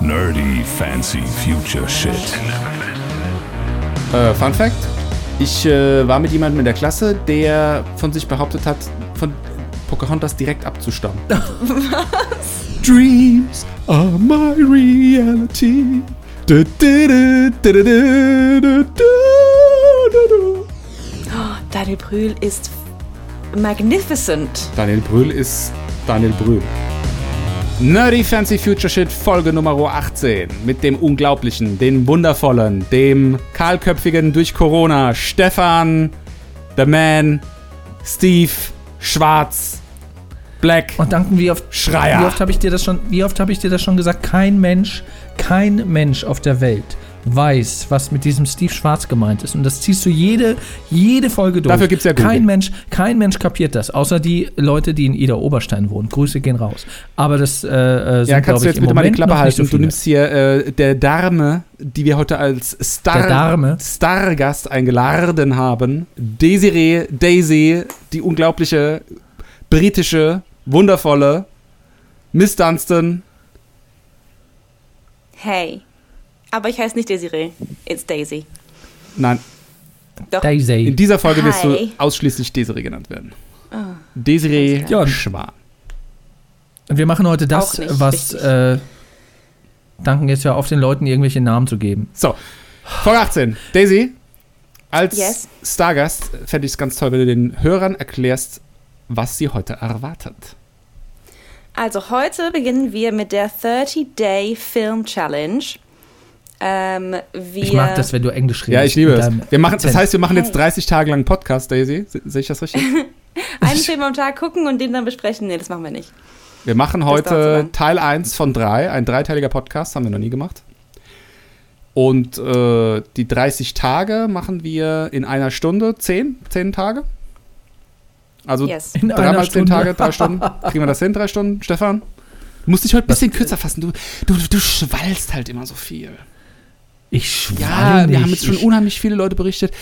Nerdy Fancy Future Shit. Äh, Fun Fact: Ich äh, war mit jemandem in der Klasse, der von sich behauptet hat, von Pocahontas direkt abzustammen. Was? Dreams are my reality. Daniel Brühl ist magnificent. Daniel Brühl ist Daniel Brühl. Nerdy Fancy Future Shit Folge Nummer 18 mit dem unglaublichen, dem wundervollen, dem kahlköpfigen durch Corona Stefan, The Man, Steve, Schwarz, Black. Und danken, wie oft, Schreier. wie oft habe ich dir das schon, wie oft habe ich dir das schon gesagt? Kein Mensch, kein Mensch auf der Welt weiß, was mit diesem Steve Schwarz gemeint ist. Und das ziehst du jede, jede Folge durch. Dafür gibt's ja Google. kein Mensch, kein Mensch kapiert das, außer die Leute, die in Ida Oberstein wohnen. Grüße gehen raus. Aber das äh, äh, sind, Ja, glaube kannst du ich, jetzt im bitte mal die Moment Klappe halten? so du nimmst hier äh, der Dame, die wir heute als Star? Stargast eingeladen haben. Desiree, Daisy, die unglaubliche, britische, wundervolle Miss Dunstan. Hey. Aber ich heiße nicht Desiree. It's Daisy. Nein, Doch. Daisy. in dieser Folge wirst du Hi. ausschließlich Desiree genannt werden. Desiree Ja. Schwan. Und wir machen heute das, nicht was äh, danken jetzt ja auf den Leuten irgendwelche Namen zu geben. So, Folge 18. Daisy, als Yes. Stargast fände ich es ganz toll, wenn du den Hörern erklärst, was sie heute erwartet. Also heute beginnen wir mit der 30-Day Film Challenge. Ähm, wir Ich mag das, wenn du Englisch redest. Ja, ich liebe es. Wir machen, das heißt, wir machen jetzt Hey. 30 Tage lang Podcast, Daisy. Se- Sehe ich das richtig? einen Film am Tag gucken und den dann besprechen. Nee, das machen wir nicht. Wir machen heute. Teil 1 von 3, ein dreiteiliger Podcast, haben wir noch nie gemacht. Und äh, die 30 Tage machen wir in einer Stunde, 10, 10 Tage. Also Yes. Dreimal 10 Stunde. Tage, 3 Stunden. Kriegen wir das hin, 3 Stunden? Stefan? Du musst dich heute ein bisschen kürzer fassen. Du, du, du schwallst halt immer so viel. Ich schwall Ja, nicht. wir haben jetzt schon ich, unheimlich viele Leute berichtet.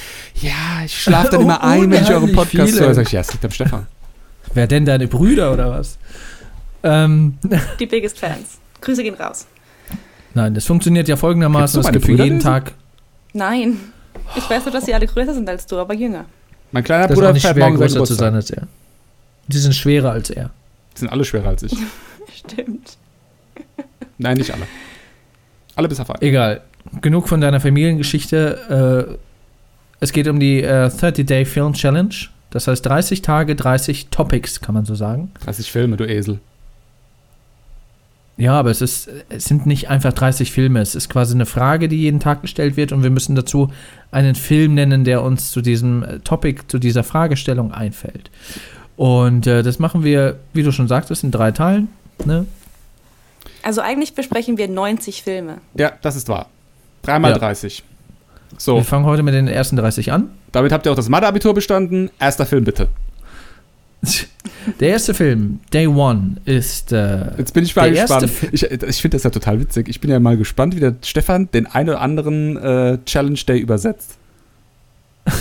Ja, ich schlafe dann immer ein, wenn ich euren Unheimlich Podcast viele. höre. Sag ich, ja, es liegt am Stefan. Wer denn deine Brüder oder was? Ähm, Die biggest Fans. Grüße gehen raus. nein, das funktioniert ja folgendermaßen. Es gibt für jeden? Tag. Nein. Ich weiß nur, dass sie alle größer sind als du, aber jünger. Mein kleiner Das ist Bruder auch nicht schwer, größer zu sein als er. Die sind schwerer als er. Die sind alle schwerer als ich. Stimmt. Nein, nicht alle. Alle bis auf einen. Egal. Genug von deiner Familiengeschichte. Äh, es geht um die äh, 30-Day Film Challenge. Das heißt 30 Tage, 30 Topics, kann man so sagen. 30 Filme, du Esel. Ja, aber es, ist, es sind nicht einfach 30 Filme. Es ist quasi eine Frage, die jeden Tag gestellt wird und wir müssen dazu einen Film nennen, der uns zu diesem äh, Topic, zu dieser Fragestellung einfällt. Und äh, das machen wir, wie du schon sagtest, in drei Teilen. Ne? Also eigentlich besprechen wir 90 Filme. Ja, das ist wahr. Dreimal Ja. 30. Wir So, fangen heute mit den ersten 30 an. damit habt ihr auch das Mathe-Abitur bestanden. Erster Film bitte. Der erste Film, Day One, ist. Äh, Jetzt bin ich mal gespannt. Ich, ich finde das ja total witzig. Ich bin ja mal gespannt, wie der Stefan den einen oder anderen äh, Challenge Day übersetzt.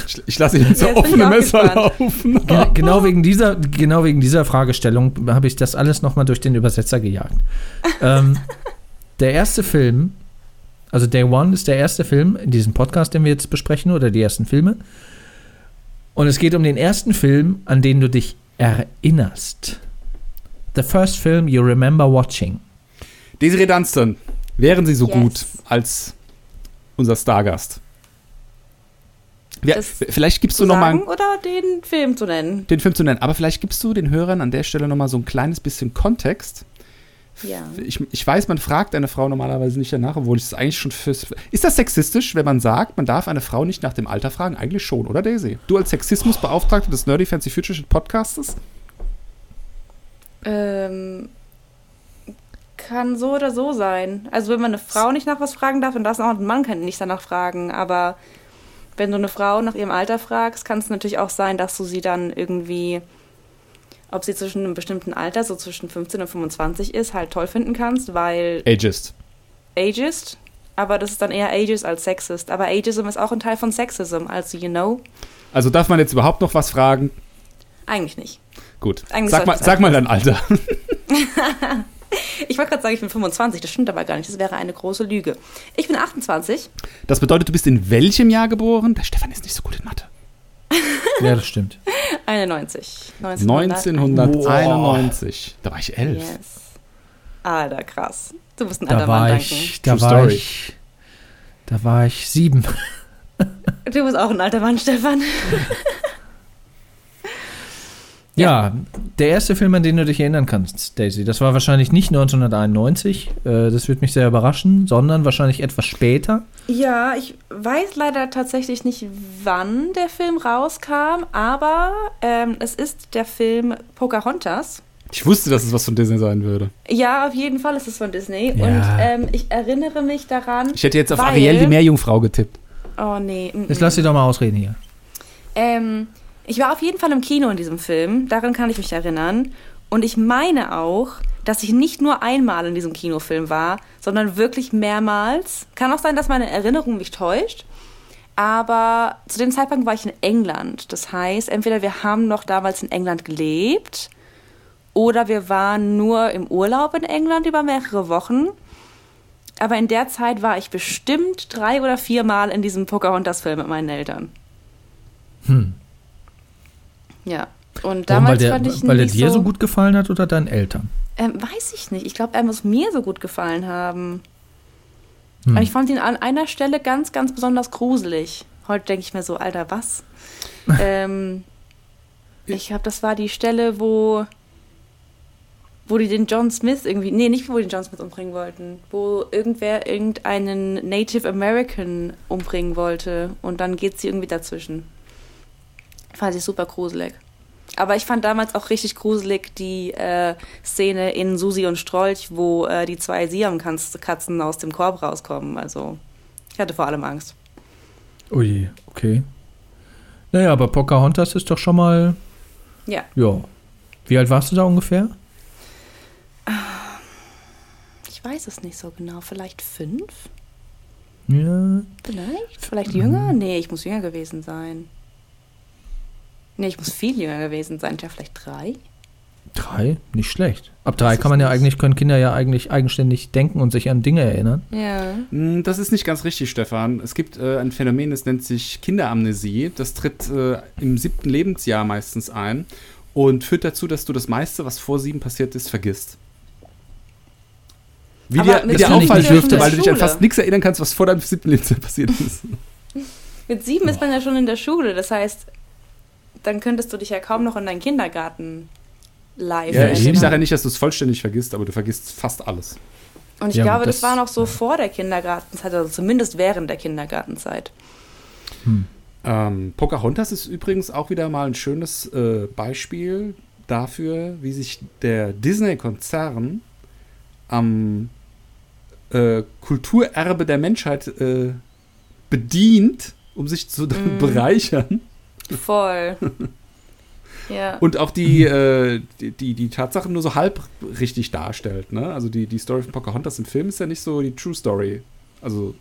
Ich, ich lasse ihn so offene Messer gespannt. laufen. Ge- genau, wegen dieser, genau wegen dieser Fragestellung habe ich das alles nochmal durch den Übersetzer gejagt. ähm, der erste Film, also Day One ist der erste Film in diesem Podcast, den wir jetzt besprechen, oder die ersten Filme. Und es geht um den ersten Film, an den du dich erinnerst. The first film you remember watching. Desiree Dunstan, wären Sie so Yes. gut als unser Stargast? Ja, vielleicht gibst du Zu noch mal sagen oder den Film zu nennen? den Film zu nennen, aber vielleicht gibst du den Hörern an der Stelle noch mal so ein kleines bisschen Kontext. Ja. Ich, ich weiß, man fragt eine Frau normalerweise nicht danach, obwohl ich es eigentlich schon fürs. Ist das sexistisch, wenn man sagt, man darf eine Frau nicht nach dem Alter fragen? Eigentlich schon, oder Daisy? Du als Sexismusbeauftragte des Nerdy Fancy Future Shit Podcastes? Ähm, kann so oder so sein. Also wenn man eine Frau nicht nach was fragen darf, dann darf auch ein Mann kann nicht danach fragen. Aber wenn du eine Frau nach ihrem Alter fragst, kann es natürlich auch sein, dass du sie dann irgendwie, ob sie zwischen einem bestimmten Alter, so zwischen 15 und 25 ist, halt toll finden kannst, weil Ageist. ageist. Aber das ist dann eher ageist als sexist. Aber ageism ist auch ein Teil von sexism, also you know. Also darf man jetzt überhaupt noch was fragen? Eigentlich nicht. Gut. Eigentlich Sag mal, sag mal dein Alter. Ich wollte gerade sagen, ich bin 25, das stimmt aber gar nicht. Das wäre eine große Lüge. Ich bin 28. Das bedeutet, du bist in welchem Jahr geboren? Der Stefan ist nicht so gut in Mathe. Ja, das stimmt. 91. 1900. 1991. Da war ich elf. Yes. Alter, krass. Du bist ein Da alter war Mann, danke. ich, da True war story. ich, da war ich sieben. Du bist auch ein alter Mann, Stefan. Ja, der erste Film, an den du dich erinnern kannst, Daisy, das war wahrscheinlich nicht 1991, äh, das wird mich sehr überraschen, sondern wahrscheinlich etwas später. Ja, ich weiß leider tatsächlich nicht, wann der Film rauskam, aber ähm, es ist der Film Pocahontas. Ich wusste, dass es was von Disney sein würde. Ja, auf jeden Fall ist es von Disney. Ja. Und ähm, ich erinnere mich daran. Ich hätte jetzt auf weil- Ariel die Meerjungfrau getippt. Oh nee. Jetzt lass sie doch mal ausreden hier. Ähm, ich war auf jeden Fall im Kino in diesem Film, daran kann ich mich erinnern. Und ich meine auch, dass ich nicht nur einmal in diesem Kinofilm war, sondern wirklich mehrmals. Kann auch sein, dass meine Erinnerung mich täuscht. Aber zu dem Zeitpunkt war ich in England. Das heißt, entweder wir haben noch damals in England gelebt oder wir waren nur im Urlaub in England über mehrere Wochen. Aber in der Zeit war ich bestimmt drei oder viermal in diesem Pocahontas-Film mit meinen Eltern. Hm. Ja. Und Warum, damals weil der, fand ich ihn weil er dir so, so gut gefallen hat oder deinen Eltern? Ähm, weiß ich nicht. Ich glaube, er muss mir so gut gefallen haben. Hm. Und ich fand ihn an einer Stelle ganz, ganz besonders gruselig. Heute denke ich mir so, Alter, was? ähm, ich glaube, das war die Stelle, wo, wo die den John Smith irgendwie, nee, nicht wo die den John Smith umbringen wollten, wo irgendwer irgendeinen Native American umbringen wollte und dann geht sie irgendwie dazwischen. Fand ich super gruselig. Aber ich fand damals auch richtig gruselig die äh, Szene in Susi und Strolch, wo äh, die zwei Siam-Katzen aus dem Korb rauskommen. Also, ich hatte vor allem Angst. Ui, okay. Naja, aber Pocahontas ist doch schon mal, Ja. ja. Wie alt warst du da ungefähr? Ich weiß es nicht so genau. Vielleicht fünf? Ja, Vielleicht? Vielleicht jünger? Nee, ich muss jünger gewesen sein. Nee, ich muss viel jünger gewesen sein. Ja, vielleicht drei? drei, nicht schlecht. Ab drei kann man ja eigentlich, können Kinder ja eigentlich eigenständig denken und sich an Dinge erinnern. Ja. Hm, Das ist nicht ganz richtig, Stefan. Es gibt äh, ein Phänomen, das nennt sich Kinderamnesie. Das tritt äh, im siebten Lebensjahr meistens ein und führt dazu, dass du das meiste, was vor sieben passiert ist, vergisst. Wie Aber dir, mit dir auffallen dürfte, weil du dich an fast nichts erinnern kannst, was vor deinem siebten Lebensjahr passiert ist. Mit sieben ist man ja schon in der Schule. Das heißt, dann könntest du dich ja kaum noch in deinen Kindergarten live Ja, ich, ich sage ja nicht, dass du es vollständig vergisst, aber du vergisst fast alles. Und ich Ja, glaube, das, das- war noch so vor der Kindergartenzeit, also zumindest während der Kindergartenzeit. Ähm, Pocahontas ist übrigens auch wieder mal ein schönes äh, Beispiel dafür, wie sich der Disney-Konzern am äh, Kulturerbe der Menschheit äh, bedient, um sich zu Mhm. bereichern. Voll. ja. Und auch die, äh, die, die, die Tatsachen nur so halb richtig darstellt. Ne? Also die, die Story von Pocahontas im Film ist ja nicht so die True Story. Also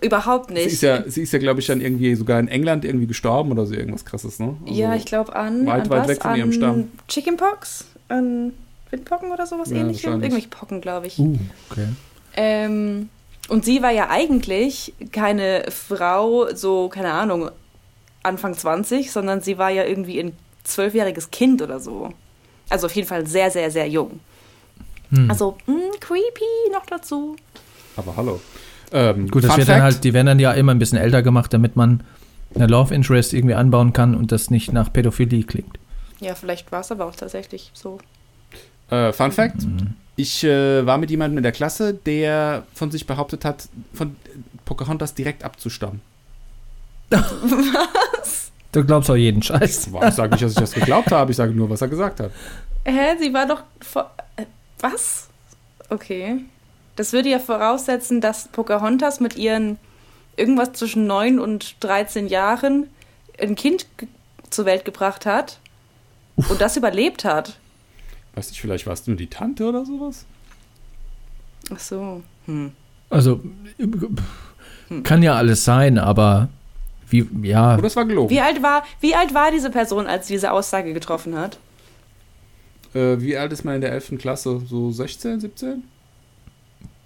Überhaupt sie nicht. ist ja, sie ist ja glaube ich, dann irgendwie sogar in England irgendwie gestorben oder so irgendwas krasses, ne? Also, ja, ich glaube an, weit, an weit was? weg von an ihrem Stamm. Chickenpox, an Windpocken oder sowas Ja, ähnliches. Irgendwelche Pocken, glaube ich. Uh, okay. Ähm, und sie war ja eigentlich keine Frau, so, keine Ahnung, Anfang 20, sondern sie war ja irgendwie ein zwölfjähriges Kind oder so. Also auf jeden Fall sehr, sehr, sehr jung. Hm. Also, mh, creepy noch dazu. Aber hallo. Ähm, Gut, das Fun wird dann halt, die werden dann ja immer ein bisschen älter gemacht, damit man eine Love Interest irgendwie anbauen kann und das nicht nach Pädophilie klingt. Ja, vielleicht war es aber auch tatsächlich so. Äh, Fun Fact: Mhm. Ich äh, war mit jemandem in der Klasse, der von sich behauptet hat, von Pocahontas direkt abzustammen. Du glaubst auch jeden Scheiß. Ich sage nicht, dass ich das geglaubt habe, ich sage nur, was er gesagt hat. Hä, sie war doch vor. Äh, was? Okay. Das würde ja voraussetzen, dass Pocahontas mit ihren irgendwas zwischen 9 und 13 Jahren ein Kind zur Welt gebracht hat und das überlebt hat. Weiß nicht, vielleicht warst du nur die Tante oder sowas? Ach so. Hm. Also, kann ja alles sein, aber wie, ja, Oder es war gelogen? Wie alt war, wie alt war diese Person, als sie diese Aussage getroffen hat? Äh, wie alt ist man in der 11. Klasse? So 16, 17?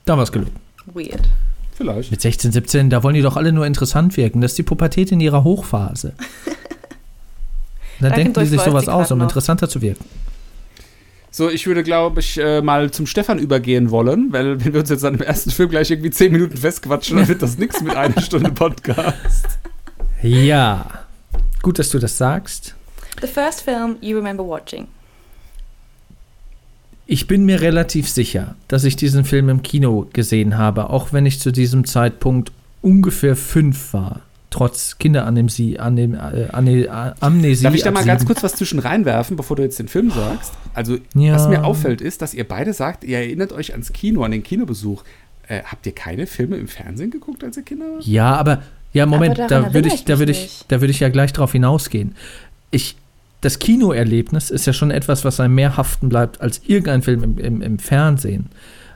Da war es gelungen. Weird. Vielleicht. Mit 16, 17, da wollen die doch alle nur interessant wirken. Das ist die Pubertät in ihrer Hochphase. Da Danke, denken die sich sowas aus, um noch. interessanter zu wirken. So, ich würde, glaube ich, äh, mal zum Stefan übergehen wollen, weil wenn wir uns jetzt an dem ersten Film gleich irgendwie 10 Minuten festquatschen, dann wird das nichts mit einer Stunde Podcast. Ja. Gut, dass du das sagst. The first film you remember watching. Ich bin mir relativ sicher, dass ich diesen Film im Kino gesehen habe, auch wenn ich zu diesem Zeitpunkt ungefähr fünf war. Trotz Kinderamnesie, Anem, äh, äh, Amnesie. Darf ich da mal ganz kurz was zwischen reinwerfen, bevor du jetzt den Film sagst? Also, Ja. was mir auffällt, ist, dass ihr beide sagt, ihr erinnert euch ans Kino, an den Kinobesuch. Äh, habt ihr keine Filme im Fernsehen geguckt, als ihr Kinder wart? Ja, aber ja, Moment, da würde ich, da würde ich, nicht. da würde ich ja gleich drauf hinausgehen. Ich, das Kinoerlebnis ist ja schon etwas, was einem mehr haften bleibt als irgendein Film im, im, im Fernsehen.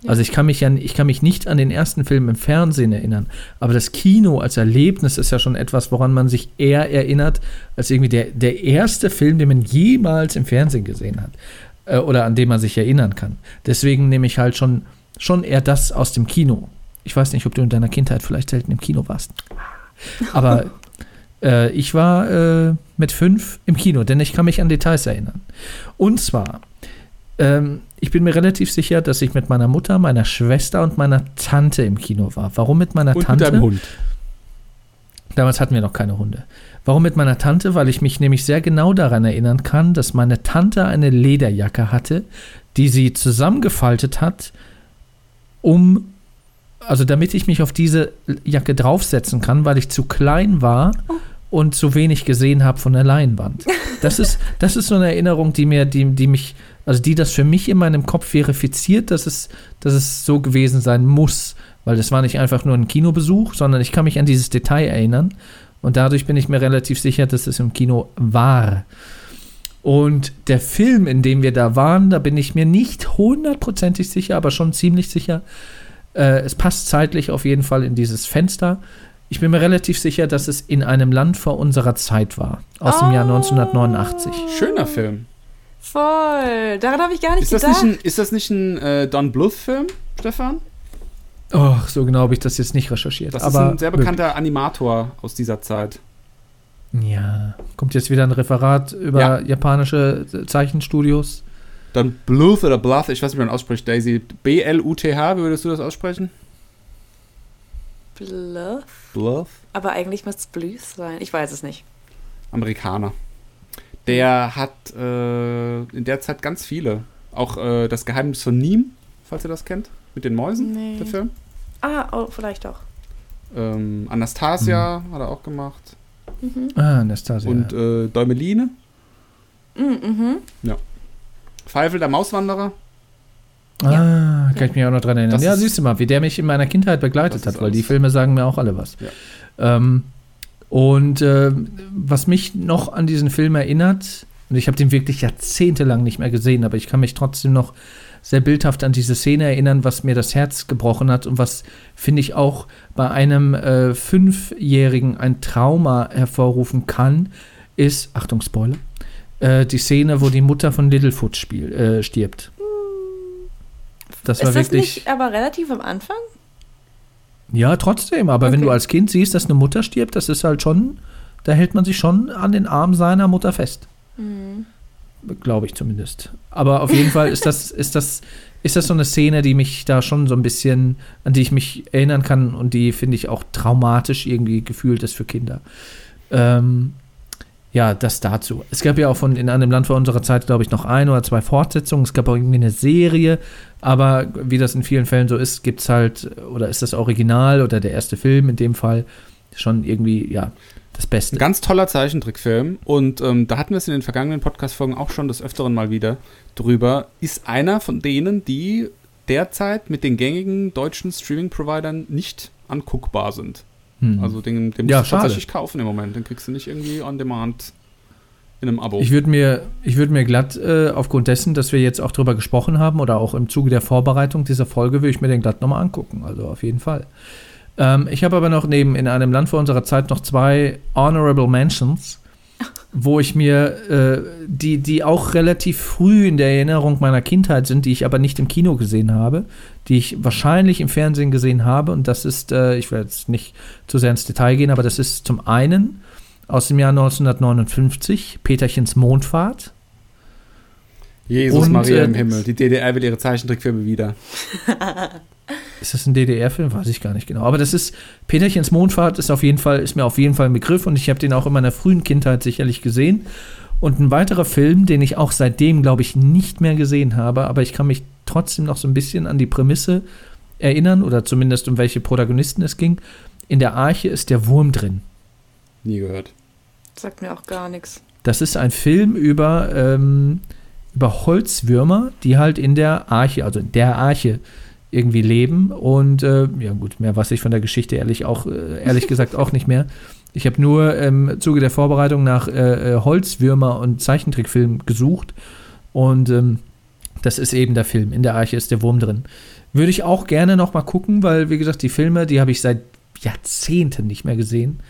Also ich kann mich ja, ich kann mich nicht an den ersten Film im Fernsehen erinnern, aber das Kino als Erlebnis ist ja schon etwas, woran man sich eher erinnert, als irgendwie der, der erste Film, den man jemals im Fernsehen gesehen hat. Äh, oder an den man sich erinnern kann. Deswegen nehme ich halt schon, schon eher das aus dem Kino. Ich weiß nicht, ob du in deiner Kindheit vielleicht selten im Kino warst. Aber äh, ich war äh, mit fünf im Kino, denn ich kann mich an Details erinnern. Und zwar, ähm, ich bin mir relativ sicher, dass ich mit meiner Mutter, meiner Schwester und meiner Tante im Kino war. Warum mit meiner Und Tante? mit deinem Hund. Damals hatten wir noch keine Hunde. Warum mit meiner Tante? Weil ich mich nämlich sehr genau daran erinnern kann, dass meine Tante eine Lederjacke hatte, die sie zusammengefaltet hat, um, also damit ich mich auf diese Jacke draufsetzen kann, weil ich zu klein war und zu wenig gesehen habe von der Leinwand. Das ist, das ist so eine Erinnerung, die mir, die, die mich, also die das für mich in meinem Kopf verifiziert, dass es, dass es so gewesen sein muss. Weil das war nicht einfach nur ein Kinobesuch, sondern ich kann mich an dieses Detail erinnern. Und dadurch bin ich mir relativ sicher, dass es im Kino war. Und der Film, in dem wir da waren, da bin ich mir nicht hundertprozentig sicher, aber schon ziemlich sicher. Äh, es passt zeitlich auf jeden Fall in dieses Fenster. Ich bin mir relativ sicher, dass es in einem Land vor unserer Zeit war, aus dem Jahr Oh. 1989. Schöner Film. Voll. Daran habe ich gar nicht Ist das gedacht. nicht ein, ist das nicht ein äh, Don Bluth-Film, Stefan? Oh, so genau habe ich das jetzt nicht recherchiert. Das aber ist ein sehr bekannter Animator aus dieser Zeit. Ja, kommt jetzt wieder ein Referat über Ja. japanische Zeichenstudios. Don Bluth oder Bluth, ich weiß nicht, wie man ausspricht, Daisy. B-L-U-T-H, wie würdest du das aussprechen? Bluff? Bluth? Aber eigentlich müsste es Bluth sein. Ich weiß es nicht. Amerikaner. Der hat äh, in der Zeit ganz viele. Auch äh, das Geheimnis von Niem, falls ihr das kennt, mit den Mäusen, Nee. der Film. Ah, oh, vielleicht doch. Ähm, Anastasia hat er auch gemacht. Mhm. Ah, Anastasia. Und äh, Däumeline. Mhm, mhm. Pfeifel, der Mauswanderer. ah, kann ich mich auch noch dran erinnern. Das Ja, siehst du mal, wie der mich in meiner Kindheit begleitet hat, weil die. Filme sagen mir auch alle was. Ja. Ähm, und äh, was mich noch an diesen Film erinnert, und ich habe den wirklich jahrzehntelang nicht mehr gesehen, aber ich kann mich trotzdem noch sehr bildhaft an diese Szene erinnern, was mir das Herz gebrochen hat und was, finde ich, auch bei einem äh, Fünfjährigen ein Trauma hervorrufen kann, ist, Achtung, Spoiler, äh, die Szene, wo die Mutter von Littlefoot spiel, äh, stirbt. Das war ist das wirklich. nicht aber relativ am Anfang? Ja, trotzdem, aber wenn Okay. du als Kind siehst, dass eine Mutter stirbt, das ist halt schon, da hält man sich schon an den Arm seiner Mutter fest. Mhm. Glaube ich zumindest. Aber auf jeden Fall ist das, ist das, ist das so eine Szene, die mich da schon so ein bisschen, an die ich mich erinnern kann und die, finde ich, auch traumatisch irgendwie gefühlt ist für Kinder. Ähm, ja, das dazu. Es gab ja auch von in einem Land vor unserer Zeit, glaube ich, noch ein oder zwei Fortsetzungen. Es gab auch irgendwie eine Serie, aber wie das in vielen Fällen so ist, gibt es halt, oder ist das Original oder der erste Film in dem Fall schon irgendwie, ja, das Ein Beste. ganz toller Zeichentrickfilm. Und ähm, da hatten wir es in den vergangenen Podcast-Folgen auch schon des Öfteren mal wieder drüber. Ist einer von denen, die derzeit mit den gängigen deutschen Streaming-Providern nicht anguckbar sind. Hm. Also den, den musst Ja, du schade. tatsächlich kaufen im Moment. Den kriegst du nicht irgendwie on demand in einem Abo. Ich würde mir, ich würd mir glatt, äh, aufgrund dessen, dass wir jetzt auch drüber gesprochen haben oder auch im Zuge der Vorbereitung dieser Folge, würde ich mir den glatt nochmal angucken. Also auf jeden Fall. Ähm, ich habe aber noch neben in einem Land vor unserer Zeit noch zwei Honorable Mentions. Wo ich mir, äh, die, die auch relativ früh in der Erinnerung meiner Kindheit sind, die ich aber nicht im Kino gesehen habe, die ich wahrscheinlich im Fernsehen gesehen habe. Und das ist, äh, ich werde jetzt nicht zu sehr ins Detail gehen, aber das ist zum einen aus dem Jahr 1959, Peterchens Mondfahrt. Jesus Und, Maria äh, im Himmel. Die DDR will ihre Zeichentrickfilme wieder. Ist das ein DDR-Film? Weiß ich gar nicht genau. Aber das ist, Peterchens Mondfahrt ist auf jeden Fall, ist mir auf jeden Fall ein Begriff und ich habe den auch in meiner frühen Kindheit sicherlich gesehen. Und ein weiterer Film, den ich auch seitdem, glaube ich, nicht mehr gesehen habe, aber ich kann mich trotzdem noch so ein bisschen an die Prämisse erinnern oder zumindest um welche Protagonisten es ging. In der Arche ist der Wurm drin. Nie gehört. Sagt mir auch gar nichts. Das ist ein Film über, ähm, über Holzwürmer, die halt in der Arche, also in der Arche irgendwie leben. Und äh, ja gut, mehr weiß ich von der Geschichte ehrlich auch, äh, ehrlich gesagt auch nicht mehr. Ich habe nur im Zuge der Vorbereitung nach äh, äh, Holzwürmer und Zeichentrickfilmen gesucht. Und ähm, das ist eben der Film. In der Arche ist der Wurm drin. Würde ich auch gerne noch mal gucken, weil, wie gesagt, die Filme, die habe ich seit Jahrzehnten nicht mehr gesehen.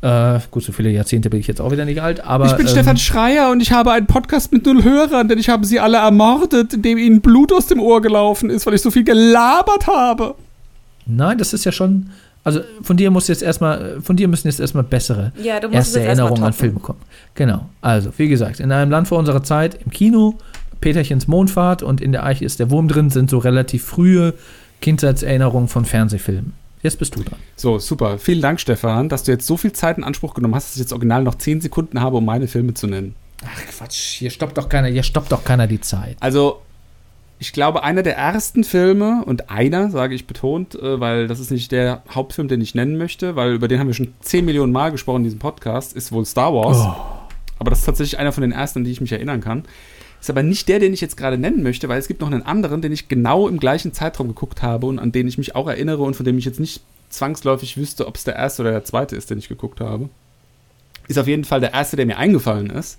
Äh, gut, so viele Jahrzehnte bin ich jetzt auch wieder nicht alt, aber. ich bin ähm, Stefan Schreier und ich habe einen Podcast mit null Hörern, denn ich habe sie alle ermordet, indem ihnen Blut aus dem Ohr gelaufen ist, weil ich so viel gelabert habe. Nein, das ist ja schon. Also von dir muss jetzt erstmal, von dir müssen jetzt erstmal bessere Ja, du musst es erste jetzt erstmal Erinnerungen an. Filme kommen. Genau. Also, wie gesagt, in einem Land vor unserer Zeit, im Kino, Peterchens Mondfahrt und in der Arche ist der Wurm drin, sind so relativ frühe Kindheitserinnerungen von Fernsehfilmen. Jetzt bist du dran. So, super. Vielen Dank, Stefan, dass du jetzt so viel Zeit in Anspruch genommen hast, dass ich jetzt original noch 10 Sekunden habe, um meine Filme zu nennen. Ach Quatsch, hier stoppt doch keiner, hier stoppt doch keiner die Zeit. Also, ich glaube, einer der ersten Filme, und einer, sage ich betont, äh, weil das ist nicht der Hauptfilm, den ich nennen möchte, weil über den haben wir schon 10 Millionen Mal gesprochen in diesem Podcast, ist wohl Star Wars. Aber das ist tatsächlich einer von den ersten, an die ich mich erinnern kann. Ist aber nicht der, den ich jetzt gerade nennen möchte, weil es gibt noch einen anderen, den ich genau im gleichen Zeitraum geguckt habe und an den ich mich auch erinnere und von dem ich jetzt nicht zwangsläufig wüsste, ob es der erste oder der zweite ist, den ich geguckt habe. Ist auf jeden Fall der erste, der mir eingefallen ist,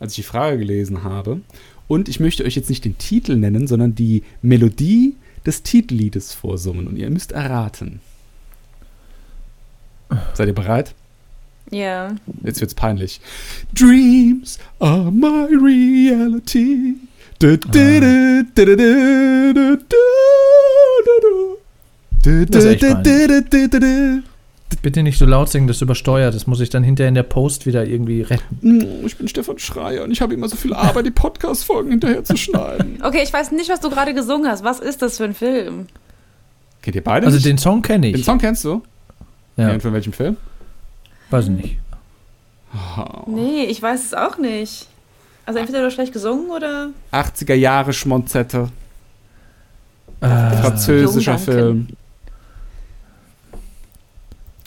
als ich die Frage gelesen habe. Und ich möchte euch jetzt nicht den Titel nennen, sondern die Melodie des Titelliedes vorsummen. Und ihr müsst erraten. Seid ihr bereit? Ja. Yeah. Jetzt wird's peinlich. Dreams are my reality. Bitte nicht so laut singen, das übersteuert. Das muss ich dann hinterher in der Post wieder irgendwie retten. Mm, ich bin Stefan Schreier und ich habe immer so viel Arbeit, die Podcast-Folgen hinterher zu schneiden. Okay, ich weiß nicht, was du gerade gesungen hast. Was ist das für ein Film? Kennt ihr beide? Also nicht? den Song kenne ich. Den Song kennst du? Ja. ja und von welchem Film? Weiß ich nicht. Nee, ich weiß es auch nicht. Also entweder du hast schlecht gesungen oder. 80er Jahre Schmonzette. Äh, Französischer. Film.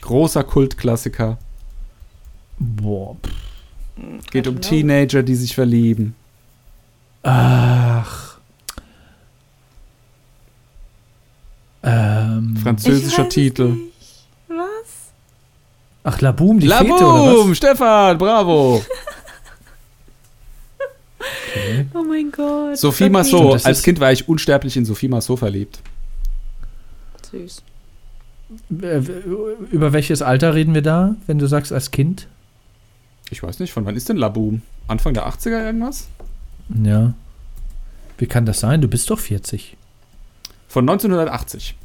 Großer Kultklassiker. boah. pff. Geht um Genau. Teenager, die sich verlieben. Ach. Ähm, Französischer Titel. nicht. Ach, Laboom, die La Fete oder was? Stefan, bravo. Okay. Oh mein Gott. Sophie. Massot. Stimmt, Als Kind war ich unsterblich in Sophie Massot verliebt. Süß. Äh, Über welches Alter reden wir da, wenn du sagst als Kind? Ich weiß nicht, von wann ist denn La Boom? Anfang der 80er irgendwas? Ja. Wie kann das sein? Du bist doch 40. Von 1980.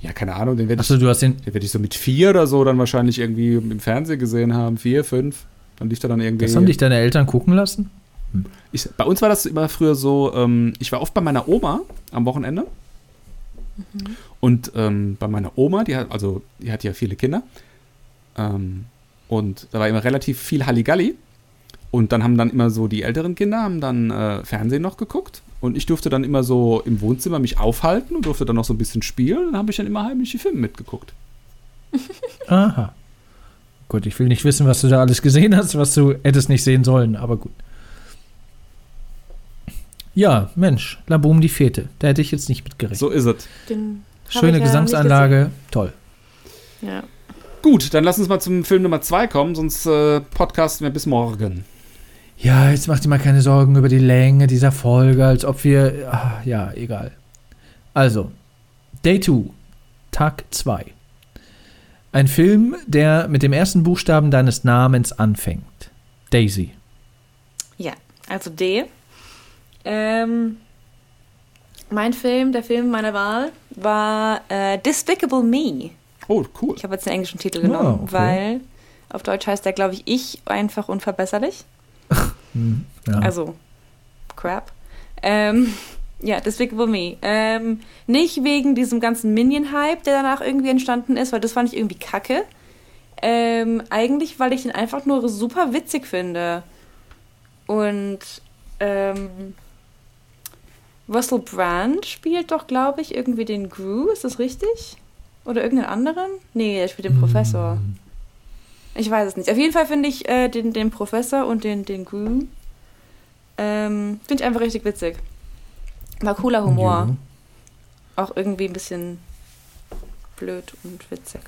Ja, keine Ahnung, den werde ich, hast den. den werd ich so mit vier oder so dann wahrscheinlich irgendwie im Fernsehen gesehen haben. Vier, fünf. Dann lief er dann irgendwie. Das haben dich deine Eltern gucken lassen? Ich, bei uns war das immer früher so, ähm, ich war oft bei meiner Oma am Wochenende. Und ähm, bei meiner Oma, die hat, also die hat ja viele Kinder. Ähm, und da war immer relativ viel Halligalli. Und dann haben dann immer so die älteren Kinder haben dann äh, Fernsehen noch geguckt. Und ich durfte dann immer so im Wohnzimmer mich aufhalten und durfte dann noch so ein bisschen spielen. Und dann habe ich dann immer heimlich die Filme mitgeguckt. Aha. Gut, ich will nicht wissen, was du da alles gesehen hast, was du hättest nicht sehen sollen, aber gut. Ja, Mensch, Laboom die Fete. Da hätte ich jetzt nicht mitgerechnet. So ist es. Schöne ja Gesangsanlage, toll. Ja. Gut, dann lass uns mal zum Film Nummer zwei kommen, sonst äh, podcasten wir bis morgen. Ja, jetzt macht dir mal keine Sorgen über die Länge dieser Folge, als ob wir. Ah, ja, egal. Also, Day 2, Tag 2. Ein Film, der mit dem ersten Buchstaben deines Namens anfängt. Daisy. Ja, also D. Ähm, mein Film, der Film meiner Wahl, war äh, Despicable Me. Oh, cool. Ich habe jetzt den englischen Titel genommen, Ah, okay. weil auf Deutsch heißt der, glaube ich, ich einfach unverbesserlich. Hm, ja. Also, crap. Ähm, ja, Despicable Me. Ähm, nicht wegen diesem ganzen Minion-Hype, der danach irgendwie entstanden ist, weil das fand ich irgendwie kacke. Ähm, eigentlich, weil ich den einfach nur super witzig finde. Und ähm, Russell Brand spielt doch, glaube ich, irgendwie den Gru, ist das richtig? Oder irgendeinen anderen? Nee, er spielt den Professor. Ich weiß es nicht. Auf jeden Fall finde ich äh, den, den Professor und den, den Gru ähm, finde ich einfach richtig witzig. War cooler Humor. Auch irgendwie ein bisschen blöd und witzig.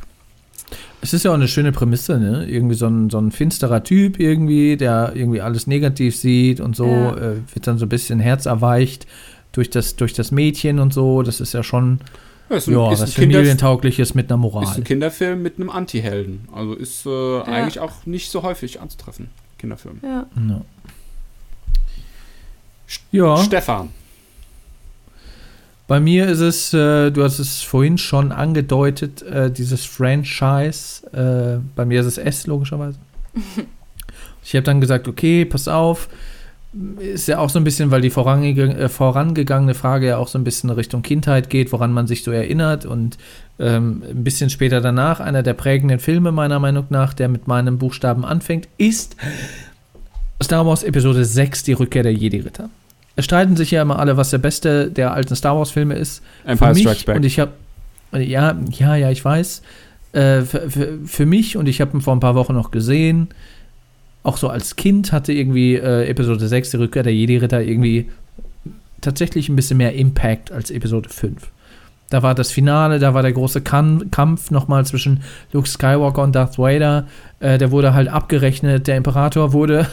Es ist ja auch eine schöne Prämisse, ne? Irgendwie so ein, so ein finsterer Typ irgendwie, der irgendwie alles negativ sieht und so, Ja. äh, wird dann so ein bisschen herzerweicht durch das, durch das Mädchen und so. Das ist ja schon Ja, ist ein, ja, ist, was ein familientaugliches mit einer Moral. ist ein Kinderfilm mit einem Anti-Helden. Also ist äh, eigentlich auch nicht so häufig anzutreffen. Kinderfilm. Ja. Ja. Ja, Stefan. bei mir ist es, äh, du hast es vorhin schon angedeutet, äh, dieses Franchise. Äh, bei mir ist es S, logischerweise. ich habe dann gesagt, okay, pass auf. Ist ja auch so ein bisschen, weil die vorangege äh, vorangegangene Frage ja auch so ein bisschen Richtung Kindheit geht, woran man sich so erinnert. Und ähm, ein bisschen später danach, einer der prägenden Filme meiner Meinung nach, der mit meinem Buchstaben anfängt, ist Star Wars Episode 6, die Rückkehr der Jedi-Ritter. Es streiten sich ja immer alle, was der beste der alten Star Wars-Filme ist. Empire mich, Strikes Back. Und ich habe, ja, ja, ja, ich weiß. Äh, für, für, für mich, und ich habe ihn vor ein paar Wochen noch gesehen, auch so als Kind hatte irgendwie äh, Episode 6, die Rückkehr der Jedi-Ritter, irgendwie tatsächlich ein bisschen mehr Impact als Episode 5. Da war das Finale, da war der große Kan Kampf nochmal zwischen Luke Skywalker und Darth Vader. Äh, der wurde halt abgerechnet, der Imperator wurde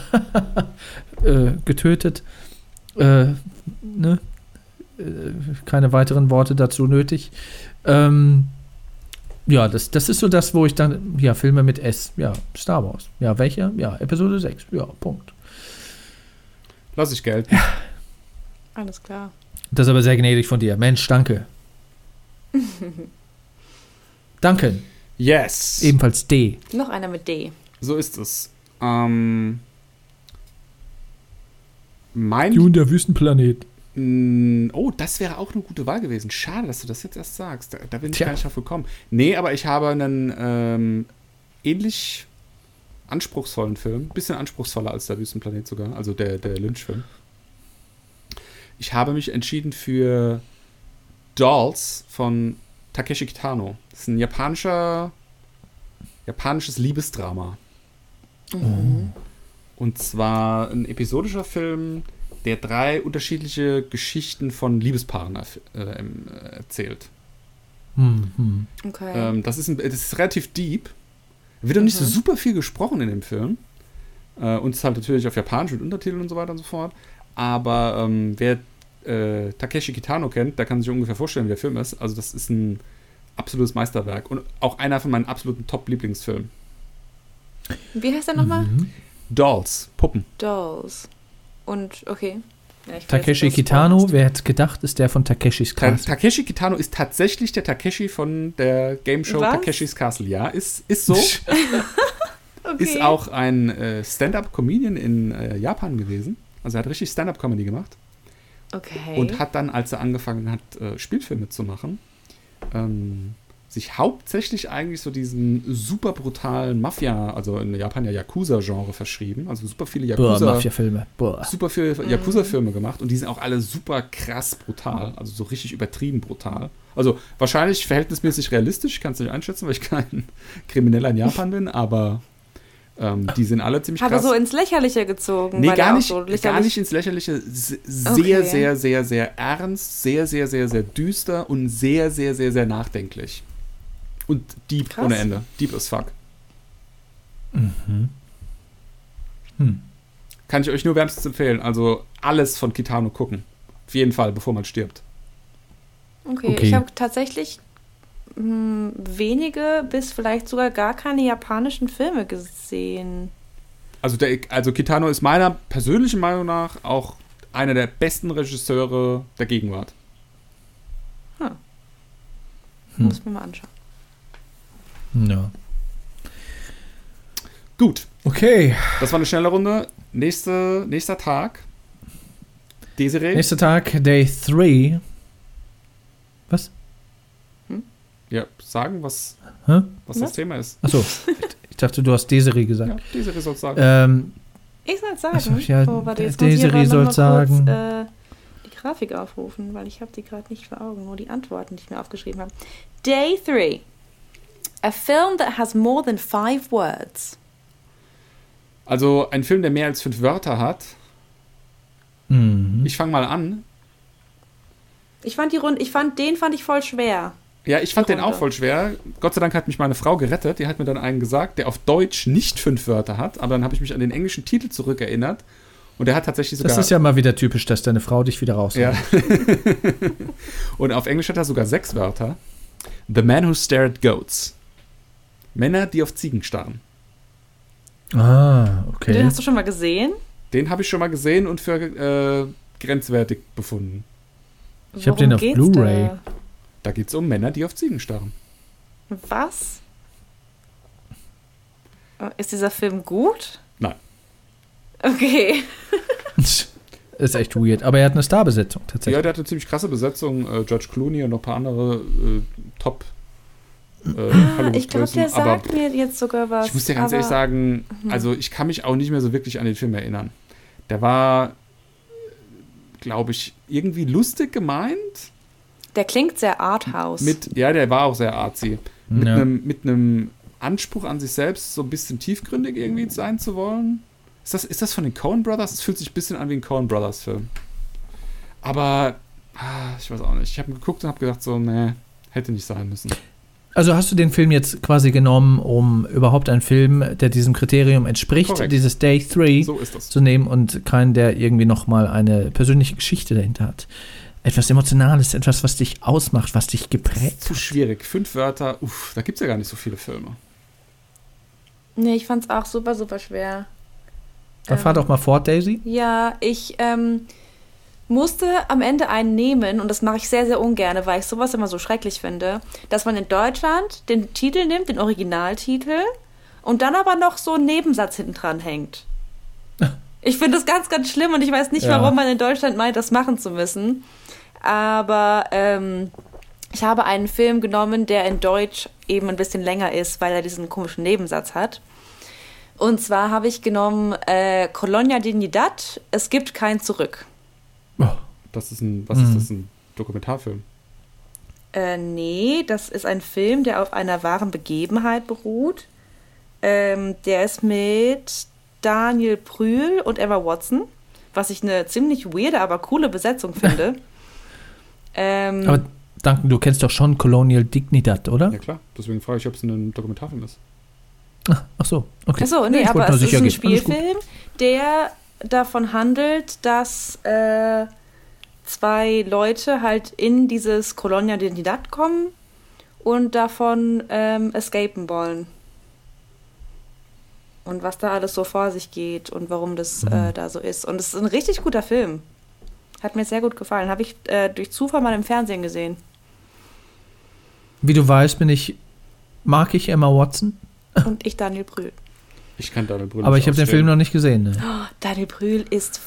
äh, getötet. Äh, ne? Äh, keine weiteren Worte dazu nötig. Ähm, ja, das, das ist so das, wo ich dann, ja, Filme mit S, ja, Star Wars. Ja, welcher? Ja, Episode 6, ja, Punkt. Lass ich gelten. Alles klar. Das ist aber sehr gnädig von dir. Mensch, danke. Danke. Yes. Ebenfalls D. Noch einer mit D. So ist es. Ähm, mein. der Wüstenplanet. Mm, Oh, das wäre auch eine gute Wahl gewesen. Schade, dass du das jetzt erst sagst. Da, da bin ich Tja. gar nicht drauf gekommen. Nee, aber ich habe einen ähm, ähnlich anspruchsvollen Film. Bisschen anspruchsvoller als der Wüstenplanet sogar. Also der, der Lynch-Film. Ich habe mich entschieden für Dolls von Takeshi Kitano. Das ist ein japanischer, japanisches Liebesdrama. Und zwar ein episodischer Film, der drei unterschiedliche Geschichten von Liebespaaren äh, äh, erzählt. Hm, hm. Okay. Ähm, das, ist ein, das ist relativ deep. Wird auch nicht so Mhm. super viel gesprochen in dem Film. Äh, und es ist halt natürlich auf Japanisch mit Untertiteln und so weiter und so fort. Aber ähm, wer äh, Takeshi Kitano kennt, der kann sich ungefähr vorstellen, wie der Film ist. Also das ist ein absolutes Meisterwerk und auch einer von meinen absoluten Top-Lieblingsfilmen. Wie heißt der nochmal? Mhm. Dolls, Puppen. Dolls. Und, okay. Ja, Takeshi Kitano, wer hätte gedacht, ist der von Takeshis Ta Castle. Takeshi Kitano ist tatsächlich der Takeshi von der Game Show Was? Takeshis Castle. Ja, ist, ist so. Okay. Ist auch ein äh, Stand-up-Comedian in äh, Japan gewesen. Also er hat richtig Stand-up-Comedy gemacht. Okay. Und hat dann, als er angefangen hat, äh, Spielfilme zu machen, ähm, sich hauptsächlich eigentlich so diesem super brutalen Mafia, also in Japan ja Yakuza-Genre verschrieben. Also super viele Boah, Yakuza, Mafia-Filme. Boah. super viele Yakuza-Filme gemacht und die sind auch alle super krass brutal, also so richtig übertrieben brutal. Also wahrscheinlich verhältnismäßig realistisch, ich kann es nicht einschätzen, weil ich kein Krimineller in Japan bin, aber ähm, die sind alle ziemlich Aber krass. so ins Lächerliche gezogen. Nee, gar auch nicht, so gar nicht ins Lächerliche. Sehr, Okay. sehr, sehr, sehr ernst, sehr, sehr, sehr, sehr düster und sehr, sehr, sehr, sehr nachdenklich. Und deep Krass. ohne Ende. Deep as fuck. Mhm. Hm. Kann ich euch nur wärmstens empfehlen. Also alles von Kitano gucken. Auf jeden Fall, bevor man stirbt. Okay, Okay. ich habe tatsächlich hm, wenige bis vielleicht sogar gar keine japanischen Filme gesehen. Also, der, also Kitano ist meiner persönlichen Meinung nach auch einer der besten Regisseure der Gegenwart. Hm. Hm. Muss ich mir mal anschauen. Ja. Gut, Okay. das war eine schnelle Runde. Nächste, nächster Tag. Desiree. Nächster Tag, Day 3. Was? Ja, sagen, was, Hä? was das Was? Thema ist. Achso. ich dachte, du hast Desiree gesagt. Ja, Desiree soll sagen. Ähm, Ich soll sagen. Ach so, ja, oh, warte, jetzt Desiree soll sagen. Kurz, äh, die Grafik aufrufen, weil ich habe die gerade nicht vor Augen, nur die Antworten, die ich mir aufgeschrieben habe. Day 3. A film that has more than five words. Also ein Film, der mehr als fünf Wörter hat. mhm. Ich fange mal an. Ich fand die Runde, ich fand den fand ich voll schwer. Ja, ich fand den auch voll schwer. Gott sei Dank hat mich meine Frau gerettet. Die hat mir dann einen gesagt, der auf Deutsch nicht fünf Wörter hat. Aber dann habe ich mich an den englischen Titel zurückerinnert. Und der hat tatsächlich sogar. das ist ja mal wieder typisch, dass deine Frau dich wieder raus. Ja. Und auf Englisch hat er sogar sechs Wörter. The Man Who Stared Goats. Männer, die auf Ziegen starren. Ah, okay. Den hast du schon mal gesehen? Den habe ich schon mal gesehen und für äh, grenzwertig befunden. Ich hab Worum den auf geht's Blu-ray. da? Da geht es um Männer, die auf Ziegen starren. Was? Äh, Ist dieser Film gut? Nein. Okay. ist echt weird. Aber er hat eine Starbesetzung Ja, tatsächlich. der hat eine ziemlich krasse Besetzung. Äh, George Clooney und noch ein paar andere äh, Top äh, Ich glaube, der Aber sagt mir jetzt sogar was. ich muss dir ganz ehrlich sagen, also ich kann mich auch nicht mehr so wirklich an den Film erinnern. Der war, glaube ich, irgendwie lustig gemeint. Der klingt sehr arthouse. Mit, ja, der war auch sehr artsy. Mit Ja. einem mit einem Anspruch an sich selbst, so ein bisschen tiefgründig irgendwie sein zu wollen. Ist das, ist das von den Coen Brothers? Es fühlt sich ein bisschen an wie ein Coen Brothers Film. Aber, ah, ich weiß auch nicht. Ich habe geguckt und habe gedacht, so, nee, hätte nicht sein müssen. Also hast du den Film jetzt quasi genommen, um überhaupt einen Film, der diesem Kriterium entspricht, Korrekt. dieses Day 3 So ist das. zu nehmen und keinen, der irgendwie nochmal eine persönliche Geschichte dahinter hat. Etwas Emotionales, etwas, was dich ausmacht, was dich geprägt Zu hat. schwierig. Fünf Wörter, uff, da gibt es ja gar nicht so viele Filme. nee, ich fand's auch super, super schwer. Dann fahr Ähm, doch mal fort, Daisy. Ja, ich ähm, musste am Ende einen nehmen und das mache ich sehr, sehr ungern, weil ich sowas immer so schrecklich finde, dass man in Deutschland den Titel nimmt, den Originaltitel und dann aber noch so einen Nebensatz hinten dran hängt. Ich finde das ganz, ganz schlimm und ich weiß nicht, Ja. warum man in Deutschland meint, das machen zu müssen. Aber ähm, ich habe einen Film genommen, der in Deutsch eben ein bisschen länger ist, weil er diesen komischen Nebensatz hat. Und zwar habe ich genommen äh, Colonia Dignidad, es gibt kein Zurück. Oh, Das ist ein, was Mhm. ist das, ein Dokumentarfilm? Äh, nee, das ist ein Film, der auf einer wahren Begebenheit beruht. Ähm, der ist mit Daniel Brühl und Emma Watson, was ich eine ziemlich weirde, aber coole Besetzung finde. ähm, aber Duncan, du kennst doch schon Colonial Dignidad, oder? Ja klar, deswegen frage ich, ob es ein Dokumentarfilm ist. Ach so, okay. Achso, nee, ich wollte aber es ist ein gehen. Spielfilm, der davon handelt, dass äh, zwei Leute halt in dieses Colonia Dignidad kommen und davon ähm, escapen wollen. Und was da alles so vor sich geht und warum das Mhm. äh, da so ist. Und es ist ein richtig guter Film. Hat mir sehr gut gefallen. Habe ich äh, durch Zufall mal im Fernsehen gesehen. Wie du weißt, bin ich, mag ich Emma Watson, Und ich Daniel Brühl. Ich kann Daniel Brühl aber ich habe den. Film noch nicht gesehen. Ne? Oh, Daniel Brühl ist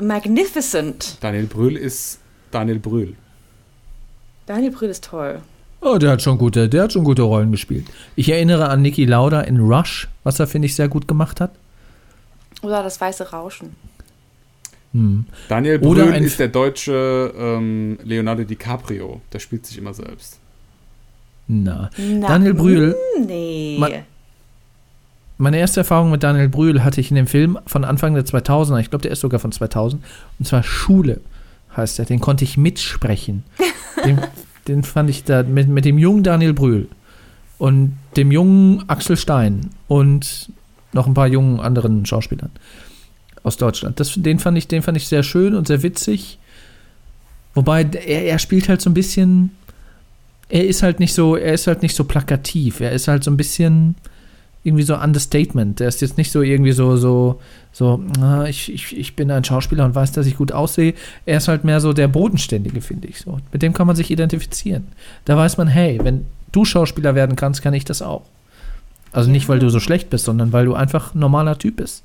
magnificent. Daniel Brühl ist Daniel Brühl. Daniel Brühl ist toll. Oh, der hat schon gute, der hat schon gute Rollen gespielt. Ich erinnere an Niki Lauda in Rush, was er, finde ich, sehr gut gemacht hat. Oder das weiße Rauschen. Hm. Daniel Brühl ist der deutsche ähm, Leonardo DiCaprio. Der spielt sich immer selbst. Na. Na, Daniel Brühl, Nee. Ma- meine erste Erfahrung mit Daniel Brühl hatte ich in dem Film von Anfang der 2000er. Ich glaube, der ist sogar von 2000. Und zwar Schule heißt er. Den konnte ich mitsprechen. Den, den fand ich da mit, mit dem jungen Daniel Brühl und dem jungen Axel Stein und noch ein paar jungen anderen Schauspielern aus Deutschland. Das, den, fand ich, den fand ich sehr schön und sehr witzig. Wobei er, er spielt halt so ein bisschen er ist halt nicht so, er ist halt nicht so plakativ. Er ist halt so ein bisschen irgendwie so Understatement. Der ist jetzt nicht so irgendwie so, so, so, ah, ich, ich, ich bin ein Schauspieler und weiß, dass ich gut aussehe. Er ist halt mehr so der Bodenständige, finde ich so. Mit dem kann man sich identifizieren. Da weiß man, hey, wenn du Schauspieler werden kannst, kann ich das auch. Also nicht, weil du so schlecht bist, sondern weil du einfach ein normaler Typ bist.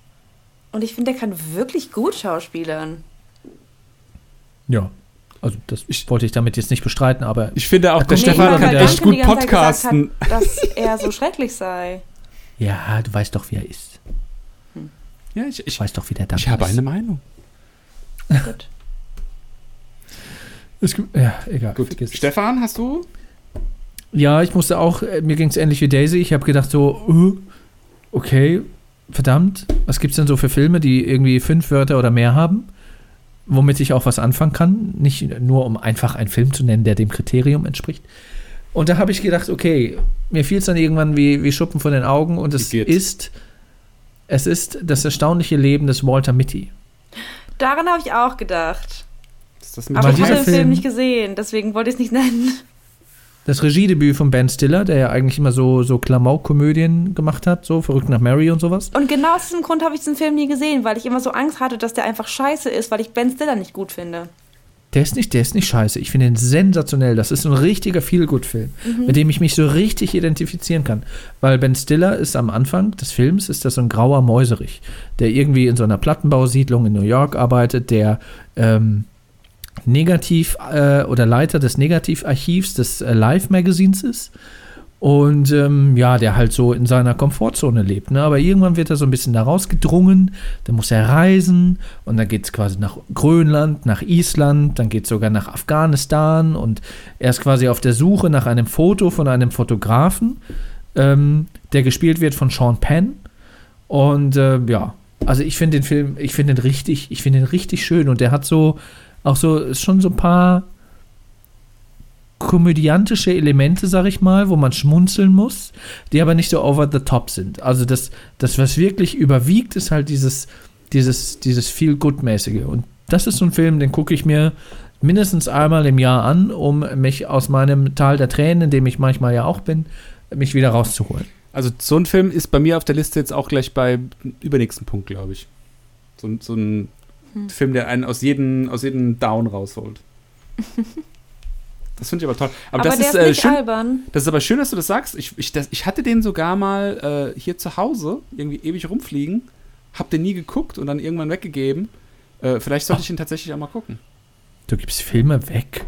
Und ich finde, der kann wirklich gut schauspielern. Ja. Also das wollte ich damit jetzt nicht bestreiten, aber Ich finde auch, der Stefan kann der echt gut podcasten. Hat, dass er so schrecklich sei. Ja, du weißt doch, wie er ist. Ja, ich, Ich weiß doch, wie der Dank ich habe ist. eine Meinung. Gut. Es gibt, ja, egal. Gut. vergiss es. Stefan, hast du? Ja, ich musste auch, äh, mir ging es ähnlich wie Daisy. Ich habe gedacht so, äh, okay, verdammt, was gibt's denn so für Filme, die irgendwie fünf Wörter oder mehr haben, womit ich auch was anfangen kann, nicht nur um einfach einen Film zu nennen, der dem Kriterium entspricht. Und da habe ich gedacht, okay, mir fiel es dann irgendwann wie, wie Schuppen von den Augen und es ist, es ist das erstaunliche Leben des Walter Mitty. Daran habe ich auch gedacht. Ist das Aber ich habe dieser den Film, Film- nicht gesehen, deswegen wollte ich es nicht nennen. Das Regiedebüt von Ben Stiller, der ja eigentlich immer so, so Klamauk-Komödien gemacht hat, so verrückt nach Mary und sowas. Und genau aus diesem Grund habe ich diesen Film nie gesehen, weil ich immer so Angst hatte, dass der einfach scheiße ist, weil ich Ben Stiller nicht gut finde. Der ist nicht, der ist nicht scheiße. Ich finde ihn sensationell. Das ist ein richtiger Feel-Good-Film, mit dem ich mich so richtig identifizieren kann. Weil Ben Stiller ist am Anfang des Films, ist das so ein grauer Mäuserich, der irgendwie in so einer Plattenbausiedlung in New York arbeitet, der ähm, Negativ äh, oder Leiter des Negativarchivs des äh, Live-Magazins ist. Und ähm, ja, der halt so in seiner Komfortzone lebt. Ne? Aber irgendwann wird er so ein bisschen da rausgedrungen. Dann muss er reisen. Und dann geht es quasi nach Grönland, nach Island. Dann geht es sogar nach Afghanistan. Und er ist quasi auf der Suche nach einem Foto von einem Fotografen, ähm, der gespielt wird von Sean Penn. Und äh, ja, also ich finde den Film, ich finde den richtig, ich finde den richtig schön. Und der hat so, auch so, ist schon so ein paar komödiantische Elemente, sag ich mal, wo man schmunzeln muss, die aber nicht so over the top sind. Also das, das was wirklich überwiegt, ist halt dieses, dieses, dieses feel good mäßige Und das ist so ein Film, den gucke ich mir mindestens einmal im Jahr an, um mich aus meinem Tal der Tränen, in dem ich manchmal ja auch bin, mich wieder rauszuholen. Also so ein Film ist bei mir auf der Liste jetzt auch gleich bei übernächsten Punkt, glaube ich. So, ein- so ein Film, der einen aus jedem, aus jedem Down rausholt. Das finde ich aber toll. Aber, Aber, das der ist, ist, äh, nicht schön. albern. Das ist aber schön, dass du das sagst. Ich, ich, das, ich hatte den sogar mal äh, hier zu Hause irgendwie ewig rumfliegen, hab den nie geguckt und dann irgendwann weggegeben. Äh, vielleicht sollte ich ihn tatsächlich auch mal gucken. Du gibst Filme weg,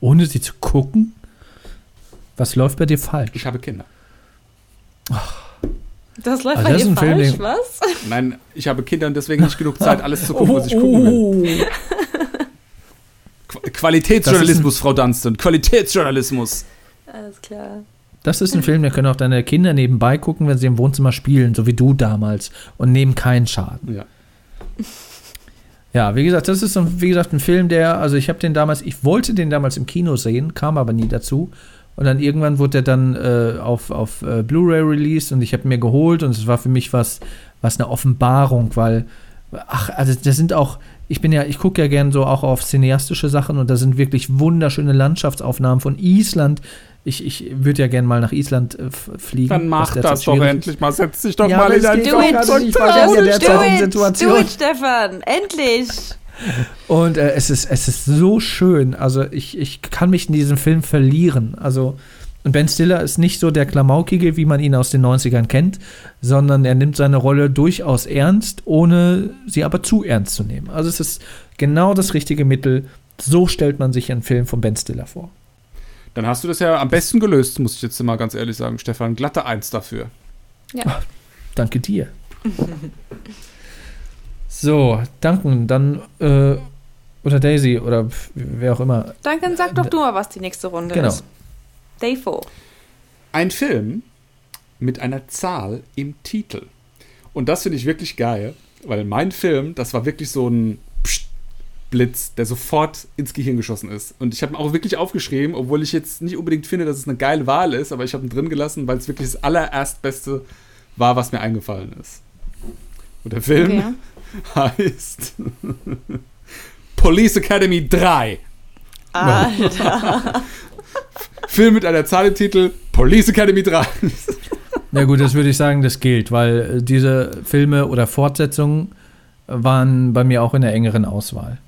ohne sie zu gucken? Was läuft bei dir falsch? Ich habe Kinder. Das läuft Also bei das ist dir ein Film, falsch, den- was? Nein, ich habe Kinder und deswegen nicht genug Zeit, alles zu gucken, was ich gucken will. Qu Qualitätsjournalismus, Frau Dunstan. Qualitätsjournalismus. Alles klar. Das ist ein Film, den können auch deine Kinder nebenbei gucken, wenn sie im Wohnzimmer spielen, so wie du damals, und nehmen keinen Schaden. Ja. Ja, wie gesagt, das ist, so, wie gesagt, ein Film, der, also ich habe den damals, ich wollte den damals im Kino sehen, kam aber nie dazu. Und dann irgendwann wurde er dann äh, auf, auf äh, Blu-ray released und ich habe mir geholt und es war für mich was, was eine Offenbarung, weil, ach, also das sind auch, ich bin ja, ich gucke ja gern so auch auf cineastische Sachen und da sind wirklich wunderschöne Landschaftsaufnahmen von Island. Ich, ich würde ja gern mal nach Island äh, fliegen. Dann mach derzeit das doch endlich mal. Setz dich doch Ja, mal in es dein geht Do doch it, gerade nicht, do weil wir in Situation- do it, Stefan, endlich. Und äh, es, ist, es ist so schön. Also ich, ich kann mich in diesem Film verlieren. Also und Ben Stiller ist nicht so der Klamaukige, wie man ihn aus den 90ern kennt, sondern er nimmt seine Rolle durchaus ernst, ohne sie aber zu ernst zu nehmen. Also es ist genau das richtige Mittel. So stellt man sich einen Film von Ben Stiller vor. Dann hast du das ja am besten gelöst, muss ich jetzt mal ganz ehrlich sagen, Stefan. Glatte Eins dafür. Ja. Danke dir. so, danken. Dann, äh, oder Daisy oder wer auch immer. Duncan, sag doch du mal, was die nächste Runde Genau. ist. Davo. Ein Film mit einer Zahl im Titel. Und das finde ich wirklich geil, weil mein Film, das war wirklich so ein Psst Blitz, der sofort ins Gehirn geschossen ist. Und ich habe ihn auch wirklich aufgeschrieben, obwohl ich jetzt nicht unbedingt finde, dass es eine geile Wahl ist, aber ich habe ihn drin gelassen, weil es wirklich das allererstbeste war, was mir eingefallen ist. Und der Film Okay. heißt Police Academy 3. Alter. Film mit einer Zahl im Titel Police Academy 3. Na gut, das würde ich sagen, das gilt, weil äh, diese Filme oder Fortsetzungen waren bei mir auch in der engeren Auswahl.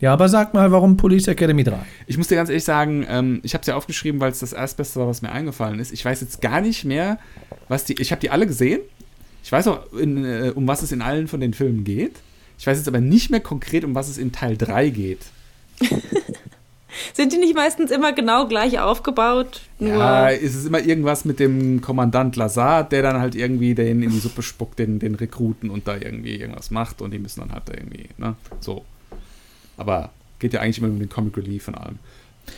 Ja, aber sag mal, warum Police Academy 3? Ich muss dir ganz ehrlich sagen, ähm, ich habe es ja aufgeschrieben, weil es das erstbeste war, was mir eingefallen ist. Ich weiß jetzt gar nicht mehr, was die. Ich habe die alle gesehen. Ich weiß auch, in, äh, um was es in allen von den Filmen geht. Ich weiß jetzt aber nicht mehr konkret, um was es in Teil 3 geht. Sind die nicht meistens immer genau gleich aufgebaut? Nur Ja, es ist immer irgendwas mit dem Kommandant Lazar, der dann halt irgendwie den in die Suppe spuckt, den, den Rekruten und da irgendwie irgendwas macht und die müssen dann halt da irgendwie, ne? So. Aber geht ja eigentlich immer um den Comic Relief von allem.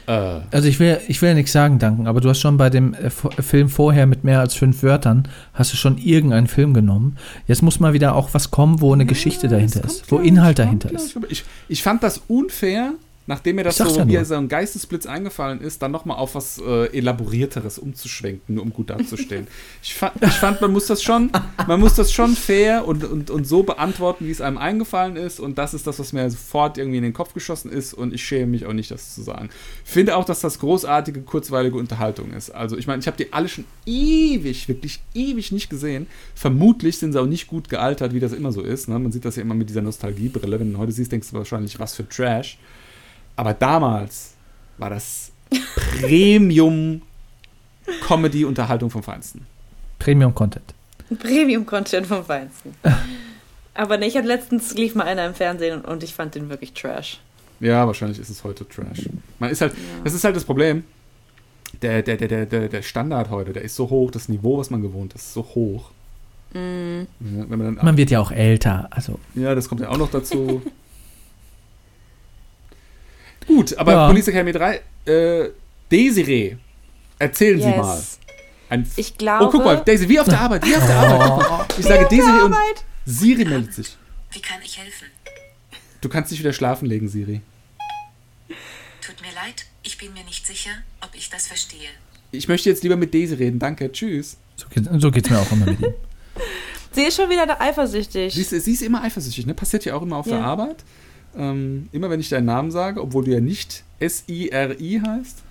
Äh, Also ich will, ich will ja nichts sagen, Danken, aber du hast schon bei dem äh, Film vorher mit mehr als fünf Wörtern, hast du schon irgendeinen Film genommen. Jetzt muss mal wieder auch was kommen, wo eine Geschichte dahinter ist, wo Inhalt dahinter ist. Ich, ich fand das unfair, nachdem mir das so ja wie so ein Geistesblitz eingefallen ist, dann nochmal auf was äh, elaborierteres umzuschwenken, nur um gut dazustehen. ich, fand, ich fand, man muss das schon, man muss das schon fair und, und, und so beantworten, wie es einem eingefallen ist. Und das ist das, was mir sofort irgendwie in den Kopf geschossen ist. Und ich schäme mich auch nicht, das zu sagen. Finde auch, dass das großartige, kurzweilige Unterhaltung ist. Also ich meine, ich habe die alle schon ewig, wirklich ewig nicht gesehen. Vermutlich sind sie auch nicht gut gealtert, wie das immer so ist. Ne? Man sieht das ja immer mit dieser Nostalgiebrille. Wenn du heute siehst, denkst du wahrscheinlich, was für Trash. Aber damals war das Premium-Comedy-Unterhaltung vom Feinsten. Premium-Content. Premium-Content vom Feinsten. Aber ne, ich hatte letztens lief mal einer im Fernsehen und, und ich fand den wirklich trash. Ja, wahrscheinlich ist es heute Trash. Man ist halt, das ist halt das Problem. Der, der, der, der, der, der Standard heute, der ist so hoch, das Niveau, was man gewohnt ist, ist so hoch. Mm. Ja, wenn man dann, Man wird ja auch älter, also ja, das kommt ja auch noch dazu. Gut, aber Ja. Police Academy 3, äh, Desiree, erzählen Sie mal. Yes. Ein Ich glaube. oh, guck mal, Daisy, wie auf der Arbeit, wie auf der Arbeit. Ich sage Desiree und Siri meldet sich. Wie kann ich helfen? Du kannst dich wieder schlafen legen, Siri. Tut mir leid, ich bin mir nicht sicher, ob ich das verstehe. Ich möchte jetzt lieber mit Daisy reden, danke, tschüss. so, geht, so geht's mir auch immer mit ihm. Sie ist schon wieder da eifersüchtig. Sie ist, sie ist immer eifersüchtig, ne? Passiert ja auch immer auf Ja. der Arbeit. Ähm, immer wenn ich deinen Namen sage, obwohl du ja nicht S-I-R-I heißt.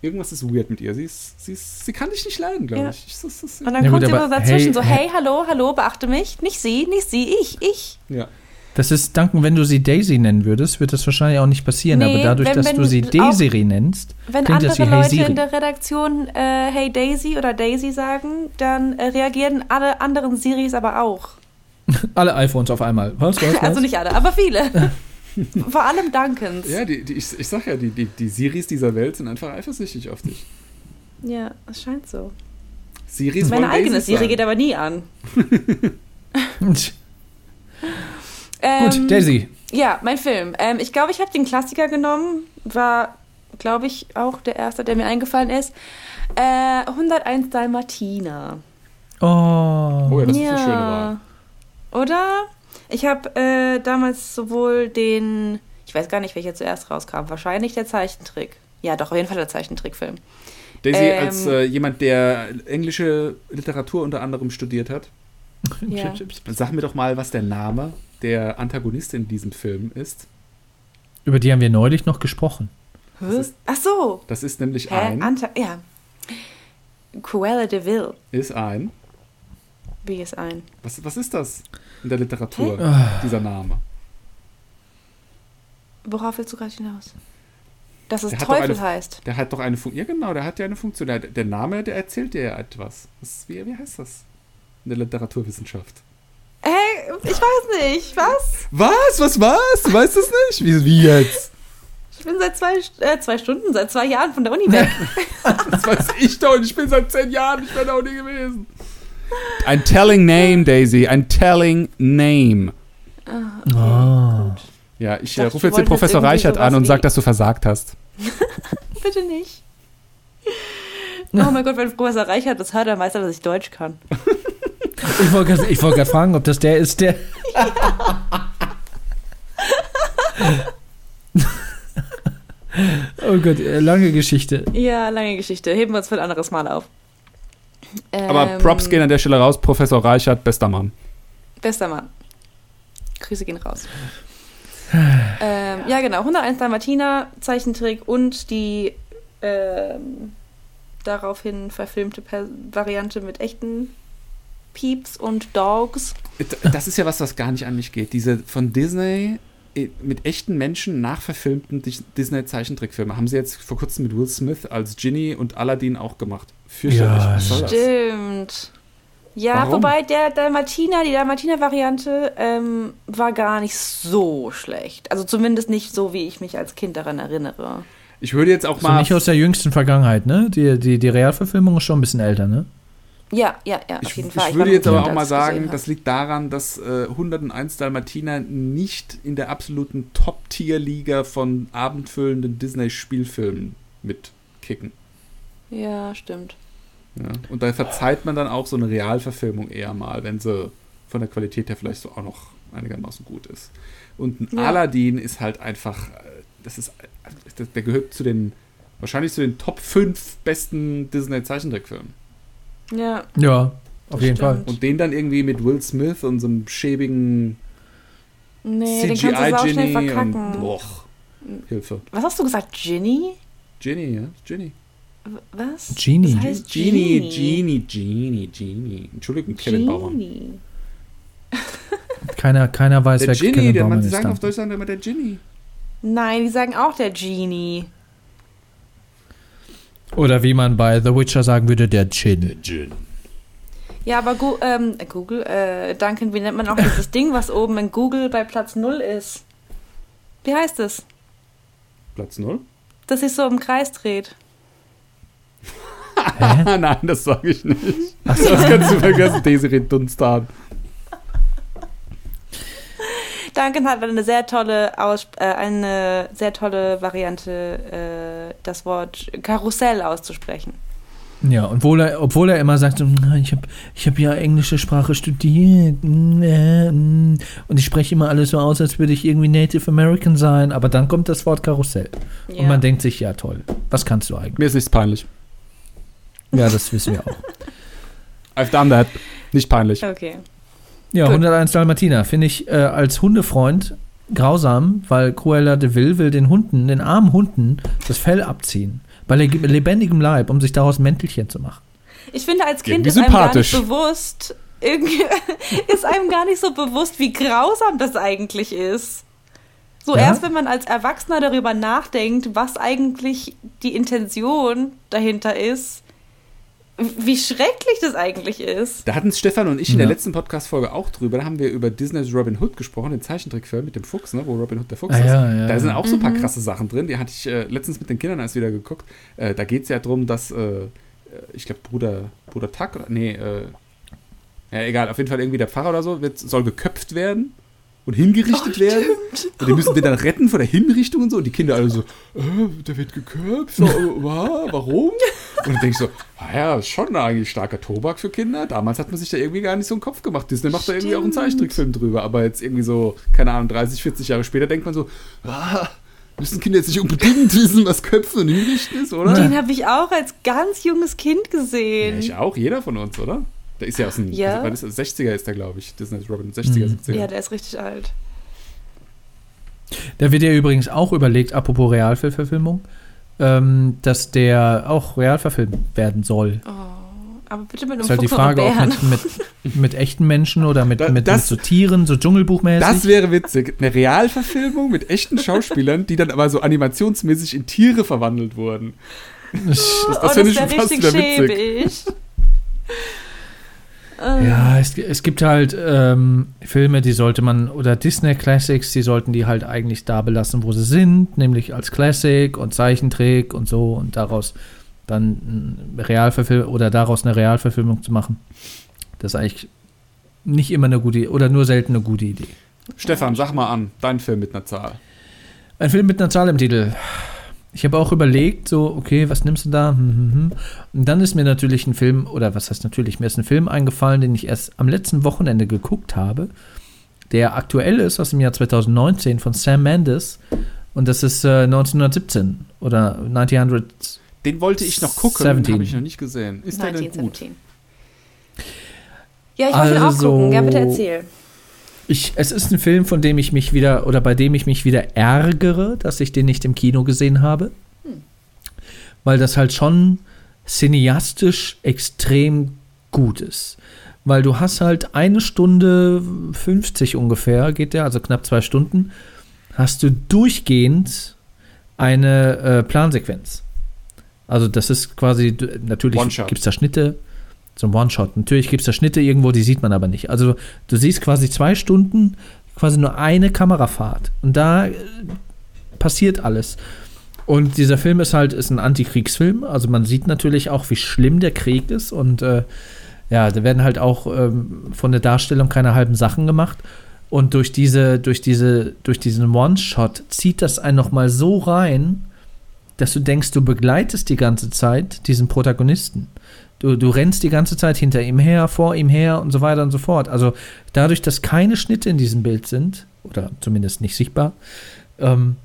Irgendwas ist weird mit ihr. Sie, ist, sie, ist, sie kann dich nicht leiden, glaube Ja. ich. ich. Das, das, und dann Ja, kommt gut, sie immer dazwischen hey, so, hey. hey, hallo, hallo, beachte mich. Nicht sie, nicht sie, ich, ich. ja. Das ist, Danken, wenn du sie Daisy nennen würdest, wird das wahrscheinlich auch nicht passieren. Nee, aber dadurch, wenn- dass wenn du sie Desiree nennst, Wenn klingt andere das wie Hey Leute Siri. in der Redaktion äh, Hey Daisy oder Daisy sagen, dann äh, reagieren alle anderen Siris aber auch. Alle iPhones auf einmal. Was, was, was? Also nicht alle, aber viele. Vor allem Duncans. Ja, die, die, ich, ich sag ja, die, die, die Siris dieser Welt sind einfach eifersüchtig auf dich. Ja, es scheint so. Siris Meine eigene Siri sein. geht aber nie an. Ähm, Gut, Daisy. Ja, mein Film. Ähm, ich glaube, ich habe den Klassiker genommen. War, glaube ich, auch der erste, der mir eingefallen ist. Äh, 101 Dalmatiner. Oh. Oh ja, das ist eine schöne Wahl. Oder? Ich habe äh, damals sowohl den, ich weiß gar nicht, welcher zuerst rauskam, wahrscheinlich der Zeichentrick. Ja, doch, auf jeden Fall der Zeichentrickfilm. Daisy Ähm, als äh, jemand, der englische Literatur unter anderem studiert hat. Ja. Sag mir doch mal, was der Name der Antagonistin in diesem Film ist. Über die haben wir neulich noch gesprochen. Das ist, Ach so. das ist nämlich Hä? ein, Anta ja. Cruella de Vil. ist ein, Wie ist ein? was, was ist das in der Literatur, Ah. dieser Name? Worauf willst du gerade hinaus? Dass es Der Teufel eine- heißt. Der hat doch eine Funktion, ja genau, der hat ja eine Funktion. Der, der Name, der erzählt dir ja etwas. Was, wie, wie heißt das in der Literaturwissenschaft? Hey, ich weiß nicht. Was? Was? Was was? Du weißt es nicht? Wie, wie jetzt? Ich bin seit zwei, äh, zwei Stunden, seit zwei Jahren von der Uni weg. Das weiß ich doch ich bin seit zehn Jahren nicht mehr da Uni gewesen. Ein telling name, Daisy. Ein telling name. Oh. Ja, ich dachte, äh, rufe ich jetzt den Professor jetzt Reichert an und wie- sag, dass du versagt hast. Bitte nicht. Oh mein Gott, wenn Professor Reichert das hört, dann weiß er, dass ich Deutsch kann. Ich wollte gerade wollt fragen, ob das der ist, der. oh Gott, äh, lange Geschichte. Ja, lange Geschichte. Heben wir uns für ein anderes Mal auf. Aber Ähm, Props gehen an der Stelle raus. Professor Reichert, bester Mann. Bester Mann. Grüße gehen raus. ähm, ja, genau. 101 Dalmatiner, Zeichentrick und die ähm, daraufhin verfilmte per Variante mit echten Peeps und Dogs. Das ist ja was, was gar nicht an mich geht. Diese von Disney äh, mit echten Menschen nachverfilmten Dis- Disney-Zeichentrickfilme haben sie jetzt vor kurzem mit Will Smith als Ginny und Aladdin auch gemacht. Fürchterlich. Ja? Stimmt. Ja, Warum? wobei der Dalmatiner, die Dalmatiner-Variante ähm, war gar nicht so schlecht. Also zumindest nicht so, wie ich mich als Kind daran erinnere. Ich würde jetzt auch So mal. nicht aus der jüngsten Vergangenheit, ne? Die, die, die Realverfilmung ist schon ein bisschen älter, ne? Ja, ja, ja, auf Ich, jeden ich Fall. war würde noch jetzt aber auch mal ich sagen, das liegt daran, dass äh, 101 Dalmatiner nicht in der absoluten Top-Tier-Liga von abendfüllenden Disney-Spielfilmen mitkicken. Ja, stimmt. Ja. Und da verzeiht man dann auch so eine Realverfilmung eher mal, wenn sie von der Qualität her vielleicht so auch noch einigermaßen gut ist. Und ein Ja. Aladdin ist halt einfach, äh, das ist, das- der gehört zu den, wahrscheinlich zu den Top 5 besten Disney-Zeichentrickfilmen. Ja, Ja, auf jeden stimmt. Fall. Und den dann irgendwie mit Will Smith und so einem schäbigen nee, CGI-Genie und verkacken. boah, Hilfe. Was hast du gesagt? Ginny? Ginny, ja? Ginny. Was? Genie. Das heißt Genie, Genie. Genie, Genie, Genie. Entschuldigung, Kevin. Genie. Keiner, keiner weiß, Der wer Ginny, Kevin der man ist. sagen dann. auf Deutsch sagen immer der Ginny. Nein, die sagen auch der Genie. Oder wie man bei The Witcher sagen würde, der Gin. Gin. Ja, aber Gu ähm, äh, Google, äh, Duncan, wie nennt man auch dieses Ding, was oben in Google bei Platz 0 ist? Wie heißt es? Platz 0? Das sich so im Kreis dreht. Ah, nein, das sage ich nicht. Das kannst du vergessen, Desiree Dunstan. Duncan hat eine sehr tolle Aus äh, eine sehr tolle Variante, äh, das Wort Karussell auszusprechen. Ja, und obwohl er, obwohl er immer sagt, so, "Na, ich habe ich hab ja englische Sprache studiert mm, äh, mm." und ich spreche immer alles so aus, als würde ich irgendwie Native American sein, aber dann kommt das Wort Karussell. Ja. Und man denkt sich, ja toll, was kannst du eigentlich? Mir ist nichts peinlich. Ja, das wissen wir auch. I've done that. Nicht peinlich. okay. Ja, Gut. 101 Dalmatiner finde ich äh, als Hundefreund grausam, weil Cruella de Vil will den Hunden, den armen Hunden, das Fell abziehen. Bei le lebendigem Leib, um sich daraus Mäntelchen zu machen. Ich finde, als Kind ist einem gar nicht bewusst, irgendwie ist einem gar nicht so bewusst, wie grausam das eigentlich ist. So Ja? erst, wenn man als Erwachsener darüber nachdenkt, was eigentlich die Intention dahinter ist, wie schrecklich das eigentlich ist. Da hatten Stefan und ich in der Ja. letzten Podcast-Folge auch drüber. Da haben wir über Disneys Robin Hood gesprochen, den Zeichentrickfilm mit dem Fuchs, ne, wo Robin Hood der Fuchs Ah, ist. ja, ja, da sind auch so ein paar Mhm. krasse Sachen drin. Die hatte ich äh, letztens mit den Kindern erst wieder geguckt. Äh, da geht es ja darum, dass, äh, ich glaube, Bruder, Bruder Tuck, nee, äh, ja, egal, auf jeden Fall irgendwie der Pfarrer oder so, wird, soll geköpft werden und hingerichtet Oh, werden. Und die müssen den dann retten vor der Hinrichtung und so. Und die Kinder alle so, äh, der wird geköpft, wa- warum? Und dann denke ich so, ah ja, ist schon eigentlich starker Tobak für Kinder. Damals hat man sich da irgendwie gar nicht so einen Kopf gemacht. Disney macht da irgendwie auch einen Stimmt. Zeichentrickfilm drüber. Aber jetzt irgendwie so, keine Ahnung, 30, 40 Jahre später denkt man so, ah, müssen Kinder jetzt nicht unbedingt wissen, was Köpfen und Hinrichten ist, oder? Den habe ich auch als ganz junges Kind Ja, gesehen. ich auch, jeder von uns, oder? Der ist ja aus den Ja. was ist das? 60er ist der, glaube ich. Disney's Robin, 60er, Mhm. 70er. Ja, der ist richtig alt. Da wird ja übrigens auch überlegt, apropos Realfilmverfilmung, ähm, dass der auch real verfilmt werden soll. Oh, aber bitte mit einem Ist halt die Frage, ob mit, mit, mit echten Menschen oder mit, Da- mit, mit das- so Tieren, so Dschungelbuchmäßig. Das wäre witzig. Eine Realverfilmung mit echten Schauspielern, die dann aber so animationsmäßig in Tiere verwandelt wurden. Das, das oh, finde ich das schon wäre fast richtig wieder witzig. schäbig. Ja, es, es gibt halt ähm, Filme, die sollte man, oder Disney Classics, die sollten die halt eigentlich da belassen, wo sie sind, nämlich als Classic und Zeichentrick und so und daraus dann eine Realverfilmung oder daraus eine Realverfilmung zu machen. Das ist eigentlich nicht immer eine gute oder nur selten eine gute Idee. Stefan, sag mal an, dein Film mit einer Zahl. Ein Film mit einer Zahl im Titel. Ich habe auch überlegt, so, okay, was nimmst du da? Hm, hm, hm. Und dann ist mir natürlich ein Film, oder was heißt natürlich, mir ist ein Film eingefallen, den ich erst am letzten Wochenende geguckt habe, der aktuell ist, aus dem Jahr 2019 von Sam Mendes. Und das ist äh, 1917 oder 1900. Den wollte ich noch gucken, den 17. habe ich noch nicht gesehen. Ist der denn gut? 1917. Ja, ich wollte ihn auch Also- gucken. Ja, bitte erzähl. Ich, es ist ein Film, von dem ich mich wieder, oder bei dem ich mich wieder ärgere, dass ich den nicht im Kino gesehen habe. Weil das halt schon cineastisch extrem gut ist. Weil du hast halt eine Stunde 50 ungefähr, geht der, also knapp zwei Stunden, hast du durchgehend eine äh, Plansequenz. Also das ist quasi, natürlich gibt es da Schnitte, so ein One-Shot. Natürlich gibt es da Schnitte irgendwo, die sieht man aber nicht. Also du siehst quasi zwei Stunden, quasi nur eine Kamerafahrt. Und da äh, passiert alles. Und dieser Film ist halt ist ein Antikriegsfilm. Also man sieht natürlich auch, wie schlimm der Krieg ist. Und äh, ja, da werden halt auch ähm, von der Darstellung keine halben Sachen gemacht. Und durch diese, durch diese, durch diesen One-Shot zieht das einen nochmal so rein, dass du denkst, du begleitest die ganze Zeit diesen Protagonisten. Du, du rennst die ganze Zeit hinter ihm her, vor ihm her und so weiter und so fort. Also dadurch, dass keine Schnitte in diesem Bild sind, oder zumindest nicht sichtbar, ähm,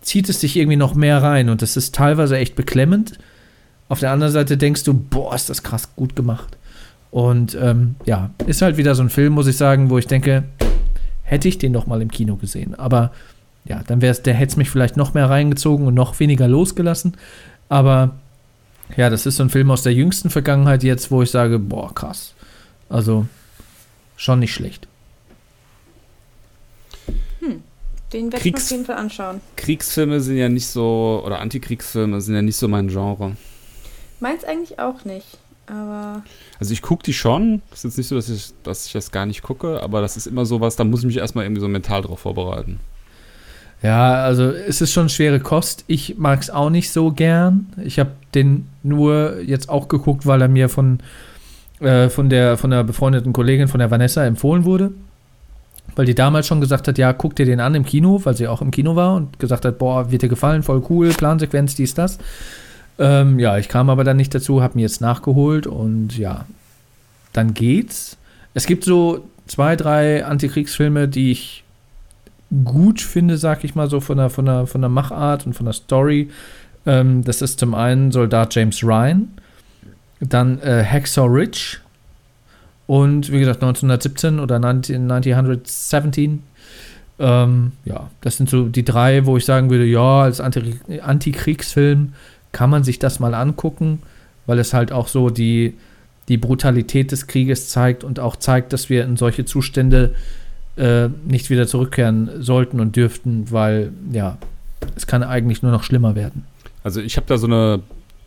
zieht es dich irgendwie noch mehr rein und das ist teilweise echt beklemmend. Auf der anderen Seite denkst du, boah, ist das krass gut gemacht. Und ähm, ja, ist halt wieder so ein Film, muss ich sagen, wo ich denke, hätte ich den doch mal im Kino gesehen. Aber ja, dann wäre es, der hätte es mich vielleicht noch mehr reingezogen und noch weniger losgelassen. Aber ja, das ist so ein Film aus der jüngsten Vergangenheit jetzt, wo ich sage, boah, krass. Also schon nicht schlecht. Den werde ich auf jeden Fall anschauen. Kriegsfilme sind ja nicht so, oder Antikriegsfilme sind ja nicht so mein Genre. Meins eigentlich auch nicht. Aber Also ich gucke die schon. Ist jetzt nicht so, dass ich, dass ich das gar nicht gucke, aber das ist immer sowas, da muss ich mich erstmal irgendwie so mental drauf vorbereiten. Ja, also es ist schon schwere Kost. Ich mag es auch nicht so gern. Ich habe den nur jetzt auch geguckt, weil er mir von, äh, von, der, von der befreundeten Kollegin, von der Vanessa, empfohlen wurde. Weil die damals schon gesagt hat, ja, guck dir den an im Kino, weil sie auch im Kino war und gesagt hat, boah, wird dir gefallen, voll cool, Plansequenz, dies, das. Ähm, ja, ich kam aber dann nicht dazu, habe mir jetzt nachgeholt und ja, dann geht's. Es gibt so zwei, drei Antikriegsfilme, die ich gut finde, sag ich mal so, von der, von der, von der Machart und von der Story. Ähm, das ist zum einen Soldat James Ryan, dann äh, Hacksaw Ridge und wie gesagt 1917 oder 19, 1917. Ähm, ja, das sind so die drei, wo ich sagen würde, ja, als Anti Antikriegsfilm kann man sich das mal angucken, weil es halt auch so die, die Brutalität des Krieges zeigt und auch zeigt, dass wir in solche Zustände äh, nicht wieder zurückkehren sollten und dürften, weil ja, es kann eigentlich nur noch schlimmer werden. Also ich habe da so eine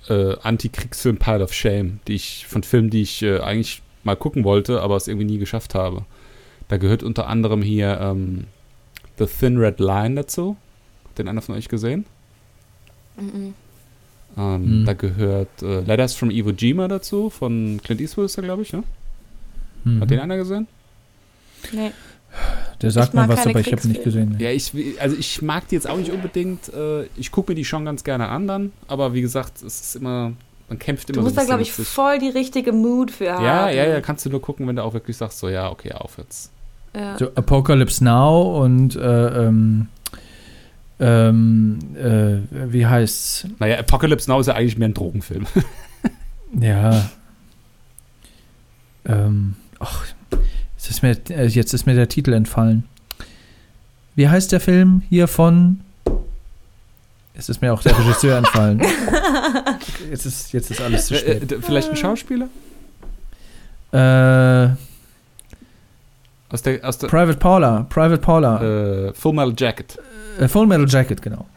äh, Antikriegsfilm Pile of Shame, die ich von Filmen, die ich äh, eigentlich mal gucken wollte, aber es irgendwie nie geschafft habe. Da gehört unter anderem hier ähm, The Thin Red Line dazu. Hat den einer von euch gesehen? Ähm, Mhm. Da gehört äh, Letters from Iwo Jima dazu, von Clint Eastwood ist er, glaube ich. Ne? Mhm. Hat den einer gesehen? nee. Der sagt mal was, aber ich habe nicht gesehen. Ja, ich, also ich mag die jetzt auch nicht unbedingt. Äh, ich gucke mir die schon ganz gerne an dann, aber wie gesagt, es ist immer, man kämpft immer Du musst so da, glaube ich, sich. voll die richtige Mood für haben. Ja, ja, ja, kannst du nur gucken, wenn du auch wirklich sagst, so, ja, okay, auf jetzt. Ja. So Apocalypse Now und äh, ähm, ähm, äh, wie heißt's? Naja, Apocalypse Now ist ja eigentlich mehr ein Drogenfilm. Ja. Ähm, ach, jetzt ist, mir, äh, jetzt ist mir der Titel entfallen. Wie heißt der Film hier von? Jetzt ist mir auch der Regisseur entfallen. Jetzt ist, jetzt ist alles zu Äh, spät. äh, vielleicht ein Schauspieler? Äh, Aus der, aus der Private Paula. Private Paula. äh, Full Metal Jacket. Äh, Full Metal Jacket, genau.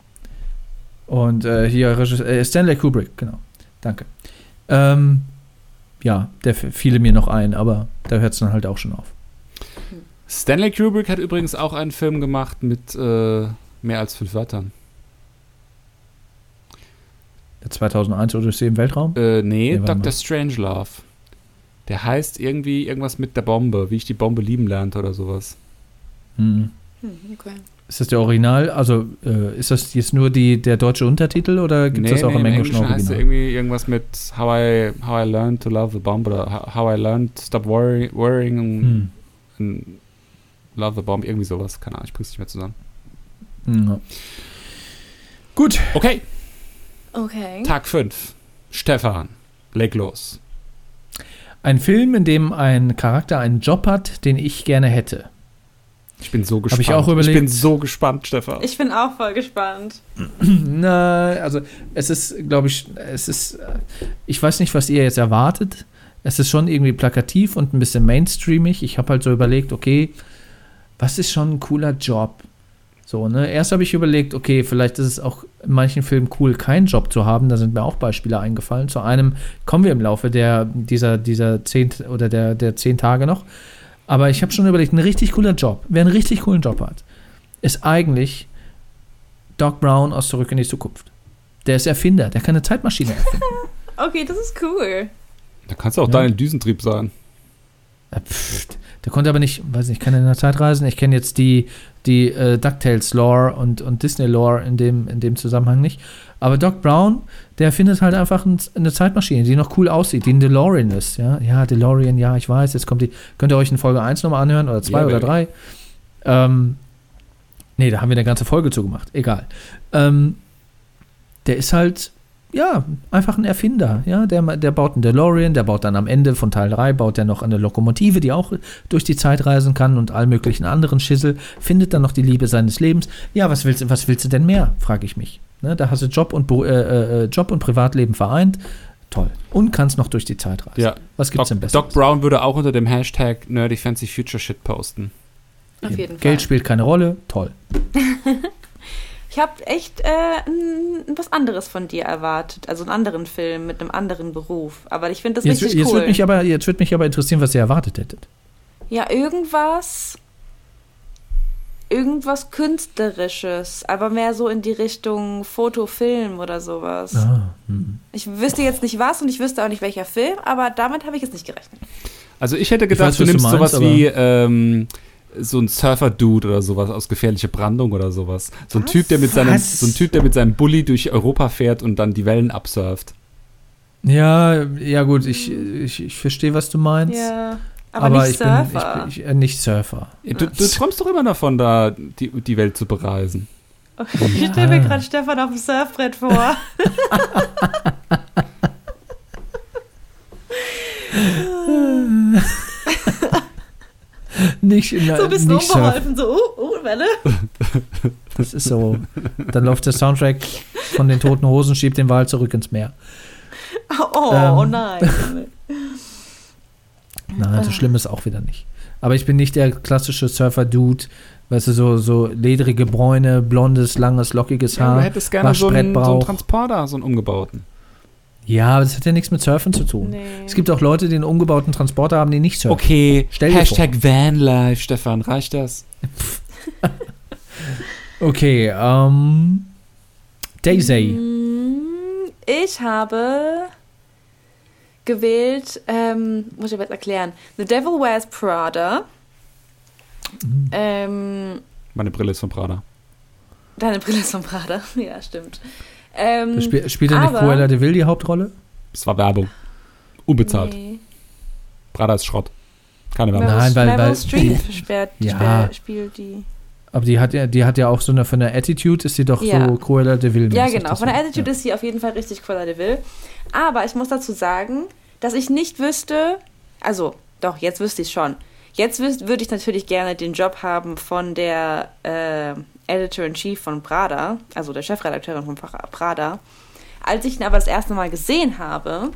Und äh, hier Regisseur, äh, Stanley Kubrick, genau. Danke. Ähm, ja, der f- fiele mir noch ein, aber da hört es dann halt auch schon auf. Stanley Kubrick hat übrigens auch einen Film gemacht mit äh, mehr als fünf Wörtern. Der 2001 Odyssee im Weltraum? Äh, nee, Nee, Dr. Strangelove. Der heißt irgendwie irgendwas mit der Bombe, wie ich die Bombe lieben lernte oder sowas. Hm. Hm, okay. Ist das der Original? Also äh, ist das jetzt nur die, der deutsche Untertitel oder gibt es das auch im englischen heißt der Original? irgendwie irgendwas mit How I, how I Learned to Love the Bomb oder How- I Learned to Stop worry, Worrying Hm. Love the Bomb, irgendwie sowas. Keine Ahnung, ich bring's nicht mehr zusammen. Ja. Gut. Okay, Okay. Tag 5. Stefan, leg los. Ein Film, in dem ein Charakter einen Job hat, den ich gerne hätte. Ich bin so gespannt. ich auch überlegt. Ich bin so gespannt, Stefan. Ich bin auch voll gespannt. Na, also es ist, glaube ich, es ist, äh, ich weiß nicht, was ihr jetzt erwartet. Es ist schon irgendwie plakativ und ein bisschen mainstreamig. Ich habe halt so überlegt, okay, was ist schon ein cooler Job? So, ne? Erst habe ich überlegt, okay, vielleicht ist es auch in manchen Filmen cool, keinen Job zu haben. Da sind mir auch Beispiele eingefallen. Zu einem kommen wir im Laufe der, dieser, dieser zehn oder der, der zehn Tage noch. Aber ich habe schon überlegt, ein richtig cooler Job, wer einen richtig coolen Job hat, ist eigentlich Doc Brown aus Zurück in die Zukunft. Der ist Erfinder, der kann eine Zeitmaschine erfinden. Okay, das ist cool. Da kannst du auch Ja. Daniel Düsentrieb sein. Pft, der konnte aber nicht, weiß nicht, kann er in der Zeit reisen? Ich kenne jetzt die, die äh, DuckTales-Lore und, und Disney-Lore in dem, in dem Zusammenhang nicht. Aber Doc Brown, der findet halt einfach ein, eine Zeitmaschine, die noch cool aussieht, die ein DeLorean ist. Ja, ja DeLorean, ja, ich weiß, jetzt kommt die. Könnt ihr euch in Folge 1 nochmal anhören oder 2 Ja, oder baby. 3? Ähm, nee, da haben wir eine ganze Folge zugemacht. Egal. Ähm, der ist halt, ja, einfach ein Erfinder. Ja, der, der baut einen DeLorean, der baut dann am Ende von Teil 3, baut er noch eine Lokomotive, die auch durch die Zeit reisen kann und all möglichen anderen Schissel, findet dann noch die Liebe seines Lebens. Ja, was willst, du- was willst du denn mehr, frage ich mich. Ne, da hast du Job und, Beru- äh, äh, Job und Privatleben vereint. Toll. Und kannst noch durch die Zeit reisen. Ja. Was gibt's Doc, denn besser? Doc Brown würde auch unter dem Hashtag Nerdy Fancy Future Shit posten. Auf jeden Fall. Geld spielt keine Rolle. Toll. Ich habe echt äh, was anderes von dir erwartet. Also einen anderen Film mit einem anderen Beruf. Aber ich finde das Jetzt, richtig jetzt, cool. würde mich aber, jetzt würde mich aber interessieren, was ihr erwartet hättet. ja, irgendwas. Irgendwas Künstlerisches. Aber mehr so in die Richtung Foto, Film oder sowas. Ah, hm. Ich wüsste jetzt nicht was und ich wüsste auch nicht welcher Film, aber damit habe ich jetzt nicht gerechnet. Also ich hätte Ich gedacht, weiß, du was du nimmst meinst, sowas wie ähm, so ein Surfer-Dude oder sowas aus gefährliche Brandung oder sowas. So ein Was? Typ, der mit seinem, Was? so ein Typ, der mit seinem Bulli durch Europa fährt und dann die Wellen absurft. Ja, ja gut, ich, ich, ich verstehe, was du meinst. Ja. Aber, aber nicht ich, bin, Surfer. ich bin ich, äh, nicht Surfer. Du, du träumst doch immer davon, da die, die Welt zu bereisen. ich stelle mir gerade Stefan auf dem Surfbrett vor. Nicht, so ein bisschen unbeholfen. So, uh, uh, Welle. Das ist so. Dann läuft der Soundtrack von den Toten Hosen, schiebt den Wal zurück ins Meer. Oh, Ähm. oh nein. Nein, so schlimm ist auch wieder nicht. Aber ich bin nicht der klassische Surfer-Dude, weißt du, so, so ledrige Bräune, blondes, langes, lockiges Ja, Haar. du hättest gerne so einen, so einen. Transporter, so einen umgebauten. Ja, aber das hat ja nichts mit Surfen zu tun. Nee. Es gibt auch Leute, die einen umgebauten Transporter haben, die nicht surfen. Okay, Stell dir Hashtag Vanlife, Stefan, reicht das? Okay, ähm. Daisy. Mm, Ich habe gewählt, ähm, muss ich aber jetzt erklären, The Devil Wears Prada. Mhm. Ähm, Meine Brille ist von Prada. deine Brille ist von Prada. Ja, stimmt. Ähm, Da spiel, spielt ja nicht aber- Cruella de Vil die Hauptrolle? Das war Werbung. Unbezahlt. nee. Prada ist Schrott. Keine Werbung. Nein, weil- Meryl weil- Streep spielt, Ja. spielt, die. Aber die hat ja, die hat ja auch so eine, von der Attitude ist sie doch Ja. so Cruella de Vil. Ja, genau. Von der Attitude ist sie auf jeden Fall richtig Cruella de Vil. Aber ich muss dazu sagen, dass ich nicht wüsste, also doch, jetzt wüsste ich schon. Jetzt würde ich natürlich gerne den Job haben von der äh, Editor-in-Chief von Prada, also der Chefredakteurin von Pra- Prada. Als ich ihn aber das erste Mal gesehen habe,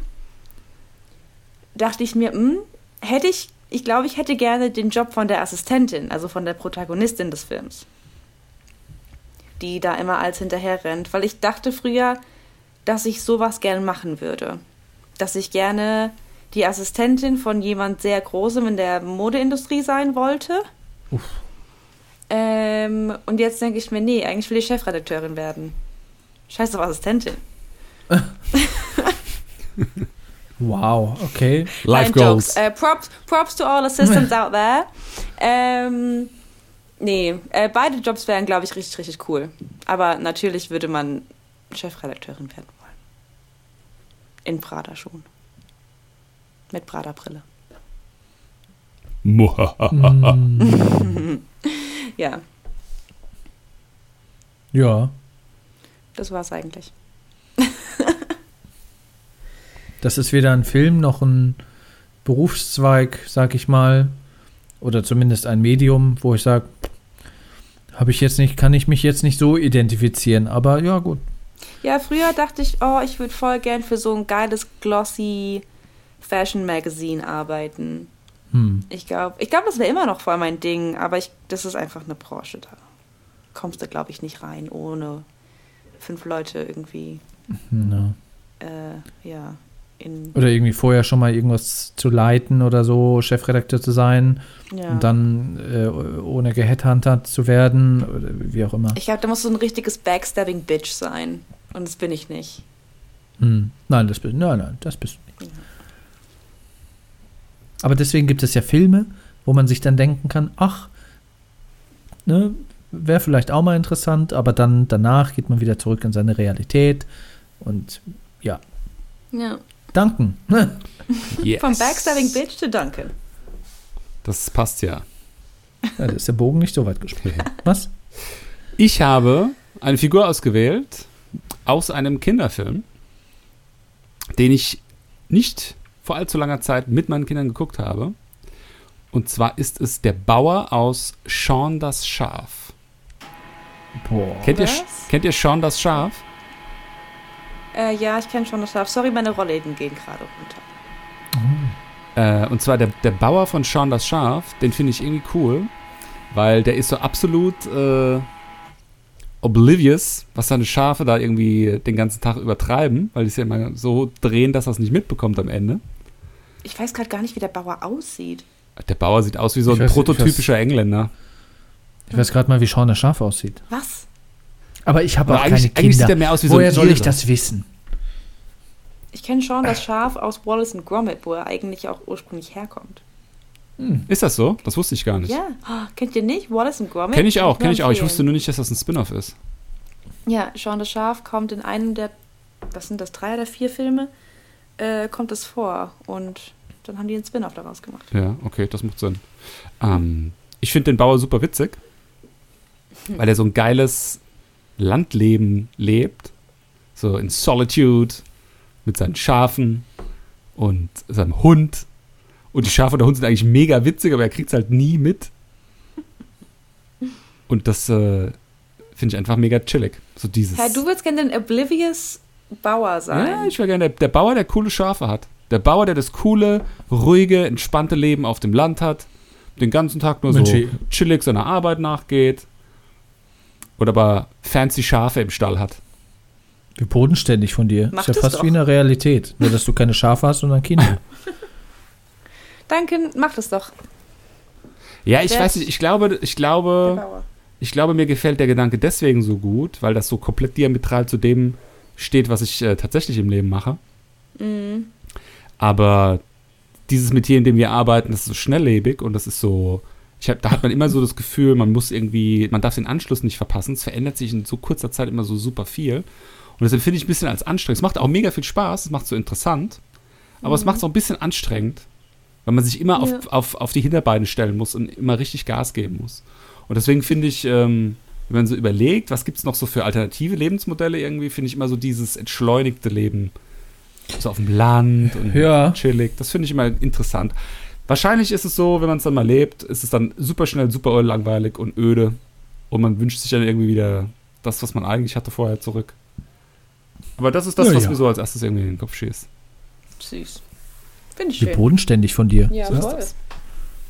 dachte ich mir, hm, hätte ich, ich glaube, ich hätte gerne den Job von der Assistentin, also von der Protagonistin des Films. Die da immer als hinterher rennt, weil ich dachte früher, dass ich sowas gerne machen würde. Dass ich gerne die Assistentin von jemand sehr Großem in der Modeindustrie sein wollte. Ähm, und jetzt denke ich mir, nee, eigentlich will ich Chefredakteurin werden. Scheiß auf Assistentin. Wow, okay. Life Nein. Goals. Äh, props, props to all assistants out there. Ähm, nee, äh, beide Jobs wären, glaube ich, richtig, richtig cool. Aber natürlich würde man Chefredakteurin werden wollen. In Prada schon. Mit Prada-Brille. Mm, Ja, ja, das war's eigentlich. das ist weder ein Film noch ein Berufszweig, sag ich mal. Oder zumindest ein Medium, wo ich sage, Habe ich jetzt nicht, kann ich mich jetzt nicht so identifizieren, aber ja, gut. Ja, früher dachte ich, oh, ich würde voll gern für so ein geiles, glossy Fashion Magazine arbeiten. Hm. Ich glaube, ich glaub, das wäre immer noch voll mein Ding, aber ich, das ist einfach eine Branche da. Kommst du, glaube ich, nicht rein, ohne fünf Leute irgendwie, Ja. äh, ja, in, Oder irgendwie vorher schon mal irgendwas zu leiten oder so, Chefredakteur zu sein ja. und dann äh, ohne geheadhuntert zu werden oder wie auch immer. Ich glaube, da muss so ein richtiges Backstabbing-Bitch sein. Und das bin ich nicht. Hm. Nein, das bist, nein, nein, das bist du nicht. Aber deswegen gibt es ja Filme, wo man sich dann denken kann, ach, ne, wäre vielleicht auch mal interessant, aber dann danach geht man wieder zurück in seine Realität und ja, Ja. danken. Yes. Vom Backstabbing-Bitch zu Duncan. Das passt ja. Ja, da ist der Bogen nicht so weit gesprungen. Was? Ich habe eine Figur ausgewählt aus einem Kinderfilm, den ich nicht vor allzu langer Zeit mit meinen Kindern geguckt habe. Und zwar ist es der Bauer aus Sean das Schaf. Boah. Kennt ihr, Was? kennt ihr Sean das Schaf? Äh, ja, ich kenne schon das Schaf. Sorry, meine Rollläden gehen gerade runter. Äh, und zwar der, der Bauer von Sean das Schaf, den finde ich irgendwie cool, weil der ist so absolut äh, oblivious, was seine Schafe da irgendwie den ganzen Tag übertreiben, weil die es ja immer so drehen, dass er es nicht mitbekommt am Ende. Ich weiß gerade gar nicht, wie der Bauer aussieht. Der Bauer sieht aus wie so Ich ein weiß- ich prototypischer Engländer. Ich weiß gerade mal, wie Sean das Schaf aussieht. Was? Aber ich habe auch eigentlich, keine eigentlich sieht er Kinder. mehr aus wie so Woher ein soll ich Ire. das wissen? Ich kenne schon das Schaf aus Wallace and Gromit, wo er eigentlich auch ursprünglich herkommt. Ist das so? Das wusste ich gar nicht. Ja. Oh, kennt ihr nicht? Wallace and Gromit? Kenne ich auch, kenne ich auch. Ich wusste nur nicht, dass das ein Spin-off ist. Ja, Sean das Schaf kommt in einem der, was sind das, drei oder vier Filme, äh, kommt es vor. Und dann haben die einen Spin-off daraus gemacht. Ja, okay, das macht Sinn. Ähm, ich finde den Bauer super witzig, weil er so ein geiles Landleben lebt. So in Solitude mit seinen Schafen und seinem Hund. Und die Schafe und der Hund sind eigentlich mega witzig, aber er kriegt es halt nie mit. Und das äh, finde ich einfach mega chillig. So dieses. Hey, du würdest gerne ein Oblivious Bauer sein. Ja, ich wäre gerne der, der Bauer, der coole Schafe hat. Der Bauer, der das coole, ruhige, entspannte Leben auf dem Land hat. Den ganzen Tag nur Mensch, so chillig seiner Arbeit nachgeht. Oder aber fancy Schafe im Stall hat. Wie bodenständig von dir. Mach ist ja das fast doch. wie in der Realität. Nur, dass du keine Schafe hast, sondern Kinder. Duncan, mach das doch. Ja, ich Der- weiß nicht, ich glaube, ich glaube, ich glaube, mir gefällt der Gedanke deswegen so gut, weil das so komplett diametral zu dem steht, was ich äh, tatsächlich im Leben mache. Mhm. Aber dieses Metier, in dem wir arbeiten, das ist so schnelllebig und das ist so. Ich hab, da hat man immer so das Gefühl, man muss irgendwie, man darf den Anschluss nicht verpassen. Es verändert sich in so kurzer Zeit immer so super viel. Und das empfinde ich ein bisschen als anstrengend. Es macht auch mega viel Spaß, es macht so interessant, aber es macht es auch ein bisschen anstrengend, weil man sich immer Ja. auf, auf, auf die Hinterbeine stellen muss und immer richtig Gas geben muss. Und deswegen finde ich, ähm, wenn man so überlegt, was gibt es noch so für alternative Lebensmodelle irgendwie, finde ich immer so dieses entschleunigte Leben. So auf dem Land und Ja. chillig. Das finde ich immer interessant. Wahrscheinlich ist es so, wenn man es dann mal lebt, ist es dann super schnell, super langweilig und öde. Und man wünscht sich dann irgendwie wieder das, was man eigentlich hatte vorher zurück. Aber das ist das, Ja, was ja. mir so als erstes irgendwie in den Kopf schießt. Süß. Finde ich Wie schön. bodenständig von dir. Ja, So ist voll. das.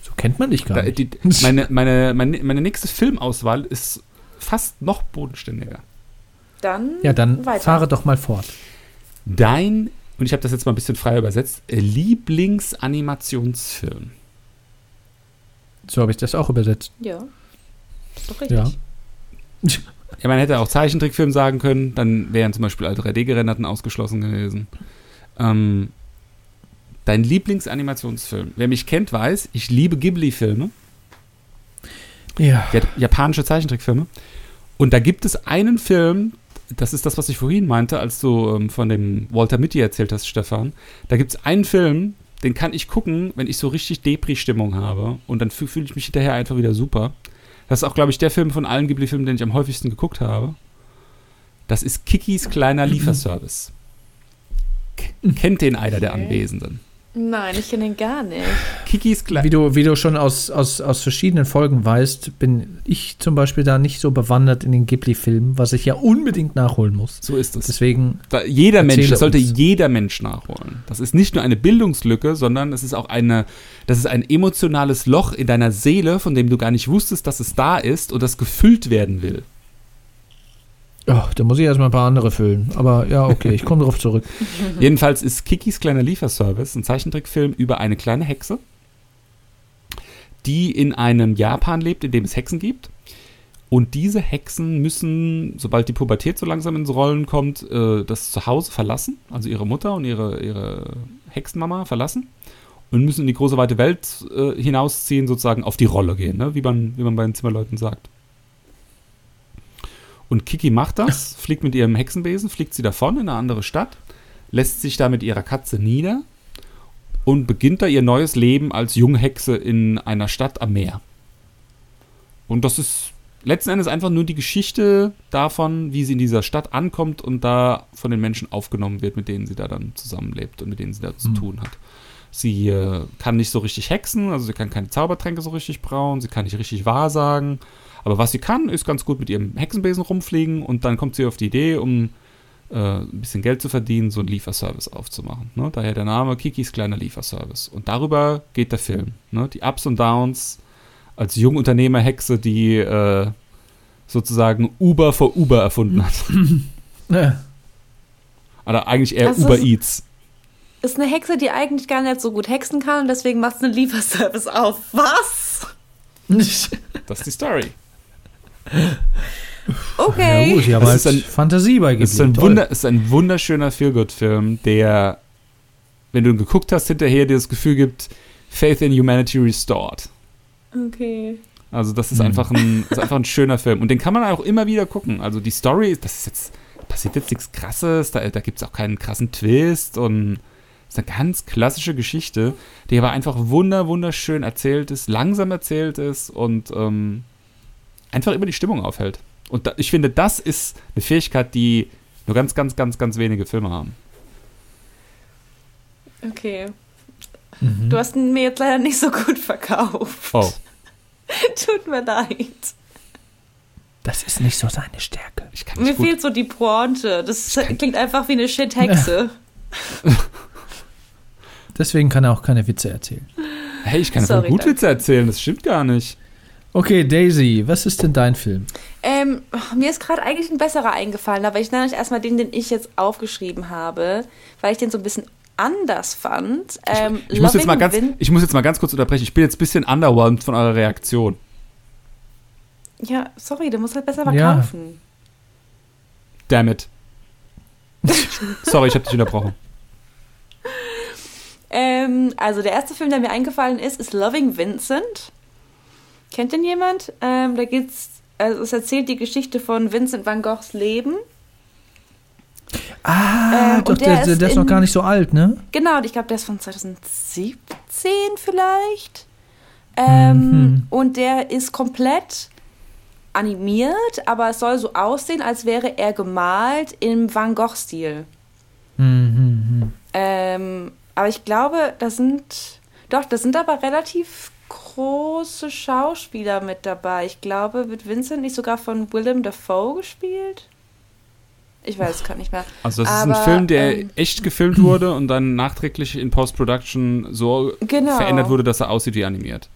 So kennt man dich gar Da, nicht. die, meine, meine, meine, meine nächste Filmauswahl ist fast noch bodenständiger. Dann, Ja, dann weiter. fahre doch mal fort. Dein, und ich habe das jetzt mal ein bisschen frei übersetzt, Lieblingsanimationsfilm. So habe ich das auch übersetzt. Ja. Ist doch richtig. Ja. Ja, man hätte auch Zeichentrickfilm sagen können, dann wären zum Beispiel alle 3D-Gerenderten ausgeschlossen gewesen. Ähm, dein Lieblingsanimationsfilm. Wer mich kennt, weiß, ich liebe Ghibli-Filme, Ja. ja- japanische Zeichentrickfilme. Und da gibt es einen Film, das ist das, was ich vorhin meinte, als du ähm, von dem Walter Mitty erzählt hast, Stefan. Da gibt es einen Film, den kann ich gucken, wenn ich so richtig Depri-Stimmung habe. Und dann fü- fühle ich mich hinterher einfach wieder super. Das ist auch, glaube ich, der Film von allen Ghibli-Filmen, den ich am häufigsten geguckt habe. Das ist Kikis kleiner Lieferservice. K kennt den einer der. Anwesenden? Nein, ich kenne ihn gar nicht. Kikis Kle Wie du, wie du schon aus, aus, aus verschiedenen Folgen weißt, bin ich zum Beispiel da nicht so bewandert in den Ghibli-Filmen, was ich ja unbedingt nachholen muss. So ist es. Deswegen, Da, jeder Mensch, das sollte uns. jeder Mensch nachholen. Das ist nicht nur eine Bildungslücke, sondern es ist auch eine, das ist ein emotionales Loch in deiner Seele, von dem du gar nicht wusstest, dass es da ist und das gefüllt werden will. Oh, da muss ich erstmal ein paar andere füllen. Aber ja, okay, ich komme drauf zurück. Jedenfalls ist Kikis kleiner Lieferservice ein Zeichentrickfilm über eine kleine Hexe, die in einem Japan lebt, in dem es Hexen gibt. Und diese Hexen müssen, sobald die Pubertät so langsam ins Rollen kommt, äh, das Zuhause verlassen, also ihre Mutter und ihre, ihre Hexenmama verlassen und müssen in die große weite Welt äh, hinausziehen, sozusagen auf die Rolle gehen, ne? wie, man, wie man bei den Zimmerleuten sagt. Und Kiki macht das, fliegt mit ihrem Hexenbesen, fliegt sie davon in eine andere Stadt, lässt sich da mit ihrer Katze nieder und beginnt da ihr neues Leben als Junghexe in einer Stadt am Meer. Und das ist letzten Endes einfach nur die Geschichte davon, wie sie in dieser Stadt ankommt und da von den Menschen aufgenommen wird, mit denen sie da dann zusammenlebt und mit denen sie da zu Hm. tun hat. Sie äh, kann nicht so richtig hexen, also sie kann keine Zaubertränke so richtig brauen, sie kann nicht richtig wahrsagen. Aber was sie kann, ist ganz gut mit ihrem Hexenbesen rumfliegen und dann kommt sie auf die Idee, um äh, ein bisschen Geld zu verdienen, so einen Lieferservice aufzumachen. Ne? Daher der Name Kikis kleiner Lieferservice. Und darüber geht der Film. Ne? Die Ups und Downs als Jungunternehmerhexe, die äh, sozusagen Uber vor Uber erfunden hat. Ja. Oder eigentlich eher Das Uber ist- Eats. Ist eine Hexe, die eigentlich gar nicht so gut hexen kann und deswegen macht sie einen Lieferservice auf. Was? Das ist die Story. Okay. Ja gut, habe Das halt ist ein- Fantasie bei Ghibli. Es ist ein. Wunder, es ist ein wunderschöner Feelgood-Film, der, wenn du ihn geguckt hast, hinterher dir das Gefühl gibt, Faith in Humanity restored. Okay. Also das ist, Mhm. einfach ein, ist einfach ein schöner Film. Und den kann man auch immer wieder gucken. Also die Story, das ist jetzt, passiert jetzt nichts krasses, da, da gibt es auch keinen krassen Twist und es ist eine ganz klassische Geschichte, die aber einfach wunder, wunderschön erzählt ist, langsam erzählt ist und ähm, einfach immer die Stimmung aufhält. Und da, ich finde, das ist eine Fähigkeit, die nur ganz, ganz, ganz, ganz wenige Filme haben. Okay. Mhm. Du hast ihn mir jetzt leider nicht so gut verkauft. Oh, Tut mir leid. Das ist nicht so seine Stärke. ich kann Mir gut. fehlt so die Pointe. Das klingt einfach wie eine Shit-Hexe. Deswegen kann er auch keine Witze erzählen. Hey, ich kann Sorry, einfach gut danke. Witze erzählen, das stimmt gar nicht. Okay, Daisy, was ist denn dein Film? Ähm, mir ist gerade eigentlich ein besserer eingefallen, aber ich nenne euch erstmal den, den ich jetzt aufgeschrieben habe, weil ich den so ein bisschen anders fand. Ähm, Ich muss, jetzt mal ganz, ich muss jetzt mal ganz kurz unterbrechen. Ich bin jetzt ein bisschen underwhelmed von eurer Reaktion. Ja, sorry, der muss halt besser Ja. verkaufen. Damn it. Sorry, ich habe dich unterbrochen. Ähm, also der erste Film, der mir eingefallen ist, ist Loving Vincent. Kennt den jemand? Ähm, da geht's, also es erzählt die Geschichte von Vincent van Goghs Leben. Ah, Ähm, doch, der, der ist der ist noch in- gar nicht so alt, ne? Genau, und ich glaube, der ist von 2017 vielleicht. Ähm, Mhm. Und der ist komplett animiert, aber es soll so aussehen, als wäre er gemalt im Van Gogh-Stil. Mhm. Ähm, aber ich glaube, da sind. Doch, da sind aber relativ große Schauspieler mit dabei. Ich glaube, wird Vincent nicht sogar von Willem Dafoe gespielt? Ich weiß es gar nicht mehr. Also das ist Aber, ein Film, der ähm, echt gefilmt wurde und dann nachträglich in Post-Production so Genau. verändert wurde, dass er aussieht wie animiert.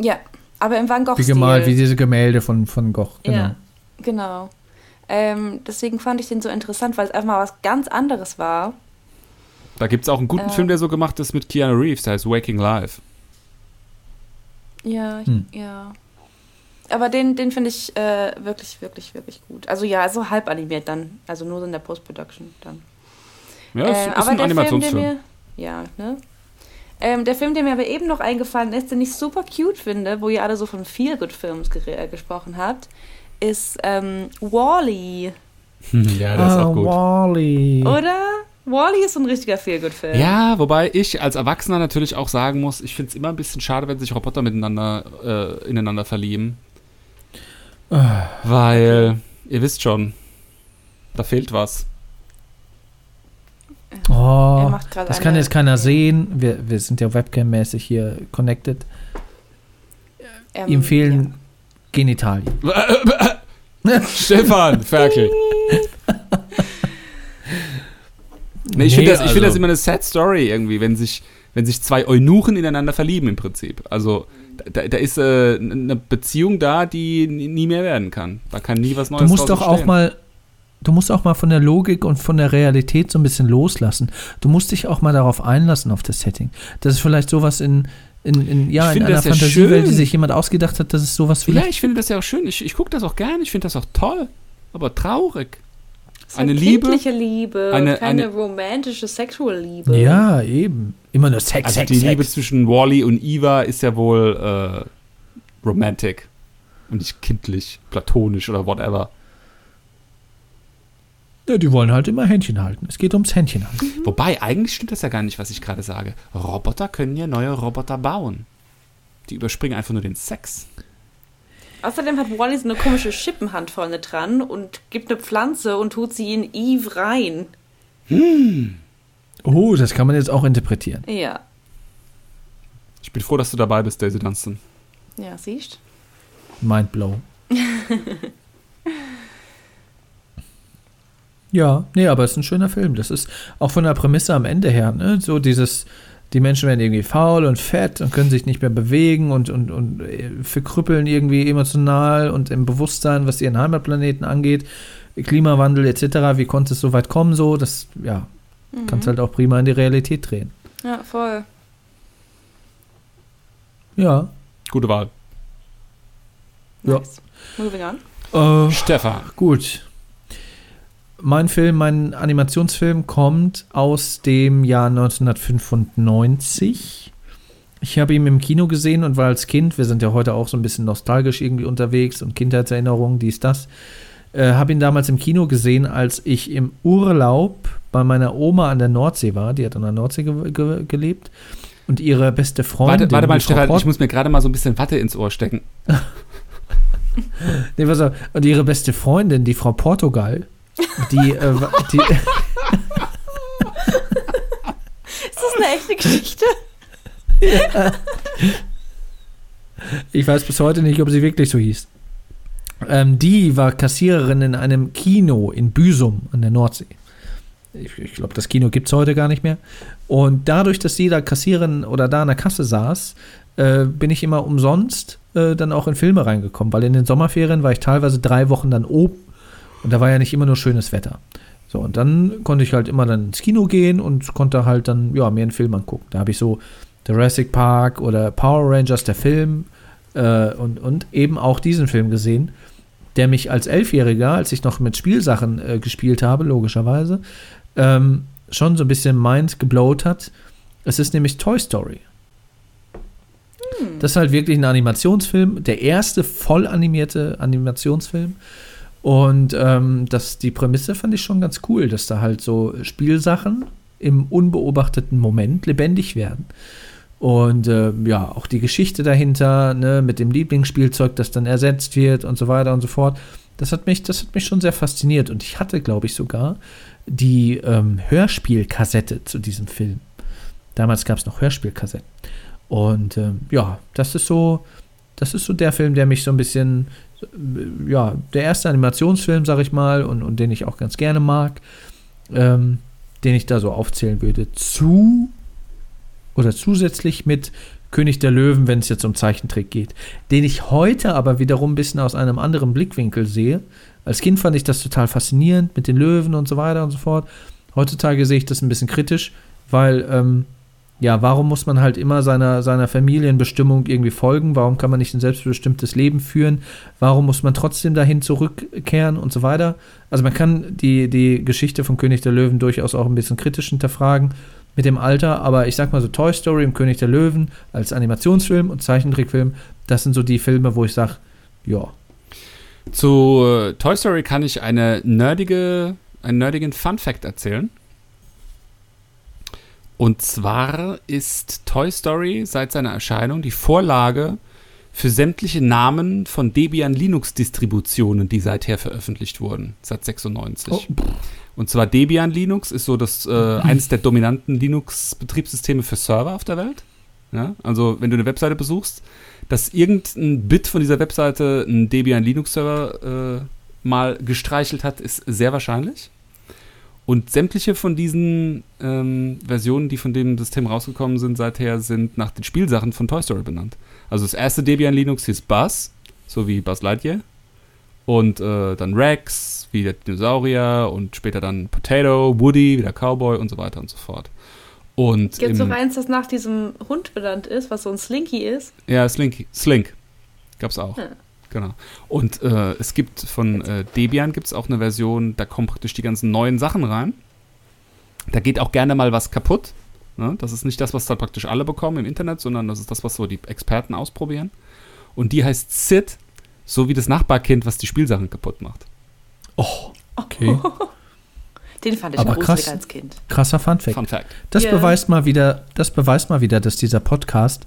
Ja, aber im Van Wie Gogh-Stil. gemalt, wie diese Gemälde von, von Goch, genau. Ja, genau. Ähm, deswegen fand ich den so interessant, weil es einfach mal was ganz anderes war. Da gibt es auch einen guten Ähm. Film, der so gemacht ist mit Keanu Reeves, der heißt Waking Life. Ja, ich, Hm. ja. Aber den, den finde ich äh, wirklich, wirklich, wirklich gut. Also ja, so halb animiert dann. Also nur so in der Post-Production dann. Ja, ist, Ähm, ist aber ein der Animationsfilm. Film, der mir, ja, ne? Ähm, der Film, der mir aber eben noch eingefallen ist, den ich super cute finde, wo ihr alle so von Feel-Good-Films äh, gesprochen habt, ist ähm, Wally. ja, der ist ah, auch gut. Wally. Oder? Wally ist so ein richtiger Feel-Good-Film. Ja, wobei ich als Erwachsener natürlich auch sagen muss, ich finde es immer ein bisschen schade, wenn sich Roboter miteinander äh, ineinander verlieben. Weil, ihr wisst schon, da fehlt was. Oh, das kann jetzt keiner sehen. Wir, wir sind ja webcam-mäßig hier connected. Ähm, Ihm fehlen Genitalien. Stefan Ferkel. Nee, ich Nee, finde das, ich find also- das immer eine sad Story irgendwie, wenn sich, wenn sich zwei Eunuchen ineinander verlieben im Prinzip. Also da, da ist äh, eine Beziehung da, die nie mehr werden kann. Da kann nie was Neues Du musst doch auch mal, du musst auch mal von der Logik und von der Realität so ein bisschen loslassen. Du musst dich auch mal darauf einlassen auf das Setting. Das ist vielleicht sowas in, in, in ja, Ich in einer das ja Fantasiewelt, die sich jemand ausgedacht hat, dass es sowas Ja, vielleicht. ich finde das ja auch schön. Ich, ich gucke das auch gerne. Ich finde das auch toll. Aber traurig. Eine Liebe, Kindliche Liebe, eine- keine eine- romantische Sexual Liebe. Ja, eben. Immer nur Sex, Also Sex, die Liebe Sex. zwischen Wally und Eva ist ja wohl äh, romantic und nicht kindlich, platonisch oder whatever. Ja, die wollen halt immer Händchen halten. Es geht ums Händchen halten. Wobei, eigentlich stimmt das ja gar nicht, was ich gerade sage. Roboter können ja neue Roboter bauen. Die überspringen einfach nur den Sex. Außerdem hat Wally so eine komische Schippenhand vorne dran und gibt eine Pflanze und tut sie in Eve rein. Oh, das kann man jetzt auch interpretieren. Ja. Ich bin froh, dass du dabei bist, Daisy Dunstan. Ja, siehst Mind blow. ja, nee, aber es ist ein schöner Film. Das ist auch von der Prämisse am Ende her, ne? So dieses, die Menschen werden irgendwie faul und fett und können sich nicht mehr bewegen und, und, und äh, verkrüppeln irgendwie emotional und im Bewusstsein, was ihren Heimatplaneten angeht. Klimawandel etc., wie konnte es so weit kommen, so, das, ja, kannst halt auch prima in die Realität drehen. Ja, voll. Ja. Gute Wahl. Ja. Nice. Moving on. Äh, Stefan. Gut. Mein Film, mein Animationsfilm kommt aus dem Jahr 1995. Ich habe ihn im Kino gesehen und war als Kind, wir sind ja heute auch so ein bisschen nostalgisch irgendwie unterwegs und Kindheitserinnerungen, dies, das. Äh, habe ihn damals im Kino gesehen, als ich im Urlaub bei meiner Oma an der Nordsee war. Die hat an der Nordsee ge ge gelebt. Und ihre beste Freundin. Warte, warte mal, Stefan, ich muss mir gerade mal so ein bisschen Watte ins Ohr stecken. Nee, pass auf. Und ihre beste Freundin, die Frau Portugal, die, äh, die Ist das eine echte Geschichte? ich weiß bis heute nicht, ob sie wirklich so hieß. Ähm, die war Kassiererin in einem Kino in Büsum an der Nordsee. Ich, ich glaube, das Kino gibt es heute gar nicht mehr. Und dadurch, dass sie da Kassiererin oder da an der Kasse saß, äh, bin ich immer umsonst äh, dann auch in Filme reingekommen, weil in den Sommerferien war ich teilweise drei Wochen dann oben und da war ja nicht immer nur schönes Wetter. So, und dann konnte ich halt immer dann ins Kino gehen und konnte halt dann, ja, mir einen Film angucken. Da habe ich so Jurassic Park oder Power Rangers, der Film, äh, und, und eben auch diesen Film gesehen, der mich als Elfjähriger, als ich noch mit Spielsachen äh, gespielt habe, logischerweise, ähm, schon so ein bisschen mind geblowt hat. Es ist nämlich Toy Story. Das ist halt wirklich ein Animationsfilm, der erste voll animierte Animationsfilm. Und ähm, das, die Prämisse fand ich schon ganz cool, dass da halt so Spielsachen im unbeobachteten Moment lebendig werden. Und äh, ja, auch die Geschichte dahinter, ne, mit dem Lieblingsspielzeug, das dann ersetzt wird und so weiter und so fort. Das hat mich, das hat mich schon sehr fasziniert. Und ich hatte, glaube ich, sogar die ähm, Hörspielkassette zu diesem Film. Damals gab es noch Hörspielkassetten. Und ähm, ja, das ist so, das ist so der Film, der mich so ein bisschen, ja, der erste Animationsfilm, sag ich mal, und, und den ich auch ganz gerne mag, ähm, den ich da so aufzählen würde. Zu oder zusätzlich mit König der Löwen, wenn es jetzt um Zeichentrick geht, den ich heute aber wiederum ein bisschen aus einem anderen Blickwinkel sehe. Als Kind fand ich das total faszinierend mit den Löwen und so weiter und so fort. Heutzutage sehe ich das ein bisschen kritisch, weil, ähm, ja, warum muss man halt immer seiner, seiner Familienbestimmung irgendwie folgen? Warum kann man nicht ein selbstbestimmtes Leben führen? Warum muss man trotzdem dahin zurückkehren und so weiter? Also man kann die, die Geschichte von König der Löwen durchaus auch ein bisschen kritisch hinterfragen mit dem Alter, aber ich sag mal so Toy Story und König der Löwen als Animationsfilm und Zeichentrickfilm, das sind so die Filme, wo ich sage, ja, Zu äh, Toy Story kann ich eine nerdige, einen nerdigen Fun Fact erzählen. Und zwar ist Toy Story seit seiner Erscheinung die Vorlage für sämtliche Namen von Debian Linux Distributionen, die seither veröffentlicht wurden, seit 96. Oh, Und zwar Debian Linux ist so das äh, eines der dominanten Linux-Betriebssysteme für Server auf der Welt. Ja? Also wenn du eine Webseite besuchst, dass irgendein Bit von dieser Webseite einen Debian Linux-Server äh, mal gestreichelt hat, ist sehr wahrscheinlich. Und sämtliche von diesen ähm, Versionen, die von dem System rausgekommen sind, seither sind nach den Spielsachen von Toy Story benannt. Also das erste Debian Linux hieß Buzz, so wie Buzz Lightyear. Und äh, dann Rex, wie der Dinosaurier. Und später dann Potato, Woody, wie der Cowboy und so weiter und so fort. Und Gibt es noch eins, das nach diesem Hund benannt ist, was so ein Slinky ist? Ja, Slinky. Slink. Gab's auch. Ja. Genau. Und äh, es gibt von äh, Debian gibt es auch eine Version, da kommen praktisch die ganzen neuen Sachen rein. Da geht auch gerne mal was kaputt. Ne? Das ist nicht das, was dann praktisch alle bekommen im Internet, sondern das ist das, was so die Experten ausprobieren. Und die heißt Sid, so wie das Nachbarkind, was die Spielsachen kaputt macht. Oh, okay. Den fand ich Aber auch krass. als Kind. Krasser Funfact. Fun Fact. Das Ja. beweist mal wieder, das beweist mal wieder, dass dieser Podcast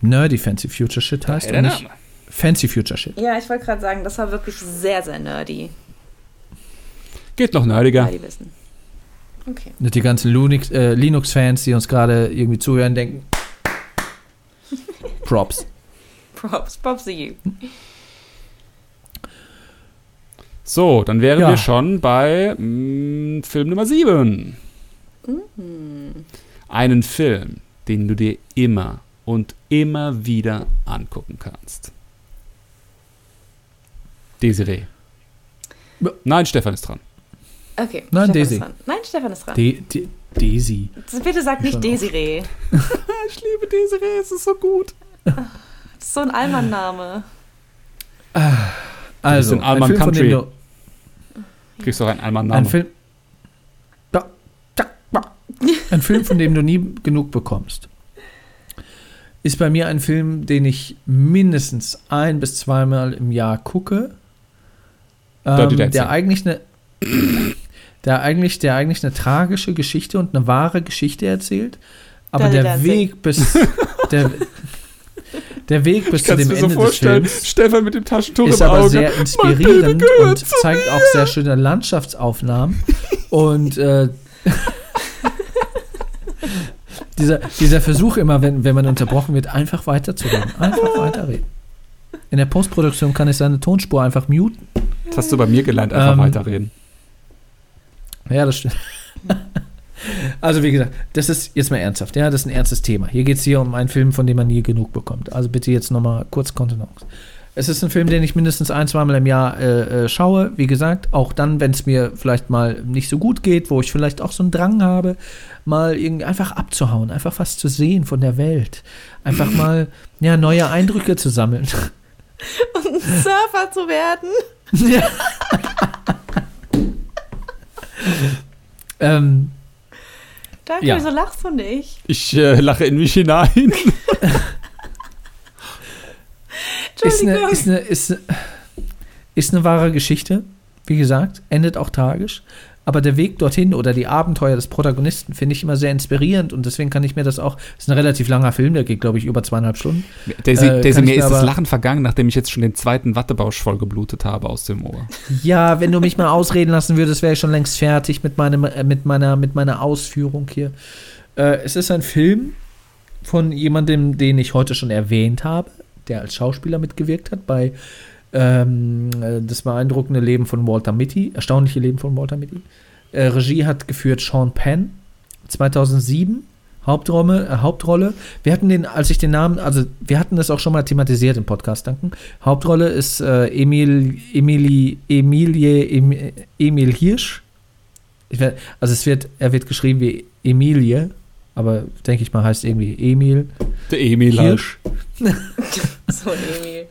Nerdy Fancy Future Shit heißt Daher und nicht Name. Fancy Future Shit. Ja, ich wollte gerade sagen, das war wirklich sehr, sehr nerdy. Geht noch nerdiger. Ja, die wissen. Okay. Und die ganzen äh, Linux-Fans, die uns gerade irgendwie zuhören, denken. Props. Props, props to you. So, dann wären Ja. wir schon bei mh, Film Nummer 7. Einen Film, den du dir immer und immer wieder angucken kannst. Desiree. Nein, Stefan ist dran. Okay. Nein, Stefan ist dran. Nein, Stefan ist dran. De De Daisy. Bitte sag nicht Desiree. Ich liebe Desiree, es ist so gut. Das ist so ein Allmann-Name. Also, in ein Alman Film, von dem Country. du, Kriegst du auch einen Alman ein. Film, ein Film, von dem du nie genug bekommst, ist bei mir ein Film, den ich mindestens ein bis zweimal im Jahr gucke. Dirty Ähm, Dancing. der eigentlich eine der eigentlich, der eigentlich eine tragische Geschichte und eine wahre Geschichte erzählt. Aber Dirty der Dancing. Weg bis der, der Weg bis zu Kannst dem du mir so Ende des vorstellen, Films Stefan mit dem Taschentuch ist im aber Auge. sehr inspirierend und zeigt auch sehr schöne Landschaftsaufnahmen. Und äh, dieser, dieser Versuch immer, wenn, wenn man unterbrochen wird, einfach weiterzureden. Einfach weiterreden. In der Postproduktion kann ich seine Tonspur einfach muten. Das hast du bei mir gelernt, einfach Ähm, weiterreden. Ja, das stimmt. Also wie gesagt, das ist jetzt mal ernsthaft, ja, das ist ein ernstes Thema. Hier geht es hier um einen Film, von dem man nie genug bekommt. Also bitte jetzt nochmal kurz Kontenance. Es ist ein Film, den ich mindestens ein, zweimal im Jahr äh, äh, schaue. Wie gesagt, auch dann, wenn es mir vielleicht mal nicht so gut geht, wo ich vielleicht auch so einen Drang habe, mal irgendwie einfach abzuhauen, einfach was zu sehen von der Welt. Einfach mal ja, neue Eindrücke zu sammeln. Surfer zu werden. Ja. ähm, Danke, Ja. wieso lachst du nicht? Ich äh, lache in mich hinein. ist, eine, ist, eine, ist, eine, ist eine wahre Geschichte, wie gesagt, endet auch tragisch. Aber der Weg dorthin oder die Abenteuer des Protagonisten finde ich immer sehr inspirierend und deswegen kann ich mir das auch. Ist ein relativ langer Film, der geht, glaube ich, über zweieinhalb Stunden. Daisy, Äh, Daisy kann mir ist das Lachen vergangen, nachdem ich jetzt schon den zweiten Wattebausch vollgeblutet habe aus dem Ohr. Ja, wenn du mich mal ausreden lassen würdest, wäre ich schon längst fertig mit, meinem, äh, mit, meiner, mit meiner Ausführung hier. Äh, es ist ein Film von jemandem, den ich heute schon erwähnt habe, der als Schauspieler mitgewirkt hat bei ähm, äh, Das beeindruckende Leben von Walter Mitty, erstaunliche Leben von Walter Mitty. Äh, Regie hat geführt Sean Penn, 2007. Hauptrolle, äh, Hauptrolle. Wir hatten den, als ich den Namen, also wir hatten das auch schon mal thematisiert im Podcast, danken. Hauptrolle ist äh, Emil, Emily, Emilie, Em, Emil Hirsch. Ich werd, also es wird, er wird geschrieben wie Emilie, aber denke ich mal heißt irgendwie Emil Der Emil Hirsch. So, Emil.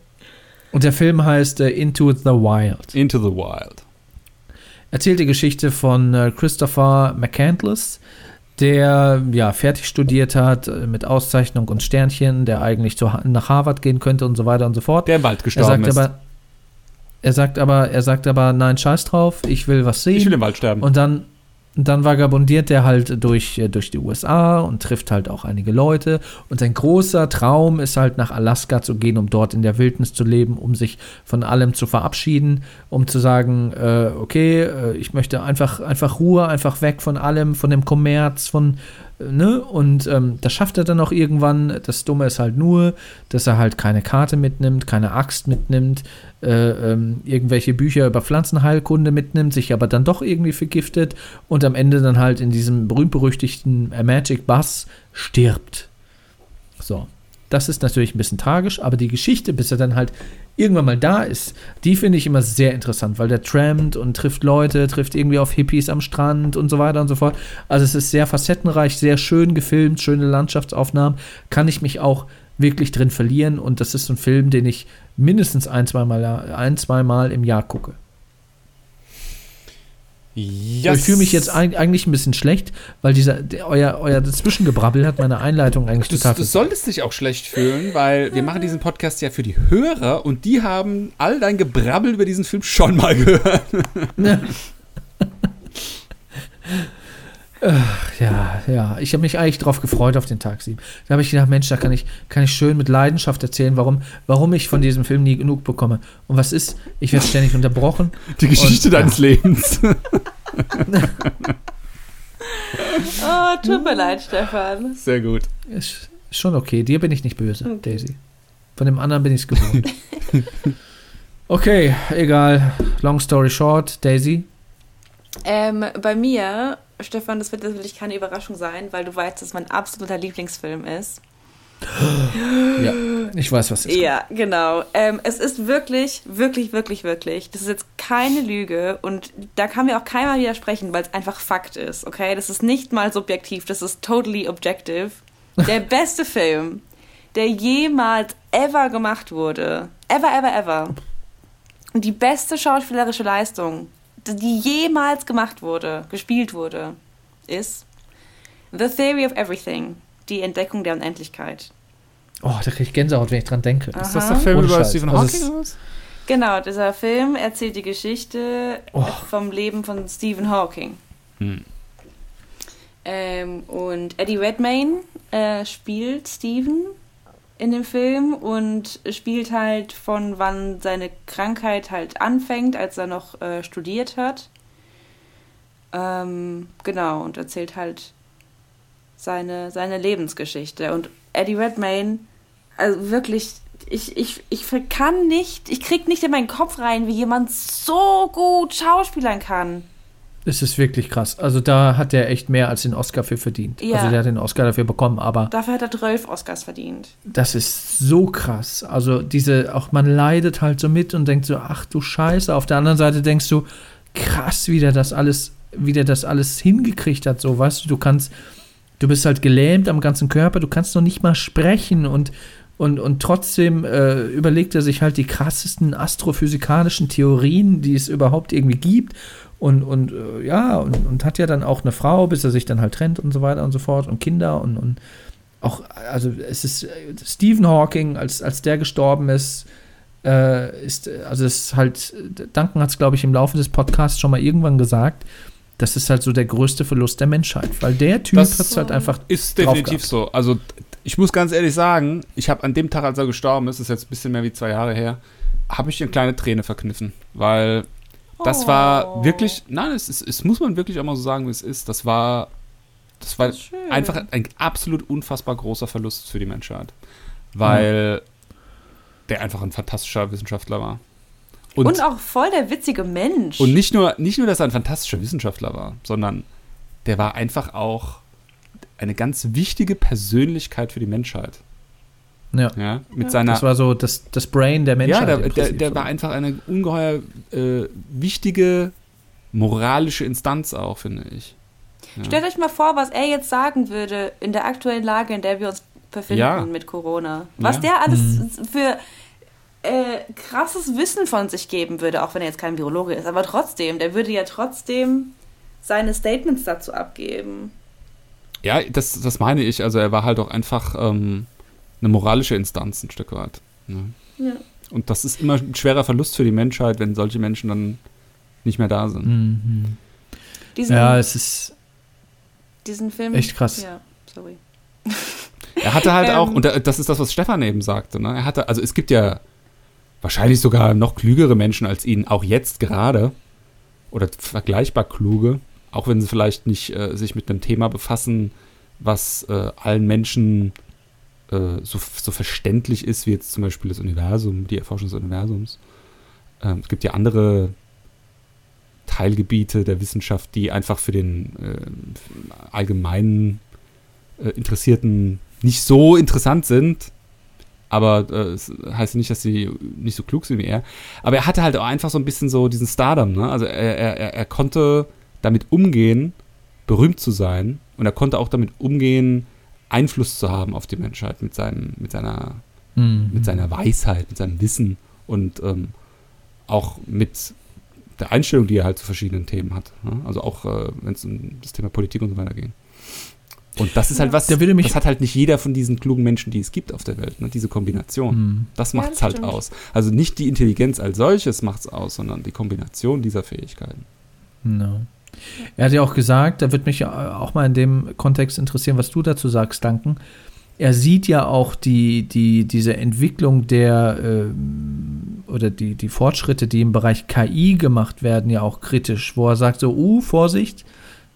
Und der Film heißt äh, Into the Wild. Into the Wild. erzählt die Geschichte von äh, Christopher McCandless, der ja fertig studiert hat äh, mit Auszeichnung und Sternchen, der eigentlich zu, nach Harvard gehen könnte und so weiter und so fort. Der im Wald er gestorben sagt ist. aber, er sagt aber, er sagt aber, nein, scheiß drauf, ich will was sehen. ich will im Wald sterben. und dann dann vagabundiert er halt durch, äh, durch die USA und trifft halt auch einige Leute. Und sein großer Traum ist halt nach Alaska zu gehen, um dort in der Wildnis zu leben, um sich von allem zu verabschieden, um zu sagen, äh, okay, äh, ich möchte einfach, einfach Ruhe, einfach weg von allem, von dem Kommerz, von, äh, ne? Und ähm, das schafft er dann auch irgendwann. Das Dumme ist halt nur, dass er halt keine Karte mitnimmt, keine Axt mitnimmt, äh, ähm, irgendwelche Bücher über Pflanzenheilkunde mitnimmt, sich aber dann doch irgendwie vergiftet und am Ende dann halt in diesem berühmt-berüchtigten äh, Magic Bus stirbt. So. Das ist natürlich ein bisschen tragisch, aber die Geschichte, bis er dann halt irgendwann mal da ist, die finde ich immer sehr interessant, weil der trampt und trifft Leute, trifft irgendwie auf Hippies am Strand und so weiter und so fort. Also es ist sehr facettenreich, sehr schön gefilmt, schöne Landschaftsaufnahmen. Kann ich mich auch wirklich drin verlieren und das ist ein Film, den ich mindestens ein, zweimal ein, zwei Mal im Jahr gucke. Yes. Ich fühle mich jetzt eig- eigentlich ein bisschen schlecht, weil dieser, der, euer, euer Zwischengebrabbel hat meine Einleitung eigentlich Du, total du solltest dich auch schlecht fühlen, weil wir machen diesen Podcast ja für die Hörer und die haben all dein Gebrabbel über diesen Film schon mal gehört. Ja, ja. Ich habe mich eigentlich drauf gefreut auf den Tag 7. Da habe ich gedacht, Mensch, da kann ich, kann ich schön mit Leidenschaft erzählen, warum, warum ich von diesem Film nie genug bekomme. Und was ist? Ich werde ständig unterbrochen. Die Geschichte Und, deines Lebens. Oh, tut mir leid, Stefan. Sehr gut. Ist, schon okay. Dir bin ich nicht böse, Daisy. Von dem anderen bin ich es gewohnt. okay, egal. Long story short, Daisy. Ähm, bei mir, Stefan, das wird natürlich keine Überraschung sein, weil du weißt, dass mein absoluter Lieblingsfilm ist. Ja, ich weiß, was ist. Ja, genau. Ähm, es ist wirklich, wirklich, wirklich, wirklich. Das ist jetzt keine Lüge und da kann mir auch keiner widersprechen, weil es einfach Fakt ist, okay? Das ist nicht mal subjektiv, das ist totally objective. Der beste Film, der jemals ever gemacht wurde. Ever, ever, ever. Und die beste schauspielerische Leistung, die jemals gemacht wurde, gespielt wurde, ist The Theory of Everything. Die Entdeckung der Unendlichkeit. Oh, da kriege ich Gänsehaut, wenn ich dran denke. Ist das der Film Ohne über Scheiß. Stephen Also Hawking oder was? Genau, dieser Film erzählt die Geschichte Oh. vom Leben von Stephen Hawking. Hm. Ähm, und Eddie Redmayne äh, spielt Stephen in dem Film und spielt halt von wann seine Krankheit halt anfängt, als er noch äh, studiert hat. Ähm, genau, und erzählt halt seine, seine Lebensgeschichte. Und Eddie Redmayne, also wirklich, ich, ich, ich kann nicht, ich krieg nicht in meinen Kopf rein, wie jemand so gut schauspielern kann. Es ist wirklich krass. Also da hat er echt mehr als den Oscar für verdient. Ja. Also der hat den Oscar dafür bekommen, aber Dafür hat er 12 Oscars verdient. das ist so krass. Also diese, auch man leidet halt so mit und denkt so, ach du Scheiße. Auf der anderen Seite denkst du, krass, wie der das alles, wie der das alles hingekriegt hat. So, weißt du, du kannst, du bist halt gelähmt am ganzen Körper, du kannst noch nicht mal sprechen und und, und trotzdem äh, überlegt er sich halt die krassesten astrophysikalischen Theorien, die es überhaupt irgendwie gibt. Und, und äh, ja, und, und hat ja dann auch eine Frau, bis er sich dann halt trennt und so weiter und so fort und Kinder und, und auch, also es ist äh, Stephen Hawking, als, als der gestorben ist, äh, ist, äh, also es ist halt, Duncan hat es, glaube ich, im Laufe des Podcasts schon mal irgendwann gesagt, das ist halt so der größte Verlust der Menschheit, weil der Typ hat es halt einfach Ist definitiv so. Also ich muss ganz ehrlich sagen, ich habe an dem Tag, als er gestorben ist, ist jetzt ein bisschen mehr wie zwei Jahre her, habe ich eine kleine Träne verkniffen, weil das war Oh. wirklich, nein, es, ist, es muss man wirklich auch mal so sagen, wie es ist. Das war, das war Schön. einfach ein absolut unfassbar großer Verlust für die Menschheit, weil der einfach ein fantastischer Wissenschaftler war. Und, auch voll der witzige Mensch. Und nicht nur, nicht nur, dass er ein fantastischer Wissenschaftler war, sondern der war einfach auch eine ganz wichtige Persönlichkeit für die Menschheit. Ja. Ja, mit Ja. seiner. Das war so das, das Brain der Menschheit. ja, der, der, der war einfach eine ungeheuer äh, wichtige moralische Instanz auch, finde ich. Ja. Stellt euch mal vor, was er jetzt sagen würde in der aktuellen Lage, in der wir uns befinden Ja. mit Corona. Was Ja. der alles Mhm. für äh, krasses Wissen von sich geben würde, auch wenn er jetzt kein Virologe ist. Aber trotzdem, der würde ja trotzdem seine Statements dazu abgeben. Ja, das, das meine ich. Also er war halt auch einfach ähm, eine moralische Instanz ein Stück weit. Ne? Ja. Und das ist immer ein schwerer Verlust für die Menschheit, wenn solche Menschen dann nicht mehr da sind. Mhm. Diesen, Ja, es ist diesen Film. echt krass. Ja, sorry. Er hatte halt Ähm. auch, und das ist das, was Stefan eben sagte, ne? er hatte, also es gibt ja wahrscheinlich sogar noch klügere Menschen als ihn, auch jetzt gerade, oder vergleichbar kluge, auch wenn sie vielleicht nicht äh, sich mit einem Thema befassen, was äh, allen Menschen äh, so, so verständlich ist, wie jetzt zum Beispiel das Universum, die Erforschung des Universums. Ähm, es gibt ja andere Teilgebiete der Wissenschaft, die einfach für den äh, allgemeinen äh, Interessierten nicht so interessant sind. Aber äh, es heißt nicht, dass sie nicht so klug sind wie er. Aber er hatte halt auch einfach so ein bisschen so diesen Stardom. Ne? Also er, er- er konnte damit umgehen, berühmt zu sein. Und er konnte auch damit umgehen, Einfluss zu haben auf die Menschheit mit, seinem, mit, seiner, Mhm. mit seiner Weisheit, mit seinem Wissen und ähm, auch mit der Einstellung, die er halt zu verschiedenen Themen hat. Ne? Also auch, äh, wenn es um das Thema Politik und so weiter ging. Und das ist halt was, Da würde mich- das hat halt nicht jeder von diesen klugen Menschen, die es gibt auf der Welt, ne? diese Kombination. Mhm. Das Ja, macht es das halt stimmt. aus. Also nicht die Intelligenz als solches macht es aus, sondern die Kombination dieser Fähigkeiten. No. Er hat ja auch gesagt, da wird mich ja auch mal in dem Kontext interessieren, was du dazu sagst, Duncan. Er sieht ja auch die, die, diese Entwicklung der ähm, oder die, die Fortschritte, die im Bereich KI gemacht werden, ja auch kritisch, wo er sagt so, uh, Vorsicht,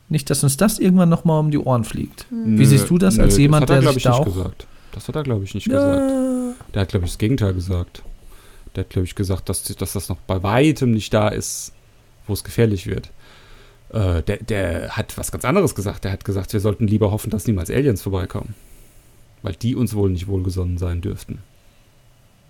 nicht, dass uns das irgendwann nochmal um die Ohren fliegt. Wie Nö, siehst du das als nö, jemand, das hat er, der sich ich, da nicht auch gesagt. Das hat er, glaube ich, nicht gesagt. Der hat, glaube ich, das Gegenteil gesagt. Der hat, glaube ich, gesagt, dass, dass das noch bei weitem nicht da ist, wo es gefährlich wird. Äh, der, der hat was ganz anderes gesagt. Der hat gesagt, wir sollten lieber hoffen, dass niemals Aliens vorbeikommen. Weil die uns wohl nicht wohlgesonnen sein dürften.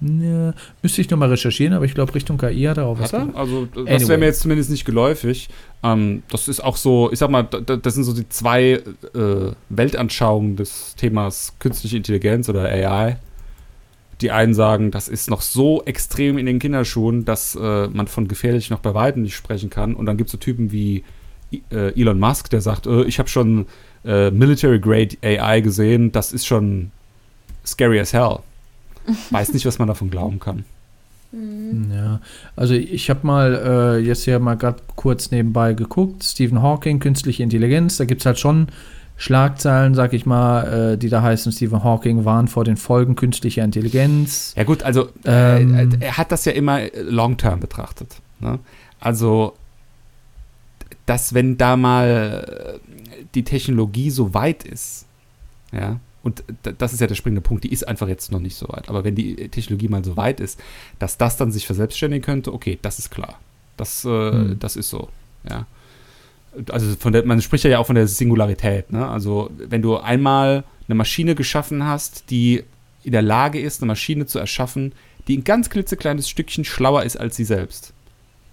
Ja, müsste ich nochmal recherchieren, aber ich glaube, Richtung KI hat er auch was Hat er? Also, das Anyway. wäre mir jetzt zumindest nicht geläufig. Ähm, das ist auch so, ich sag mal, da- da- das sind so die zwei äh, Weltanschauungen des Themas künstliche Intelligenz oder AI. Die einen sagen, das ist noch so extrem in den Kinderschuhen, dass äh, man von gefährlich noch bei weitem nicht sprechen kann. Und dann gibt es so Typen wie Elon Musk, der sagt, äh, ich habe schon äh, Military-Grade AI gesehen, das ist schon scary as hell. Weiß nicht, was man davon glauben kann. Ja, also ich habe mal äh, jetzt ja mal gerade kurz nebenbei geguckt, Stephen Hawking, künstliche Intelligenz, da gibt es halt schon Schlagzeilen, sag ich mal, äh, die da heißen, Stephen Hawking warnt vor den Folgen künstlicher Intelligenz. Ja gut, also Ähm. äh, er hat das ja immer äh, long-term betrachtet. Ne? Also, dass wenn da mal äh, die Technologie so weit ist, ja, und das ist ja der springende Punkt, die ist einfach jetzt noch nicht so weit. Aber wenn die Technologie mal so weit ist, dass das dann sich verselbstständigen könnte, okay, das ist klar. Das, äh, Hm. das ist so, ja. Also von der, man spricht ja auch von der Singularität, ne? Also wenn du einmal eine Maschine geschaffen hast, die in der Lage ist, eine Maschine zu erschaffen, die ein ganz klitzekleines Stückchen schlauer ist als sie selbst,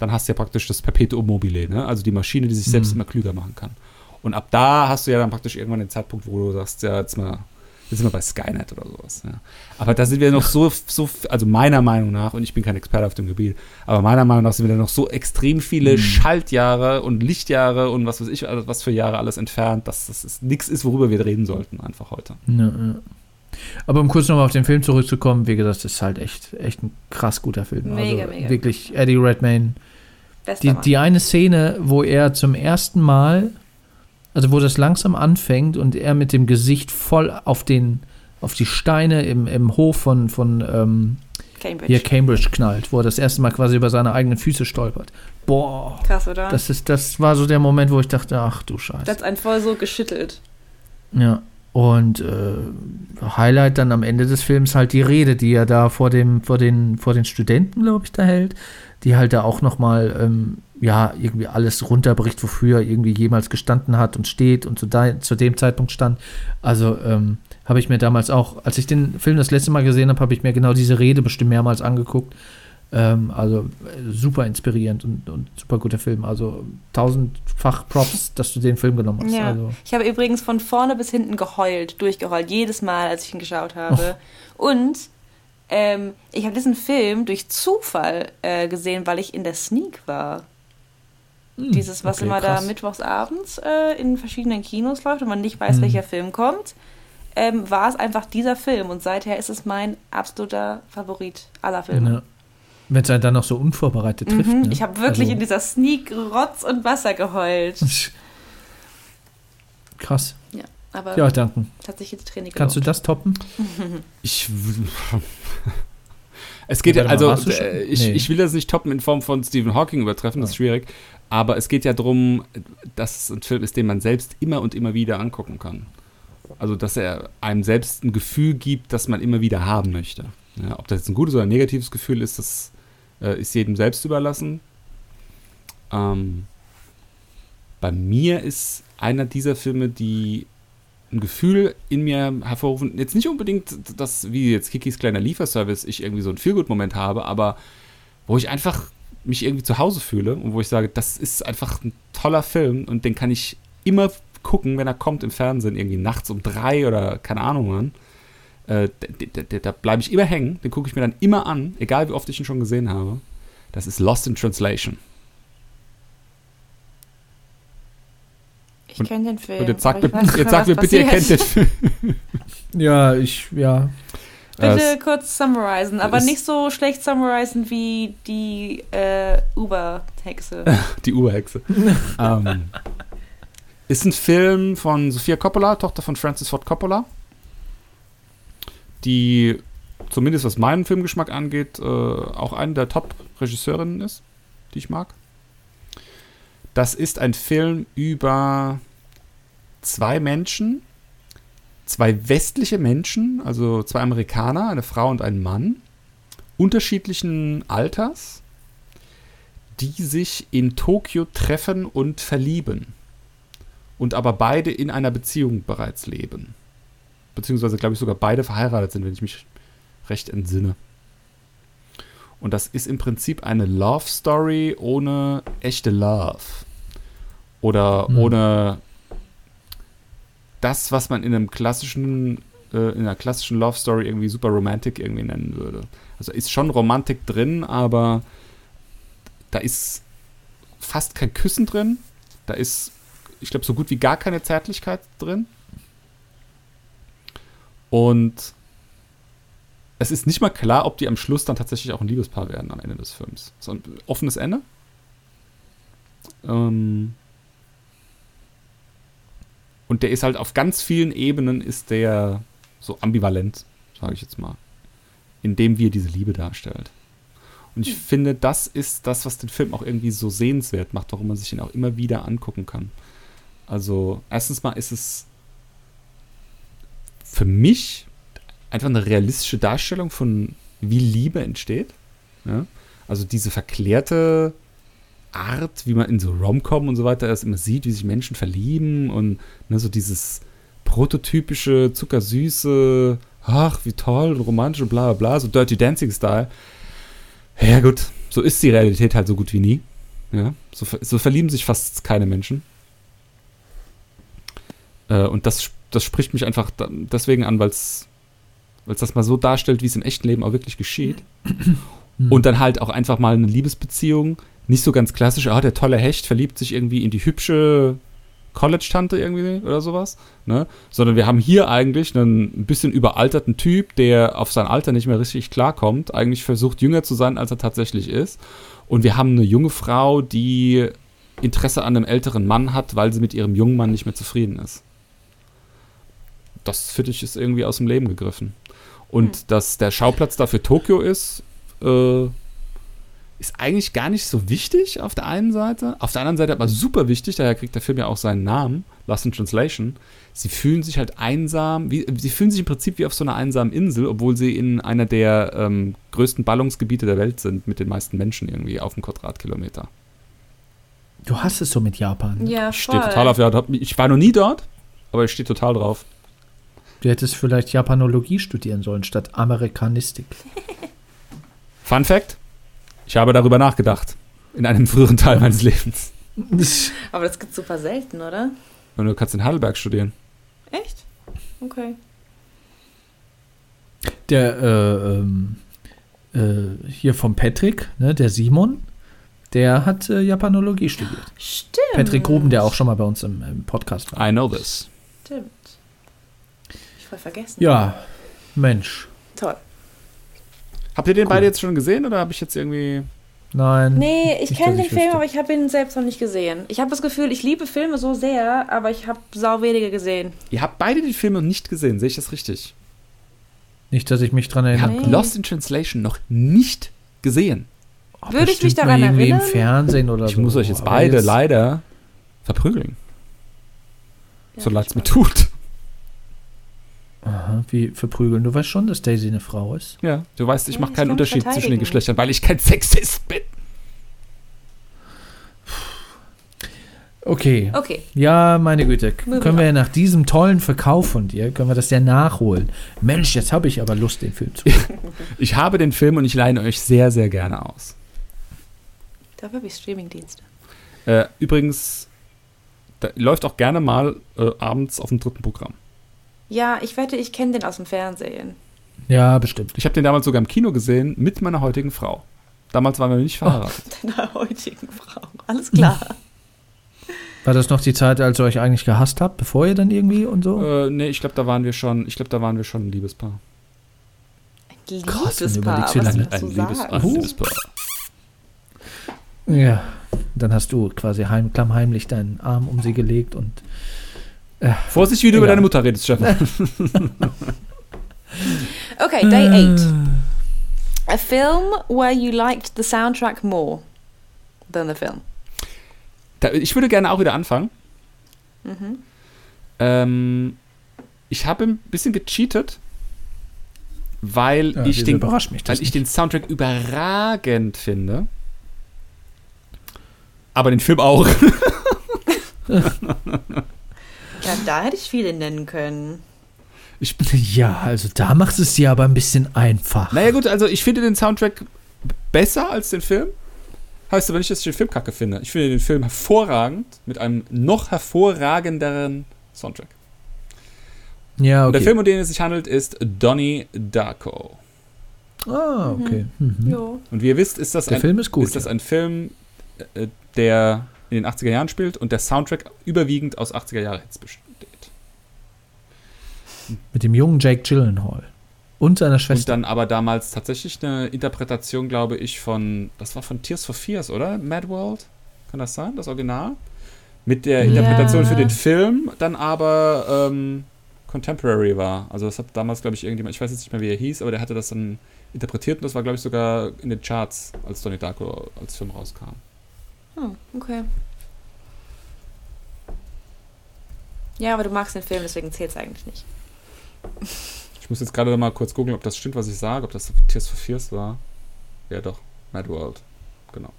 dann hast du ja praktisch das Perpetuum mobile, ne? Also die Maschine, die sich selbst Mhm. immer klüger machen kann. Und ab da hast du ja dann praktisch irgendwann den Zeitpunkt, wo du sagst, ja, jetzt mal, jetzt sind wir bei Skynet oder sowas. Ja. Aber da sind wir noch so, so, also meiner Meinung nach, und ich bin kein Experte auf dem Gebiet, aber meiner Meinung nach sind wir da noch so extrem viele Mhm. Schaltjahre und Lichtjahre und was weiß ich, was für Jahre alles entfernt, dass das nichts ist, worüber wir reden sollten, einfach heute. Ja, ja. Aber um kurz nochmal auf den Film zurückzukommen, wie gesagt, das ist halt echt, echt ein krass guter Film. Mega, also mega. wirklich Eddie Redmayne. Bester Die, Mann. die eine Szene, wo er zum ersten Mal, also wo das langsam anfängt und er mit dem Gesicht voll auf den, auf die Steine im, im Hof von, von ähm, Cambridge. hier Cambridge knallt, wo er das erste Mal quasi über seine eigenen Füße stolpert. Boah. Krass, oder? Das ist, das war so der Moment, wo ich dachte, ach du Scheiße. das hat einen voll so geschüttelt. Ja. Und äh, Highlight dann am Ende des Films halt die Rede, die er da vor dem, vor den, vor den Studenten, glaube ich, da hält, die halt da auch nochmal, ähm, ja, irgendwie alles runterbricht, wofür er irgendwie jemals gestanden hat und steht und zu, de zu dem Zeitpunkt stand. Also ähm, habe ich mir damals auch, als ich den Film das letzte Mal gesehen habe, habe ich mir genau diese Rede bestimmt mehrmals angeguckt. Ähm, also äh, super inspirierend und, und super guter Film. Also tausendfach Props, dass du den Film genommen hast. Ja. Also, Ich habe übrigens von vorne bis hinten geheult, durchgeheult, jedes Mal, als ich ihn geschaut habe. Und ähm, ich habe diesen Film durch Zufall äh, gesehen, weil ich in der Sneak war. Dieses, was Hm, okay, immer krass. da mittwochs abends äh, in verschiedenen Kinos läuft und man nicht weiß, Hm. welcher Film kommt, ähm, war es einfach dieser Film. Und seither ist es mein absoluter Favorit aller Filme. Ja. Wenn es einen dann noch so unvorbereitet trifft. Mhm. Ne? Ich habe wirklich Also- in dieser Sneak Rotz und Wasser geheult. Krass. Ja, aber Ja, danke. tatsächlich die Träne Kannst du gelobt. das toppen? Ich. Es geht ja, also, äh, ich, Nee. ich will das nicht toppen in Form von Stephen Hawking übertreffen, das ist schwierig. Aber es geht ja darum, dass es ein Film ist, den man selbst immer und immer wieder angucken kann. Also, dass er einem selbst ein Gefühl gibt, das man immer wieder haben möchte. Ja, ob das jetzt ein gutes oder ein negatives Gefühl ist, das äh, ist jedem selbst überlassen. Ähm, bei mir ist einer dieser Filme, die ein Gefühl in mir hervorrufen, jetzt nicht unbedingt, dass wie jetzt Kikis kleiner Lieferservice ich irgendwie so einen Feelgood-Moment habe, aber wo ich einfach mich irgendwie zu Hause fühle und wo ich sage, das ist einfach ein toller Film und den kann ich immer gucken, wenn er kommt im Fernsehen, irgendwie nachts um drei oder keine Ahnung wann. Äh, da bleibe ich immer hängen, den gucke ich mir dann immer an, egal wie oft ich ihn schon gesehen habe. Das ist Lost in Translation. Ich kenne den Film. Und jetzt sagt mir, jetzt sagt mir bitte, ihr kennt den Film. Ja, ich, ja. Bitte kurz summarisen, aber nicht so schlecht summarisen wie die äh, Uber-Hexe. Die Urhexe. ähm, ist ein Film von Sofia Coppola, Tochter von Francis Ford Coppola, die zumindest was meinen Filmgeschmack angeht, äh, auch eine der Top-Regisseurinnen ist, die ich mag. Das ist ein Film über zwei Menschen, zwei westliche Menschen, also zwei Amerikaner, eine Frau und ein Mann, unterschiedlichen Alters, die sich in Tokio treffen und verlieben. Und aber beide in einer Beziehung bereits leben. Beziehungsweise, glaube ich, sogar beide verheiratet sind, wenn ich mich recht entsinne. Und das ist im Prinzip eine Love Story ohne echte Love. Oder Hm. ohne das, was man in einem klassischen, äh, in einer klassischen Love Story irgendwie super romantic irgendwie nennen würde. Also ist schon Romantik drin, aber da ist fast kein Küssen drin. Da ist, ich glaube, so gut wie gar keine Zärtlichkeit drin. Und es ist nicht mal klar, ob die am Schluss dann tatsächlich auch ein Liebespaar werden am Ende des Films. So ein offenes Ende. Ähm und der ist halt auf ganz vielen Ebenen ist der so ambivalent, sage ich jetzt mal, indem wir diese Liebe darstellt. Und ich finde, das ist das, was den Film auch irgendwie so sehenswert macht, warum man sich ihn auch immer wieder angucken kann. Also, erstens mal ist es für mich einfach eine realistische Darstellung von, wie Liebe entsteht. Ja? Also diese verklärte Art, wie man in so Rom-Com und so weiter das immer sieht, wie sich Menschen verlieben und ne, so dieses prototypische, zuckersüße, ach, wie toll und romantisch und bla bla bla, so Dirty Dancing-Style. Ja gut, so ist die Realität halt so gut wie nie. Ja, so, so verlieben sich fast keine Menschen. Äh, und das, das spricht mich einfach deswegen an, weil es das mal so darstellt, wie es im echten Leben auch wirklich geschieht. Und dann halt auch einfach mal eine Liebesbeziehung. Nicht so ganz klassisch, ah, der tolle Hecht verliebt sich irgendwie in die hübsche College-Tante irgendwie oder sowas. Ne? Sondern wir haben hier eigentlich einen ein bisschen überalterten Typ, der auf sein Alter nicht mehr richtig klarkommt, eigentlich versucht, jünger zu sein, als er tatsächlich ist. Und wir haben eine junge Frau, die Interesse an einem älteren Mann hat, weil sie mit ihrem jungen Mann nicht mehr zufrieden ist. Das finde ich ist irgendwie aus dem Leben gegriffen. Und dass der Schauplatz dafür Tokio ist, äh, ist eigentlich gar nicht so wichtig auf der einen Seite. Auf der anderen Seite aber super wichtig, daher kriegt der Film ja auch seinen Namen, Lost in Translation. Sie fühlen sich halt einsam, wie, sie fühlen sich im Prinzip wie auf so einer einsamen Insel, obwohl sie in einer der ähm, größten Ballungsgebiete der Welt sind, mit den meisten Menschen irgendwie auf dem Quadratkilometer. Du hast es so mit Japan. Ja, Ich voll. stehe total auf, ich war noch nie dort, aber ich stehe total drauf. Du hättest vielleicht Japanologie studieren sollen statt Amerikanistik. Fun Fact: Ich habe darüber nachgedacht. In einem früheren Teil meines Lebens. Aber das gibt super selten, oder? Und du kannst in Heidelberg studieren. Echt? Okay. Der äh, ähm, äh, hier vom Patrick, ne, der Simon, der hat äh, Japanologie studiert. Stimmt. Patrick Gruben, der auch schon mal bei uns im, im Podcast war. I know this. Stimmt. Ich voll vergessen. Ja, Mensch. Toll. Habt ihr den Cool. beide jetzt schon gesehen oder habe ich jetzt irgendwie Nein. Nee, ich kenne den ich Film, wüsste. aber ich habe ihn selbst noch nicht gesehen. Ich habe das Gefühl, ich liebe Filme so sehr, aber ich habe sau wenige gesehen. Ihr habt beide die Filme nicht gesehen, sehe ich das richtig? Nicht, dass ich mich dran erinnere. habt Nee. Lost in Translation noch nicht gesehen. Oh, Würde ich mich daran irgendwie erinnern? im Fernsehen oder Ich so. muss euch jetzt aber beide leider verprügeln. so Ja, leid es mir ich tut. Aha, wie verprügeln? Du weißt schon, dass Daisy eine Frau ist. Ja, du weißt, ich mache keinen Unterschied zwischen den. Geschlechtern, weil ich kein Sexist bin. Okay. Okay. Ja, meine Güte. Moving Können wir ja nach diesem tollen Verkauf von dir, können wir das ja nachholen. Mensch, jetzt habe ich aber Lust, den Film zu gucken. Ich habe den Film und ich leihe ihn euch sehr, sehr gerne aus. Dafür habe ich Streamingdienste. Äh, übrigens, da läuft auch gerne mal äh, abends auf dem dritten Programm. Ja, ich wette, ich kenne den aus dem Fernsehen. ja, bestimmt. Ich habe den damals sogar im Kino gesehen mit meiner heutigen Frau. Damals waren wir nicht verheiratet. Deiner heutigen Frau. Alles klar. War das noch die Zeit, als ihr euch eigentlich gehasst habt, bevor ihr dann irgendwie und so? äh, nee, ich glaube, da waren wir schon, ich glaube, da waren wir schon ein Liebespaar. Ein Krass, wenn du Liebespaar, überlegst, wie was lange- Ein, Liebes, sagst. ein Liebespaar. Ja. Dann hast du quasi heim, klammheimlich deinen Arm um sie gelegt und Vorsicht, wie du über deine Mutter redest, Stefan. Okay, day eight. A film where you liked the soundtrack more than the film. Da, ich würde gerne auch wieder anfangen. Mhm. Ähm, ich habe ein bisschen gecheatet, weil, Ja, ich, den, überrascht mich das weil ich den Soundtrack überragend finde. Aber den Film auch. Ja, da hätte ich viele nennen können. Ich, Ja, also da macht es dir aber ein bisschen einfach. naja gut, also ich finde den Soundtrack besser als den Film. Heißt aber nicht, dass ich den Film kacke finde. Ich finde den Film hervorragend mit einem noch hervorragenderen Soundtrack. Ja, Und okay. der Film, um den es sich handelt, ist Donnie Darko. ah, okay. Mhm. Jo. Und wie ihr wisst, ist das, Der ein, Film ist gut. ist das ja. ein Film, äh, der in den 80er Jahren spielt und der Soundtrack überwiegend aus 80er Jahre Hits besteht. Mit dem jungen Jake Gyllenhaal. Und seiner Und Schwester. dann aber damals tatsächlich eine Interpretation, glaube ich, von, das war von Tears for Fears, oder? Mad World? Kann das sein, das Original? Mit der Ja. Interpretation für den Film dann aber ähm, Contemporary war. Also das hat damals, glaube ich, irgendjemand, ich weiß jetzt nicht mehr, wie er hieß, aber der hatte das dann interpretiert und das war, glaube ich, sogar in den Charts, als Donnie Darko als Film rauskam. Hm, okay. Ja, aber du magst den Film, deswegen zählt es eigentlich nicht. Ich muss jetzt gerade noch mal kurz gucken, ob das stimmt, was ich sage, ob das Tears for Fears war. Ja, doch. Mad World. Genau.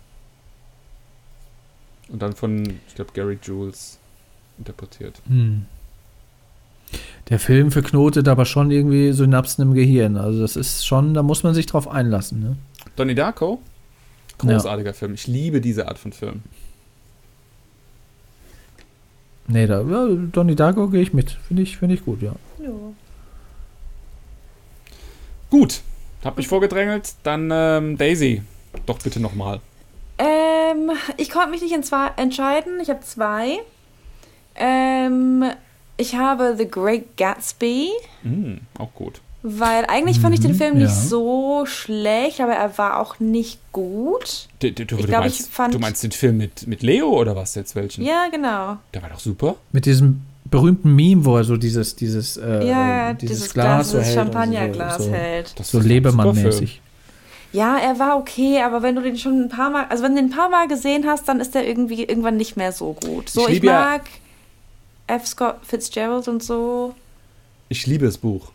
Und dann von, ich glaube, Gary Jules interpretiert. Hm. Der Film verknotet aber schon irgendwie Synapsen im Gehirn. Also das ist schon, da muss man sich drauf einlassen. Ne? Donnie Darko. Großartiger Film. Ich liebe diese Art von Film. Nee, da, ja, Donnie Darko gehe ich mit. Finde ich, finde ich gut, ja. Jo. Gut. Hab mich vorgedrängelt. Dann ähm, Daisy. Doch bitte nochmal. Ähm, ich konnte mich nicht entscheiden. Ich habe zwei. Ähm, ich habe The Great Gatsby, Mm, auch gut. Weil eigentlich fand ich den Mhm, Film nicht ja. so schlecht, aber er war auch nicht gut. Du, du, du, Ich du glaub, meinst, ich fand- du meinst den Film mit, mit Leo oder was jetzt welchen? Ja, genau. Der war doch super. Mit diesem berühmten Meme, wo er so dieses, dieses, äh, ja, dieses, dieses, Glas, Glas, so dieses Champagnerglas so, so, hält. Das So Lebemann-mäßig. Ja, er war okay, aber wenn du den schon ein paar Mal, also wenn du den ein paar Mal gesehen hast, dann ist er irgendwie irgendwann nicht mehr so gut. So, Ich ich, lieb ja- mag F. Scott Fitzgerald und so. Ich liebe das Buch.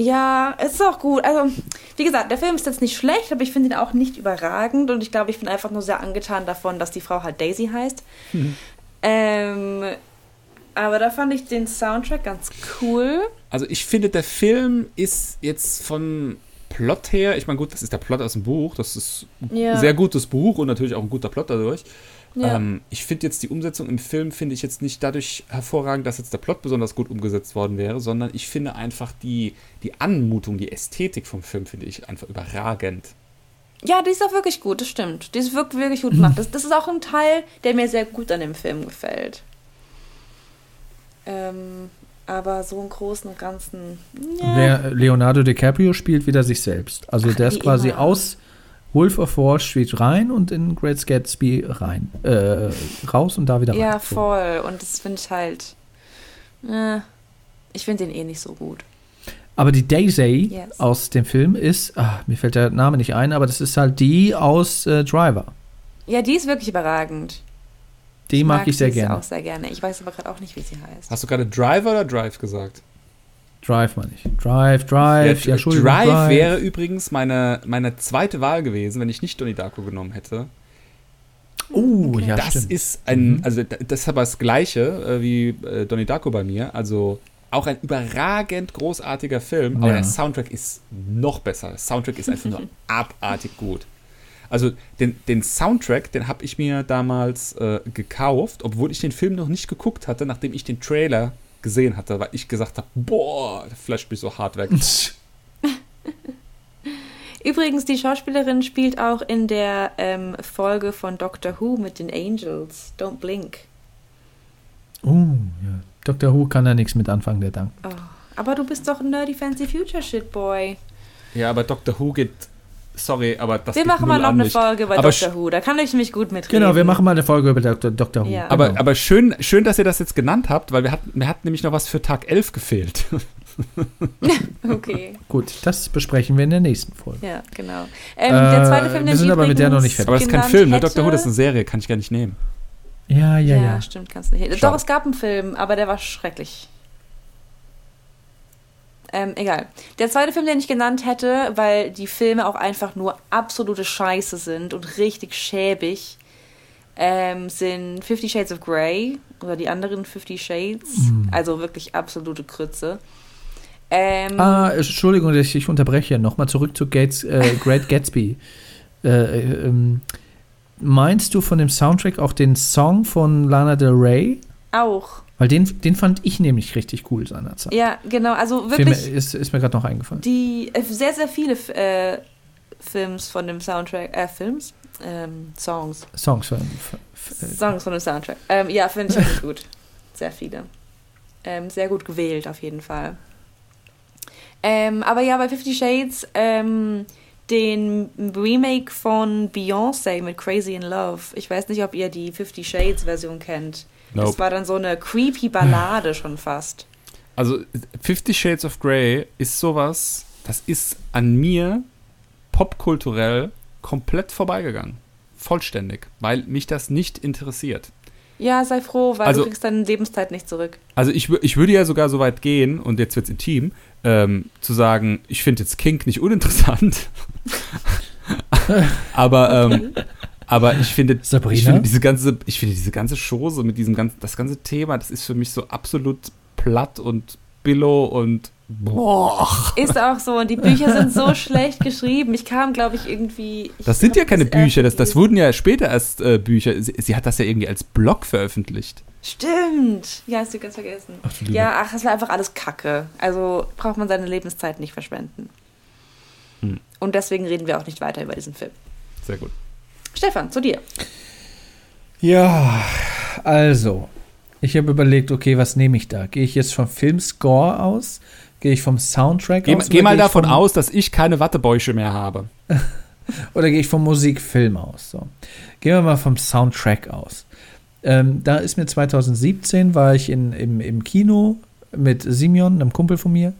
Ja, es ist auch gut. Also, wie gesagt, der Film ist jetzt nicht schlecht, aber ich finde ihn auch nicht überragend und ich glaube, ich bin einfach nur sehr angetan davon, dass die Frau halt Daisy heißt. Ähm, aber da fand ich den Soundtrack ganz cool. Also ich finde, der Film ist jetzt vom Plot her, ich meine, gut, das ist der Plot aus dem Buch, das ist ein Ja. sehr gutes Buch und natürlich auch ein guter Plot dadurch. Ja. Ähm, ich finde jetzt die Umsetzung im Film, finde ich jetzt nicht dadurch hervorragend, dass jetzt der Plot besonders gut umgesetzt worden wäre, sondern ich finde einfach die, die Anmutung, die Ästhetik vom Film, finde ich einfach überragend. Ja, die ist auch wirklich gut, das stimmt. Die ist wirklich, wirklich gut gemacht. Das, das ist auch ein Teil, der mir sehr gut an dem Film gefällt. Ähm, aber so im Großen und Ganzen. Ja. Le Leonardo DiCaprio spielt wieder sich selbst. Also Ach, der ist quasi immer. aus, Wolf of Wall Street rein und in Great Gatsby rein. Äh, raus und da wieder rein. Ja, voll. Und das finde ich halt. Äh, ich finde den eh nicht so gut. Aber die Daisy Yes. aus dem Film ist, ah, mir fällt der Name nicht ein, aber das ist halt die aus äh, Driver. Ja, die ist wirklich überragend. Die mag, ich sehr sie gerne. auch sehr gerne. Ich weiß aber gerade auch nicht, wie sie heißt. Hast du gerade Driver oder Drive gesagt? Drive meine ich. Drive, Drive, ja, Entschuldigung, Drive wäre übrigens meine, meine zweite Wahl gewesen, wenn ich nicht Donnie Darko genommen hätte. Oh, ja, das stimmt. ist ein, Mhm. also da- das ist aber das Gleiche äh, wie äh, Donnie Darko bei mir. Also auch ein überragend großartiger Film, aber Ja. der Soundtrack ist noch besser. Der Soundtrack ist einfach nur abartig gut. Also den, den Soundtrack, den habe ich mir damals äh, gekauft, obwohl ich den Film noch nicht geguckt hatte, nachdem ich den Trailer gesehen hatte, weil ich gesagt habe, boah, der flasht mich so hart weg. Übrigens, die Schauspielerin spielt auch in der ähm, Folge von Doctor Who mit den Angels. Don't Blink. Oh, ja. Dr. Who kann da nichts mit anfangen, der Dank. Oh. Aber du bist doch ein Nerdy Fancy Future Shit Boy. Ja, aber Dr. Who geht, sorry, aber das Wir machen mal noch eine. Folge bei Aber Dr. Who. Da kann ich mich gut mitreden. Genau, wir machen mal eine Folge über Dr. Dr. Who. Ja. Aber, Genau. aber schön, schön, dass ihr das jetzt genannt habt, weil wir hatten, mir hat nämlich noch was für Tag 11 gefehlt. Okay, Gut, das besprechen wir in der nächsten Folge. ja, genau. Ähm, der zweite Äh, Film, wir sind aber mit der noch nicht fertig. Aber das ist kein Film, ne? hätte- Dr. Who, das ist eine Serie, kann ich gar nicht nehmen. Ja, ja, Ja, ja. stimmt, kannst nicht. Schade. Doch, es gab einen Film, aber der war schrecklich. Ähm, egal. Der zweite Film, den ich genannt hätte, weil die Filme auch einfach nur absolute Scheiße sind und richtig schäbig, ähm, sind Fifty Shades of Grey oder die anderen Fifty Shades. Also wirklich absolute Krütze. Ähm, Ah, Entschuldigung, dass ich unterbreche. Nochmal zurück zu Gates, äh, Great Gatsby. Äh, ähm, meinst du von dem Soundtrack auch den Song von Lana Del Rey? Auch. Weil den, den fand ich nämlich richtig cool seinerzeit. Ja, genau. Also wirklich. ist, ist mir gerade noch eingefallen. Die äh, sehr, sehr viele äh, Films von dem Soundtrack, äh, Films? Ähm, Songs. Songs von. f- Songs von dem Soundtrack. Ähm, ja, finde ich wirklich gut. Sehr viele. Ähm, sehr gut gewählt, auf jeden Fall. Ähm, aber ja, bei Fifty Shades, ähm, den Remake von Beyoncé mit Crazy in Love. Ich weiß nicht, ob ihr die Fifty Shades Version kennt. Das Nope. war dann so eine creepy Ballade schon fast. Also Fifty Shades of Grey ist sowas, das ist an mir popkulturell komplett vorbeigegangen. Vollständig, weil mich das nicht interessiert. Ja, sei froh, weil Also- du kriegst deine Lebenszeit nicht zurück. Also ich, ich würde ja sogar so weit gehen, und jetzt wird's intim, ähm, zu sagen, ich finde jetzt Kink nicht uninteressant. aber, ähm, aber ich finde, ich Sabrina? finde diese ganze, ich finde diese ganze Chose mit diesem ganzen, das ganze Thema, das ist für mich so absolut platt und billow und boah. Ist auch so. Und die Bücher sind so schlecht geschrieben. Ich kam, glaube ich, irgendwie. ich Das sind ja keine das Bücher, das, das wurden ja später erst äh, Bücher. Sie, sie hat das ja irgendwie als Blog veröffentlicht. Stimmt. Ja, hast du ganz vergessen. Ach, du. Ja, ach, das war einfach alles Kacke. Also braucht man seine Lebenszeit nicht verschwenden. Hm. Und deswegen reden wir auch nicht weiter über diesen Film. Sehr gut. Stefan, zu dir. Ja, also, ich habe überlegt, okay, was nehme ich da? Gehe ich jetzt vom Filmscore aus? Gehe ich vom Soundtrack Geh, aus? geh mal ich davon vom, aus, dass ich keine Wattebäusche mehr habe. Oder gehe ich vom Musikfilm aus? So. Gehen wir mal vom Soundtrack aus. Ähm, da ist mir 2017, war ich in, im, im Kino mit Simeon, einem Kumpel von mir,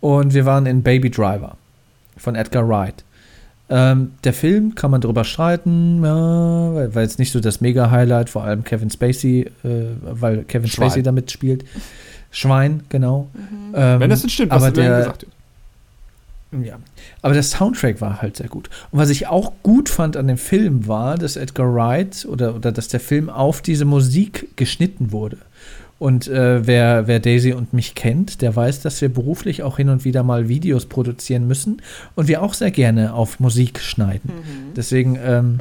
und wir waren in Baby Driver von Edgar Wright. Ähm, der Film kann man drüber streiten, ja, weil, weil es nicht so das Mega-Highlight, vor allem Kevin Spacey, äh, weil Kevin Schwein. Spacey damit spielt. Schwein, genau. Ähm, Wenn das denn stimmt, was aber du mir der, gesagt hast. ja, aber der Soundtrack war halt sehr gut. Und was ich auch gut fand an dem Film war, dass Edgar Wright oder, oder dass der Film auf diese Musik geschnitten wurde. Und äh, wer, wer Daisy und mich kennt, der weiß, dass wir beruflich auch hin und wieder mal Videos produzieren müssen und wir auch sehr gerne auf Musik schneiden. Deswegen ähm,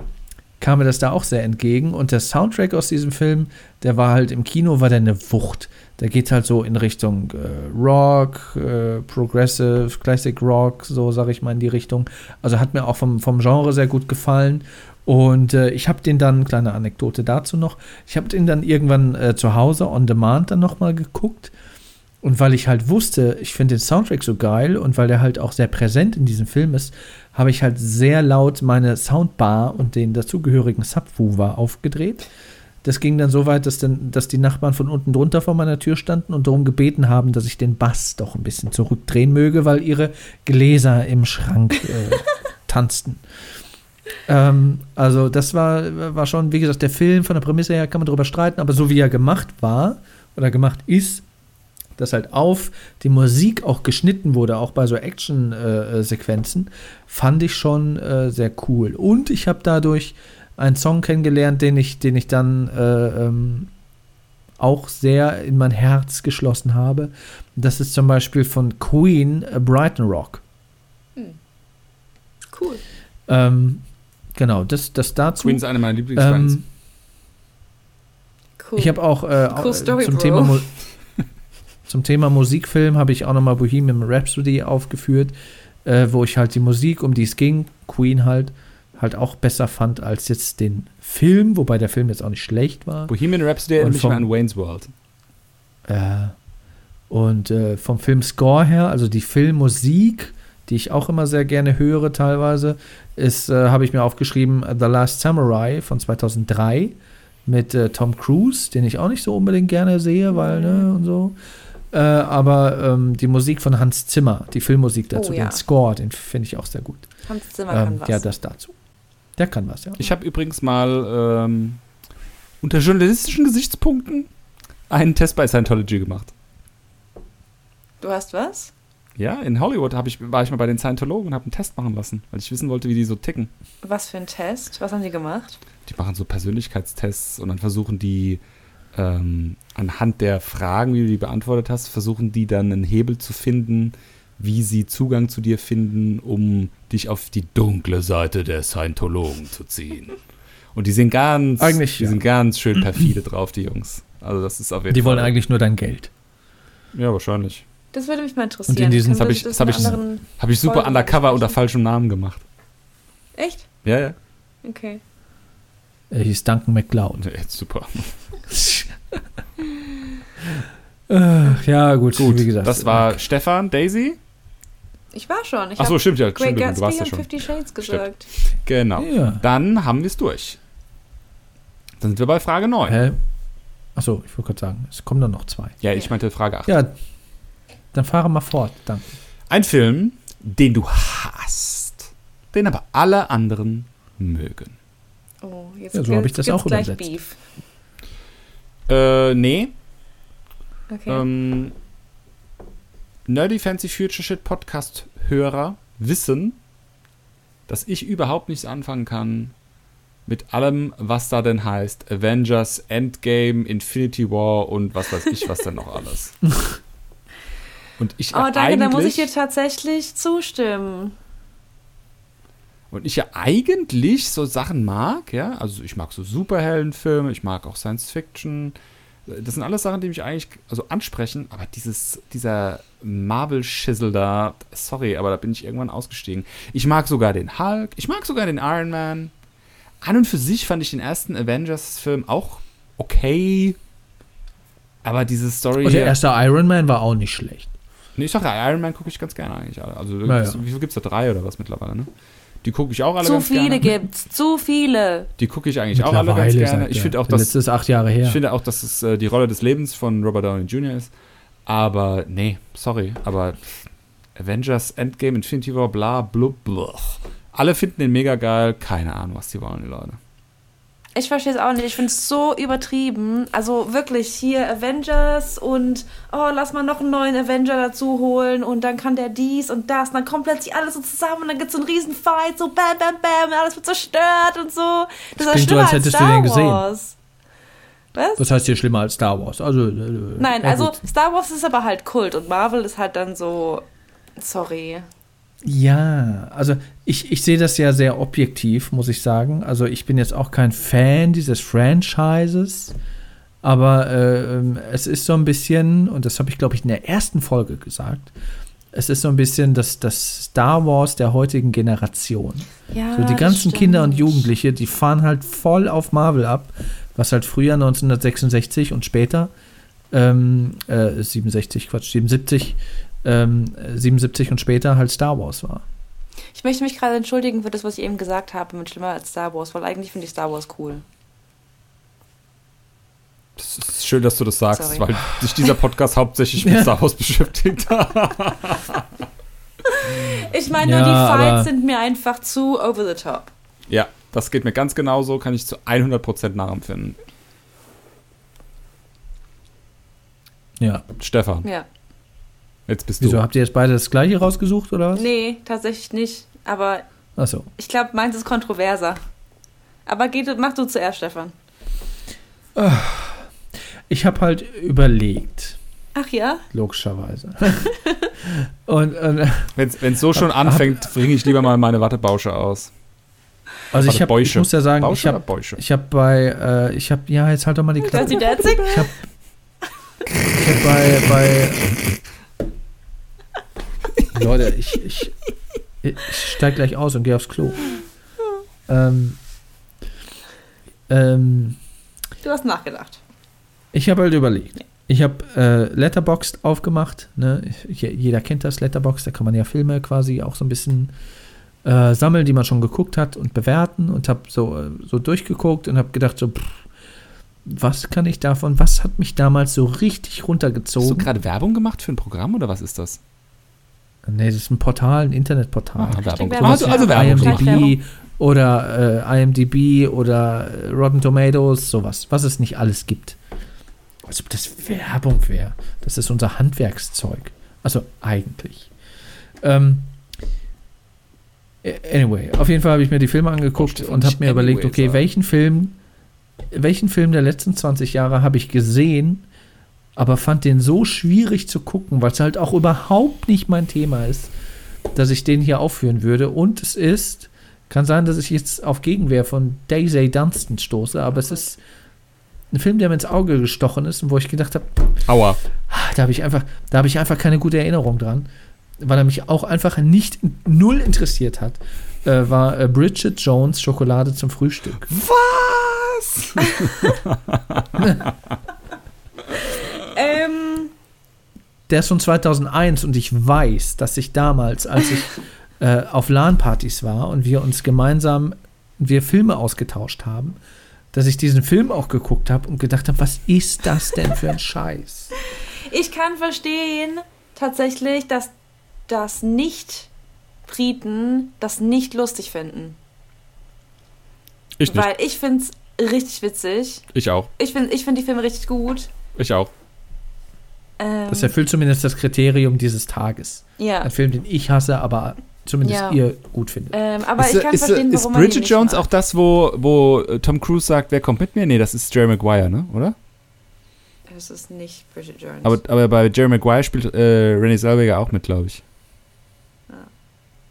kam mir das da auch sehr entgegen. Und der Soundtrack aus diesem Film, der war halt im Kino, war der eine Wucht. Der geht halt so in Richtung äh, Rock, äh, Progressive, Classic Rock, so sage ich mal in die Richtung. Also hat mir auch vom, vom Genre sehr gut gefallen. Und äh, ich habe den dann, kleine Anekdote dazu noch, ich habe den dann irgendwann äh, zu Hause on demand dann nochmal geguckt. Und weil ich halt wusste, ich finde den Soundtrack so geil und weil der halt auch sehr präsent in diesem Film ist, habe ich halt sehr laut meine Soundbar und den dazugehörigen Subwoofer aufgedreht. Das ging dann so weit, dass, dann, dass die Nachbarn von unten drunter vor meiner Tür standen und darum gebeten haben, dass ich den Bass doch ein bisschen zurückdrehen möge, weil ihre Gläser im Schrank äh, tanzten. Ähm, also das war, war schon, wie gesagt, der Film von der Prämisse her kann man darüber streiten, aber so wie er gemacht war oder gemacht ist, dass halt auf die Musik auch geschnitten wurde, auch bei so Action-Sequenzen, fand ich schon äh, sehr cool. Und ich habe dadurch einen Song kennengelernt, den ich, den ich dann äh, ähm, auch sehr in mein Herz geschlossen habe. Das ist zum Beispiel von Queen äh, Brighton Rock. Cool. Ähm, genau, das, das dazu. Queen ist eine meiner Lieblingsbands. Ähm, Cool. Ich habe auch, äh, Cool auch Story, zum, Bro. Thema zum Thema Musikfilm habe ich auch nochmal Bohemian Rhapsody aufgeführt, äh, wo ich halt die Musik, um die es ging, Queen halt, halt auch besser fand als jetzt den Film, wobei der Film jetzt auch nicht schlecht war. Bohemian Rhapsody erinnert Und mich an Wayne's World. Äh, und äh, vom Filmscore her, also die Filmmusik, die ich auch immer sehr gerne höre teilweise, ist, äh, habe ich mir aufgeschrieben, The Last Samurai von 2003 mit äh, Tom Cruise, den ich auch nicht so unbedingt gerne sehe, weil, ne, und so. Äh, aber ähm, die Musik von Hans Zimmer, die Filmmusik dazu, Oh, ja. den Score, den finde ich auch sehr gut. Hans Zimmer kann Ähm, was. ja, das dazu. Der kann was, ja. Ich habe übrigens mal ähm, unter journalistischen Gesichtspunkten einen Test bei Scientology gemacht. du hast was? Ja, in Hollywood ich, war ich mal bei den Scientologen und habe einen Test machen lassen, weil ich wissen wollte, wie die so ticken. Was für ein Test? Was haben die gemacht? Die machen so Persönlichkeitstests und dann versuchen die ähm, anhand der Fragen, die du die beantwortet hast, versuchen die dann einen Hebel zu finden, wie sie Zugang zu dir finden, um dich auf die dunkle Seite der Scientologen zu ziehen. Und die sind ganz, Eigentlich, die ja. sind ganz schön perfide drauf, die Jungs. Also das ist auf jeden Die Fall. wollen eigentlich nur dein Geld. Ja, wahrscheinlich. Das würde mich mal interessieren. Und in diesen- Können hab wir ich- das hab ich- anderen- Habe ich super Folgen undercover unter falschem Namen gemacht. Echt? Ja, ja. Okay. Er hieß Duncan McLeod. Ja, super. Ach, ja, gut, Gut, wie gesagt. das war Stefan, Daisy. Ich war schon. Ich Achso, habe stimmt ja, Great stimmt, du warst ja und schon. Fifty Shades gesagt. Genau. Ja. Dann haben wir es durch. Dann sind wir bei Frage 9. Hä? Achso, ich wollte gerade sagen, es kommen dann noch zwei. Ja, ich meinte Frage 8. Ja, dann fahre mal fort. Danke. Ein Film, den du hast, den aber alle anderen mögen. Oh, jetzt Ja, so hab ich das auch gleich übersetzt. Beef. Äh, nee. Okay. Ähm, Nerdy Fancy Future Shit Podcast Hörer wissen, dass ich überhaupt nichts anfangen kann mit allem, was da denn heißt. Avengers, Endgame, Infinity War und was weiß ich, was denn noch alles. Und ich oh, danke, da muss ich dir tatsächlich zustimmen. Und ich ja eigentlich so Sachen mag, ja, also ich mag so Superheldenfilme, ich mag auch Science Fiction. Das sind alles Sachen, die mich eigentlich also ansprechen, aber dieses, dieser Marvel-Schissel da, sorry, aber da bin ich irgendwann ausgestiegen. Ich mag sogar den Hulk, ich mag sogar den Iron Man. An und für sich fand ich den ersten Avengers-Film auch okay. Aber diese Story. Und der erste Iron Man war auch nicht schlecht. Nee, ich sag ja, Iron Man gucke ich ganz gerne eigentlich. alle. Also, Ja, das- ja. wie viel gibt's da? Drei oder was mittlerweile, ne? Die gucke ich auch alle Zu ganz viele gerne. gibt's, zu viele. Die gucke ich eigentlich auch alle ganz gerne. Ich finde auch, dass, letzte ist acht Jahre her. ich finde auch, dass es äh, die Rolle des Lebens von Robert Downey Jr. ist. Aber, nee, sorry, aber Avengers, Endgame, Infinity War, bla, blub, blub. Alle finden den mega geil. Keine Ahnung, was die wollen, die Leute. Ich verstehe es auch nicht. Ich finde es so übertrieben. Also wirklich hier Avengers und oh, lass mal noch einen neuen Avenger dazu holen und dann kann der dies und das und dann kommt plötzlich alles so zusammen und dann gibt es so einen riesen Fight, so bam, bam, bam und alles wird zerstört und so. Das, ist klingt so, schlimmer als hättest du Star den gesehen. Wars. Was? Was heißt hier schlimmer als Star Wars? Also, äh, Nein, also gut. Star Wars ist aber halt Kult und Marvel ist halt dann so. Sorry. Ja, also ich, ich sehe das ja sehr objektiv, muss ich sagen. Also ich bin jetzt auch kein Fan dieses Franchises, aber äh, es ist so ein bisschen, und das habe ich, glaube ich, in der ersten Folge gesagt, es ist so ein bisschen das, das Star Wars der heutigen Generation. Ja, So die ganzen stimmt. Kinder und Jugendliche, die fahren halt voll auf Marvel ab, was halt früher 1966 und später ähm, äh, 67, Quatsch, 77, ähm, 77 und später halt Star Wars war. Ich möchte mich gerade entschuldigen für das, was ich eben gesagt habe mit schlimmer als Star Wars, weil eigentlich finde ich Star Wars cool. Es ist schön, dass du das sagst, Sorry. weil sich dieser Podcast hauptsächlich mit Star Wars beschäftigt. Ich meine Ja, nur, die Fights sind mir einfach zu over the top. ja, das geht mir ganz genauso, kann ich zu 100% nachempfinden. Ja. Stefan, Ja. Jetzt bist Wieso, du. habt ihr jetzt beide das gleiche rausgesucht oder was? Nee, tatsächlich nicht. Aber Achso. ich glaube, meins ist kontroverser. Aber geht, mach du zuerst, Stefan. Ich habe halt überlegt, Ach ja? logischerweise. und, und Wenn es so schon anfängt, bringe ich lieber mal meine Wattebausche aus. also ich, hab, ich muss ja sagen, ich Bausche oder habe ich hab bei, äh, ich habe, ja, jetzt halt doch mal die Klappe. Ich habe ich hab bei, bei Leute, ich, ich, ich steig gleich aus und gehe aufs Klo. Ähm, ähm, Du hast nachgedacht. Ich habe halt überlegt. Ich habe äh, Letterboxd aufgemacht. Ne? Je- Jeder kennt das Letterboxd. Da kann man ja Filme quasi auch so ein bisschen äh, sammeln, die man schon geguckt hat und bewerten. Und habe so, äh, so durchgeguckt und habe gedacht, so, pff, was kann ich davon, was hat mich damals so richtig Hast du runtergezogen? gerade Werbung gemacht für ein Programm oder was ist das? Nee, das ist ein Portal, ein Internetportal. Ah, Werbung. Werbung. Also, also Werbung. IMDb oder äh, IMDb oder äh, Rotten Tomatoes, sowas, was es nicht alles gibt. Als ob das Werbung wäre. Das ist unser Handwerkszeug. Also eigentlich. Ähm, äh, anyway, auf jeden Fall habe ich mir die Filme angeguckt Stefan, und habe mir überlegt, anyway okay, sagen. welchen Film, welchen Film der letzten 20 Jahre habe ich gesehen, aber fand den so schwierig zu gucken, weil es halt auch überhaupt nicht mein Thema ist, dass ich den hier aufführen würde. Und es ist, kann sein, dass ich jetzt auf Gegenwehr von Daisy Dunstan stoße, aber es ist ein Film, der mir ins Auge gestochen ist und wo ich gedacht habe, Aua. ah, da habe ich einfach, da habe ich einfach keine gute Erinnerung dran, weil er mich auch einfach nicht null interessiert hat. Äh, war äh, Bridget Jones Schokolade zum Frühstück. Was? Der ist von 2001 und ich weiß, dass ich damals, als ich äh, auf LAN-Partys war und wir uns gemeinsam, wir Filme ausgetauscht haben, dass ich diesen Film auch geguckt habe und gedacht habe, was ist das denn für ein Scheiß? ich kann verstehen, tatsächlich, dass das Nicht-Briten das nicht lustig finden. Ich nicht. Weil ich finde es richtig witzig. Ich auch. Ich finde ich find die Filme richtig gut. Ich auch. Ähm, Das erfüllt zumindest das Kriterium dieses Tages. ja. Ein Film, den ich hasse, aber zumindest Ja. ihr gut findet. Ähm, aber ist, ich kann ist, verstehen, ist warum man die Bridget Jones mag. auch das, wo, wo äh, Tom Cruise sagt, wer kommt mit mir? Nee, das ist Jerry Maguire, ne? Oder? Es ist nicht Bridget Jones. Aber, aber bei Jerry Maguire spielt äh, Renée Zellweger auch mit, glaube ich.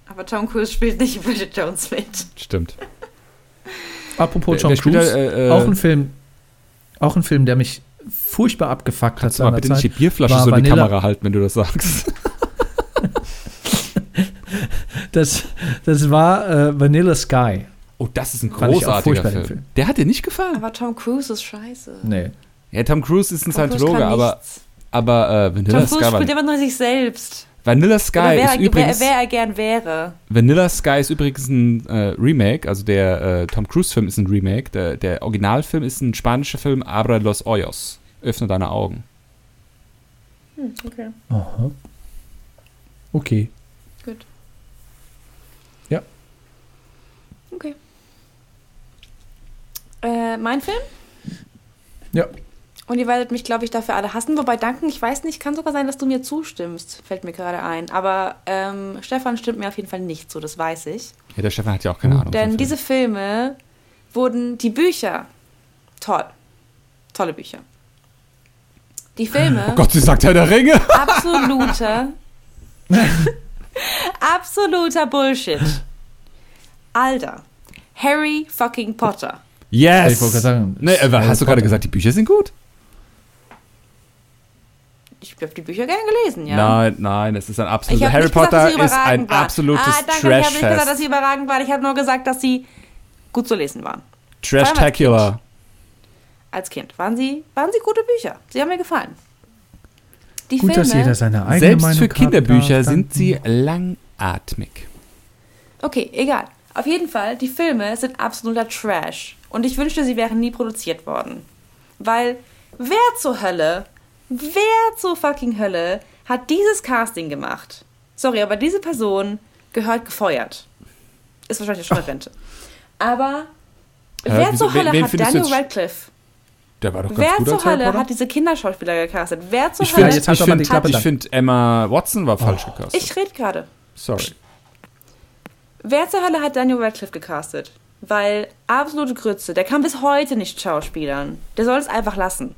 Aber Tom Cruise spielt nicht Bridget Jones mit. Stimmt. Apropos Tom Cruise, da, äh, äh, auch ein Film, auch ein Film, der mich furchtbar abgefuckt hat Kannst du mal bitte nicht die. Bierflasche so in die Kamera halten, wenn du das sagst? Das, das war äh, Vanilla Sky. Oh, das ist ein großartiger Film. Film. Der hat dir nicht gefallen. Aber Tom Cruise ist scheiße. Nee. Ja, Tom Cruise ist ein Scientologe, kann aber, nichts. aber äh, Vanilla Tom Sky, Cruise spielt immer nur sich selbst. Vanilla Sky wer, ist wer, übrigens wer er gern wäre. Vanilla Sky ist übrigens ein äh, Remake, also der äh, Tom Cruise Film ist ein Remake, der, der Originalfilm ist ein spanischer Film, Abra los Hoyos. Öffne deine Augen. Hm, okay, Aha. Okay. gut. Ja. Okay. Äh, mein Film? Ja. Und ihr werdet mich, glaube ich, dafür alle hassen. Wobei, danken, ich weiß nicht, kann sogar sein, dass du mir zustimmst. Fällt mir gerade ein. Aber ähm, Stefan stimmt mir auf jeden Fall nicht zu, das weiß ich. Ja, der Stefan hat ja auch keine. Ahnung. Denn von diese Filme wurden, die Bücher, toll. Tolle Bücher. Die Filme. Oh Gott, sie sagt Herr der Ringe. absoluter, absoluter Bullshit. Alter. Harry fucking Potter. Yes. Ich wollte gerade sagen, nee, Harry hast du gerade Potter. gesagt, die Bücher sind gut? Ich habe die Bücher gerne gelesen, ja. Nein, nein, es ist ein absoluter. Harry nicht gesagt, Potter dass sie ist ein waren. absolutes ah, danke, ich habe nicht gesagt, dass sie überragend waren. Ich habe nur gesagt, dass sie gut zu lesen waren. Trashtacular. Als Kind. Waren sie, waren sie gute Bücher. Sie haben mir gefallen. Die Gut, dass Filme, jeder seine eigene Selbst Meinung für Kinderbücher darf, sind sie langatmig. Okay, egal. Auf jeden Fall, die Filme sind absoluter Trash. Und ich wünschte, sie wären nie produziert worden. Weil, wer zur Hölle, wer zur fucking Hölle hat dieses Casting gemacht? Sorry, aber diese Person gehört gefeuert. Ist wahrscheinlich schon eine Rente. Aber, wer wieso- zur wen- Hölle wen hat findest du Daniel Radcliffe? Der war doch ganz Wer gut zur Hölle hat diese Kinderschauspieler gecastet? Wer zur Ich Hölle finde, jetzt halt ich finde, find, Emma Watson war falsch gecastet. Ich rede gerade. Sorry. Wer zur Hölle hat Daniel Radcliffe gecastet? Weil absolute Grütze, der kann bis heute nicht schauspielern. Der soll es einfach lassen.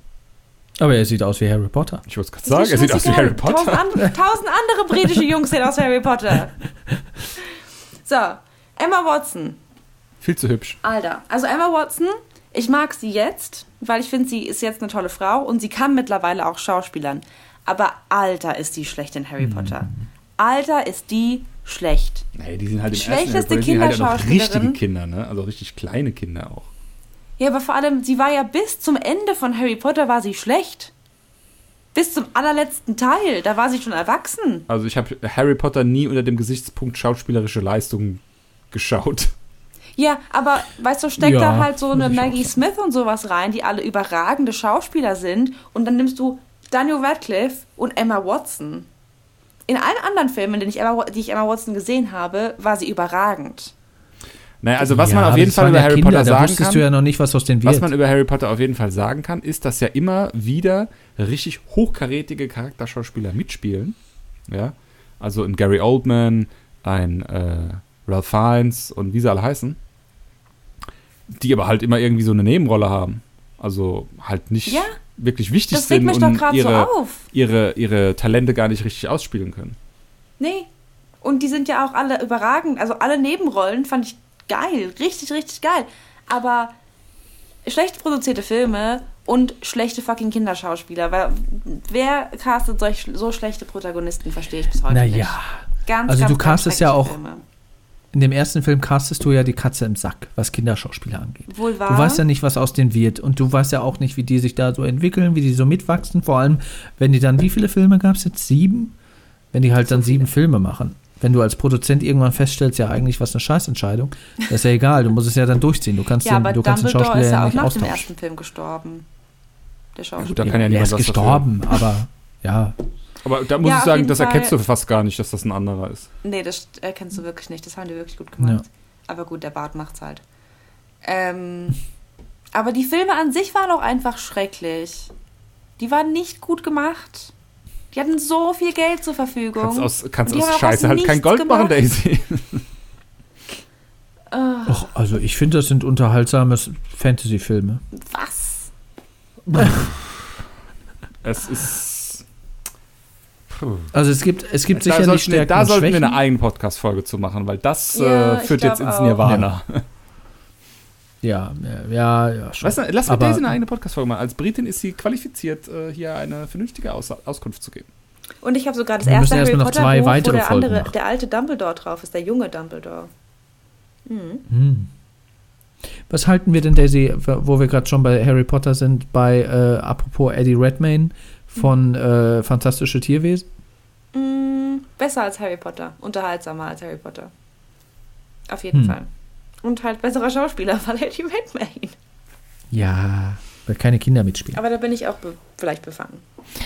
Aber er sieht aus wie Harry Potter. Ich wollte es gerade sagen, er sieht aus wie. Harry Potter. Tausend, andere, tausend andere britische Jungs sehen aus wie Harry Potter. So, Emma Watson. Viel zu hübsch. Alter, also Emma Watson, ich mag sie jetzt, weil ich finde, sie ist jetzt eine tolle Frau und sie kann mittlerweile auch Schauspielern. Aber Alter, ist die schlecht in Harry Potter. Alter, ist die schlecht. Nee, die sind halt im Schlechteste ersten Harry Potter, die sind halt ja noch Kinderschauspielerin. richtige Kinder, ne? Also richtig kleine Kinder auch. Ja, aber vor allem, sie war ja bis zum Ende von Harry Potter war sie schlecht. Bis zum allerletzten Teil, da war sie schon erwachsen. Also ich habe Harry Potter nie unter dem Gesichtspunkt schauspielerische Leistung geschaut. Ja, aber weißt du, steckt Ja, da halt so eine Maggie. Smith und sowas rein, die alle überragende Schauspieler sind und dann nimmst du Daniel Radcliffe und Emma Watson. In allen anderen Filmen, die ich Emma, die ich Emma Watson gesehen habe, war sie überragend. Naja, also was Ja, man auf jeden Fall über Harry Kinder, Potter sagen kann, du ja noch nicht, was aus denen wird. was man über Harry Potter auf jeden Fall sagen kann, ist, dass ja immer wieder richtig hochkarätige Charakterschauspieler mitspielen. Ja, also ein Gary Oldman, ein äh, Ralph Fiennes und wie sie alle heißen, die aber halt immer irgendwie so eine Nebenrolle haben. Also halt nicht Ja, wirklich wichtig Das regt sind mich doch und gerade so ihre, auf. ihre, ihre Talente gar nicht richtig ausspielen können. Nee. Und die sind ja auch alle überragend. Also alle Nebenrollen fand ich geil. Richtig, richtig geil. Aber schlecht produzierte Filme und schlechte fucking Kinderschauspieler. Weil wer castet solch, so schlechte Protagonisten, verstehe ich bis heute nicht. Naja, Ganz, Also ganz, du castest ja auch- Filme. in dem ersten Film castest du ja die Katze im Sack, was Kinderschauspieler angeht. Wohl wahr. Du weißt ja nicht, was aus denen wird. Und du weißt ja auch nicht, wie die sich da so entwickeln, wie die so mitwachsen. Vor allem, wenn die dann, wie viele Filme gab es jetzt? Sieben? Wenn die halt dann sieben Filme machen. Wenn du als Produzent irgendwann feststellst, ja eigentlich was eine Scheißentscheidung, das ist ja egal, du musst es ja dann durchziehen. Du kannst, ja, den, aber du kannst den Schauspieler ist ja ja auch nicht nach dem ersten Film gestorben. Der Ja, Schauspieler. gut, da kann ja er niemand ist was dafür. gestorben, aber ja. Aber da muss Ja, ich sagen, das Fall. erkennst du fast gar nicht, dass das ein anderer ist. Nee, das erkennst du wirklich nicht. Das haben die wirklich gut gemacht. Aber gut, der Bart macht's halt. Ähm, aber die Filme an sich waren auch einfach schrecklich. Die waren nicht gut gemacht. Die hatten so viel Geld zur Verfügung. Kannst aus, kannst aus Scheiße aus halt kein Gold machen, gemacht. Daisy. Ah, Och, also ich finde, das sind unterhaltsame Fantasy-Filme. was? Es ist. Puh. Also es gibt, es gibt Da sicherlich sollten, wir, Stärken da und sollten wir eine eigene Podcast-Folge zu machen, weil das Ja, äh, führt jetzt ins auch. Nirvana. Ja, ja, ja, schon. Weißt du, lass mir Aber- Daisy eine eigene Podcast-Folge machen. Als Britin ist sie qualifiziert, äh, hier eine vernünftige Aus Auskunft zu geben. Und ich habe sogar das Wir erste Harry mal noch Potter zwei Buch, wo weitere der Folgen andere, machen. der alte Dumbledore drauf ist, der junge Dumbledore. Mhm. Hm. Was halten wir denn, Daisy, wo wir gerade schon bei Harry Potter sind, bei, äh, apropos Eddie Redmayne von äh, Fantastische Tierwesen? Mm, besser als Harry Potter. Unterhaltsamer als Harry Potter. Auf jeden Hm. Fall. Und halt besserer Schauspieler, weil Eddie Redmayne. Ja, weil keine Kinder mitspielen. Aber da bin ich auch be vielleicht befangen.